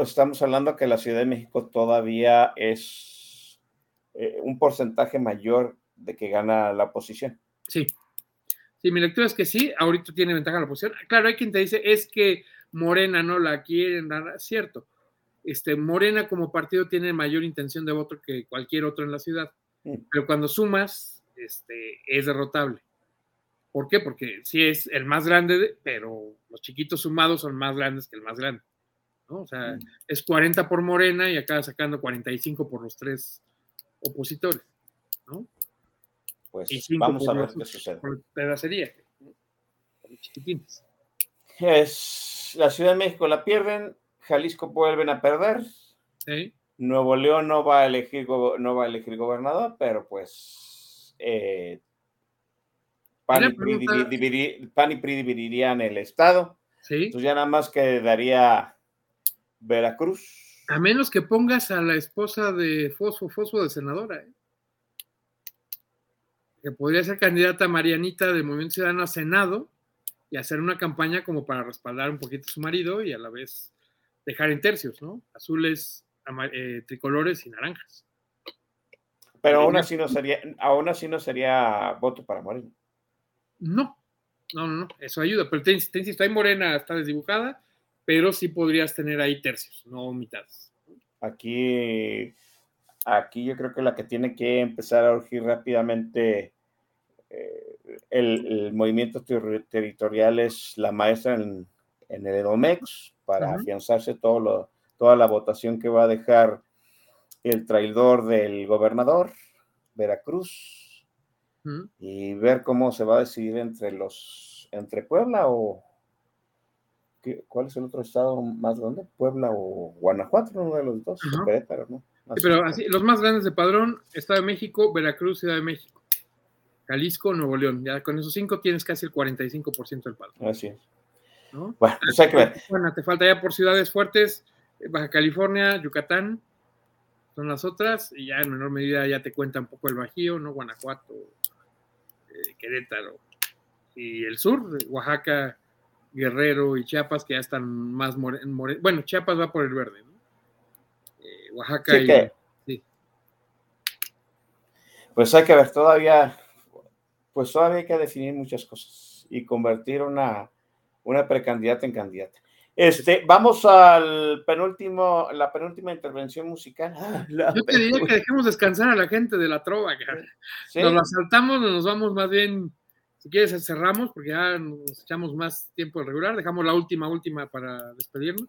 Estamos hablando que la Ciudad de México todavía es eh, un porcentaje mayor de que gana la oposición. Sí. Sí, mi lectura es que sí, ahorita tiene ventaja la oposición. Claro, hay quien te dice, es que Morena no la quieren dar, cierto, este, Morena como partido tiene mayor intención de voto que cualquier otro en la ciudad, pero cuando sumas, este, es derrotable. ¿Por qué? Porque sí es el más grande, pero los chiquitos sumados son más grandes que el más grande. O sea, es 40 por Morena y acaba sacando 45 por los tres opositores. ¿no? Pues vamos a ver qué sucede. Por pedacería. chiquitines. Es, la Ciudad de México la pierden, Jalisco vuelven a perder. Nuevo León no va a elegir, no va a elegir gobernador, pero pues eh, PAN, y PRI dividirían el estado. Entonces ya nada más quedaría Veracruz. A menos que pongas a la esposa de Fosfo, Fosfo de senadora. ¿eh? Que podría ser candidata Marianita del Movimiento Ciudadano a Senado y hacer una campaña como para respaldar un poquito a su marido y a la vez dejar en tercios, ¿no? Azules, eh, tricolores y naranjas. Pero aún así no sería, aún así no sería voto para Morena. No, no, no, eso ayuda. Pero te, insisto, hay Morena está desdibujada, pero sí podrías tener ahí tercios, no mitades. Aquí, aquí yo creo que la que tiene que empezar a urgir rápidamente eh, el, movimiento territorial es la maestra en, en el Edomex, para afianzarse todo lo, toda la votación que va a dejar el traidor del gobernador Veracruz y ver cómo se va a decidir entre los, entre Puebla o ¿cuál es el otro estado más grande? Puebla o Guanajuato, uno de los dos, ¿no? pero así, los más grandes de padrón, Estado de México, Veracruz, Ciudad de México, Jalisco, Nuevo León. Ya con esos cinco tienes casi el 45% del padrón. Así es. Bueno, pues hay que ver. Bueno, te falta ya por ciudades fuertes, Baja California, Yucatán, son las otras, y ya en menor medida ya te cuenta un poco el Bajío, ¿no? Guanajuato, eh, Querétaro, y el sur, Oaxaca, Guerrero y Chiapas, que ya están más more, bueno, Chiapas va por el verde, ¿no? Eh, Oaxaca y... Sí. Pues hay que ver, todavía, pues todavía hay que definir muchas cosas y convertir una, una precandidata en candidata. Este, vamos al penúltimo, la penúltima intervención musical. Ah, Yo te diría que dejemos descansar a la gente de la trova, Nos la saltamos, nos vamos más bien, si quieres cerramos, porque ya nos echamos más tiempo regular, dejamos la última, última para despedirnos.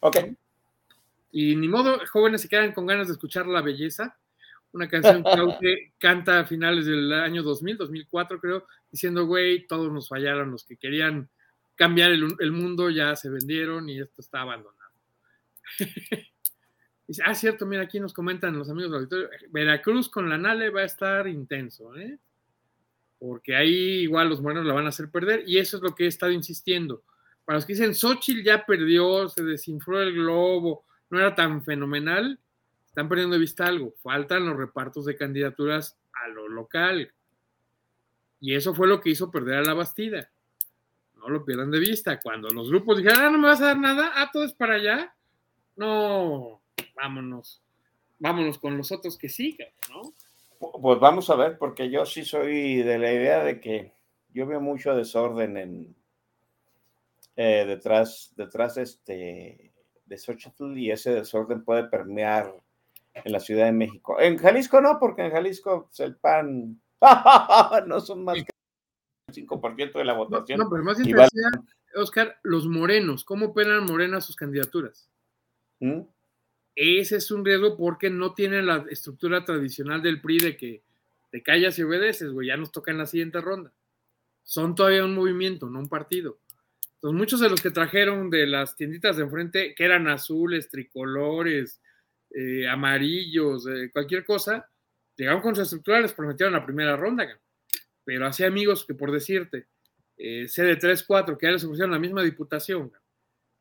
Ok. Y ni modo, jóvenes se quedan con ganas de escuchar La Belleza, una canción que canta a finales del año 2000, 2004 creo, diciendo, güey, todos nos fallaron los que querían cambiar el, mundo, ya se vendieron y esto está abandonado. Dice, ah, cierto, mira, aquí nos comentan los amigos del auditorio, Veracruz con la Nale va a estar intenso, ¿eh? Porque ahí igual los morenos la van a hacer perder y eso es lo que he estado insistiendo. Para los que dicen, Xochitl ya perdió, se desinfló el globo, no era tan fenomenal, están perdiendo de vista algo, faltan los repartos de candidaturas a lo local. Y eso fue lo que hizo perder a la Bastida no lo pierdan de vista. Cuando los grupos dijeron, ah, no me vas a dar nada, ah, todo es para allá, no, vámonos, vámonos con los otros que sigan, ¿no? Pues vamos a ver, porque yo sí soy de la idea de que yo veo mucho desorden en eh, detrás, detrás este, de Xochitl y ese desorden puede permear en la Ciudad de México. En Jalisco no, porque en Jalisco pues, el PAN no son más que 5% de la votación. No, pero más interesante, Oscar, los morenos, ¿cómo operan Morena sus candidaturas? ¿Mm? Ese es un riesgo porque no tienen la estructura tradicional del PRI de que te callas y obedeces, güey, ya nos toca en la siguiente ronda. Son todavía un movimiento, no un partido. Entonces, muchos de los que trajeron de las tienditas de enfrente, que eran azules, tricolores, eh, amarillos, eh, cualquier cosa, llegaron con su estructura, les prometieron la primera ronda pero así amigos que por decirte, eh, de 3-4, que ya les ofrecieron la misma diputación,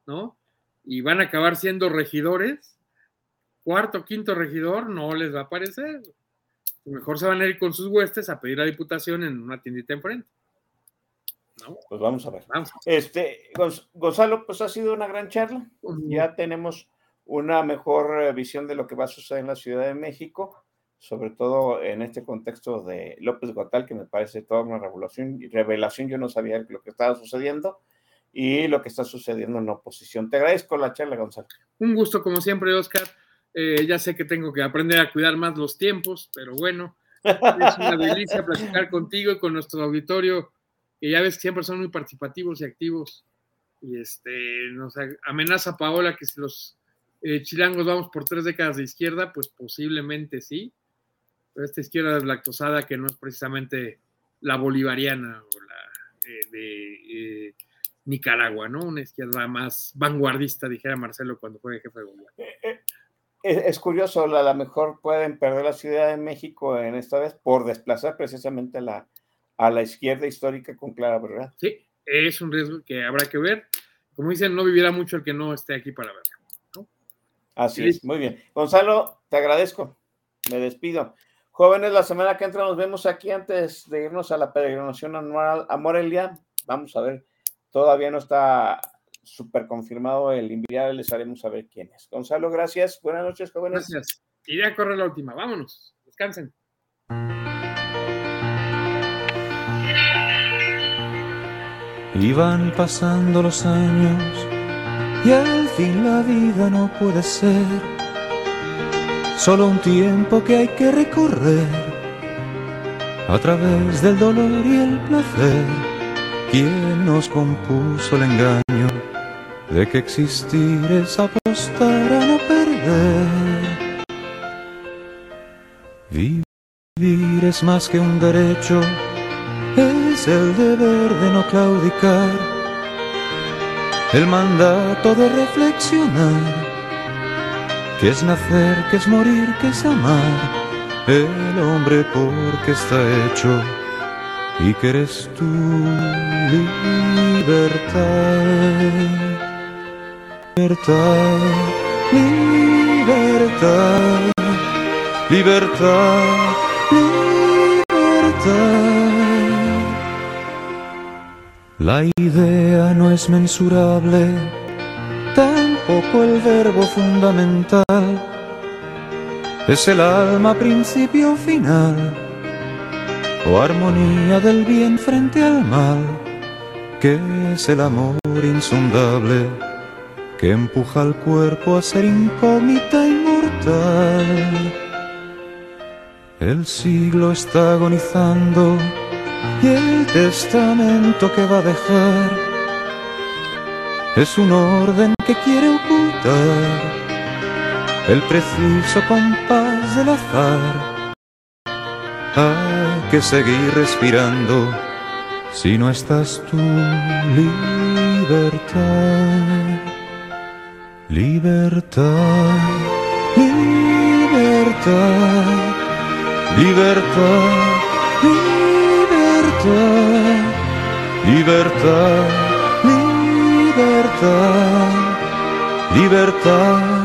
¿no? Y van a acabar siendo regidores, cuarto, quinto regidor, no les va a parecer. Mejor se van a ir con sus huestes a pedir la diputación en una tiendita enfrente. ¿No? Pues vamos a ver. Este, Gonzalo, pues ha sido una gran charla. Ya tenemos una mejor eh, visión de lo que va a suceder en la Ciudad de México sobre todo en este contexto de López Gotal, que me parece toda una revelación, revelación, yo no sabía lo que estaba sucediendo y lo que está sucediendo en la oposición. Te agradezco la charla, Gonzalo. Un gusto, como siempre, Oscar. Eh, ya sé que tengo que aprender a cuidar más los tiempos, pero bueno, es una delicia platicar contigo y con nuestro auditorio, que ya ves que siempre son muy participativos y activos. Y este, nos amenaza Paola que si los eh, chilangos vamos por tres décadas de izquierda, pues posiblemente sí esta izquierda lactosada que no es precisamente la bolivariana o la eh, de eh, Nicaragua, ¿no? Una izquierda más vanguardista, dijera Marcelo cuando fue jefe de gobierno. Es, curioso, a lo mejor pueden perder la Ciudad de México en esta vez por desplazar precisamente a la, a la izquierda histórica con Clara ¿verdad? Sí, es un riesgo que habrá que ver. Como dicen, no vivirá mucho el que no esté aquí para verlo. Así es, muy bien. Gonzalo, te agradezco. Me despido. Jóvenes, la semana que entra nos vemos aquí antes de irnos a la peregrinación anual a Morelia. Vamos a ver, todavía no está súper confirmado el invitado, les haremos saber quién es. Gonzalo, gracias. Buenas noches, jóvenes. Gracias. Iré a correr la última. Vámonos. Descansen. Iban pasando los años y al fin la vida no puede ser solo un tiempo que hay que recorrer a través del dolor y el placer. ¿Quién nos compuso el engaño de que existir es apostar a no perder? Vivir es más que un derecho, es el deber de no claudicar, el mandato de reflexionar, que es nacer, que es morir, que es amar, el hombre porque está hecho y que eres tu libertad, libertad, libertad, libertad, libertad. La idea no es mensurable, tampoco el verbo fundamental, es el alma principio final o armonía del bien frente al mal, que es el amor insondable que empuja al cuerpo a ser incógnita inmortal. El siglo está agonizando y el testamento que va a dejar es un orden que quiere ocultar el preciso compás del azar hay que seguir respirando si no estás tu libertad. Libertad, libertad, libertad, libertad, libertad, libertad, libertad.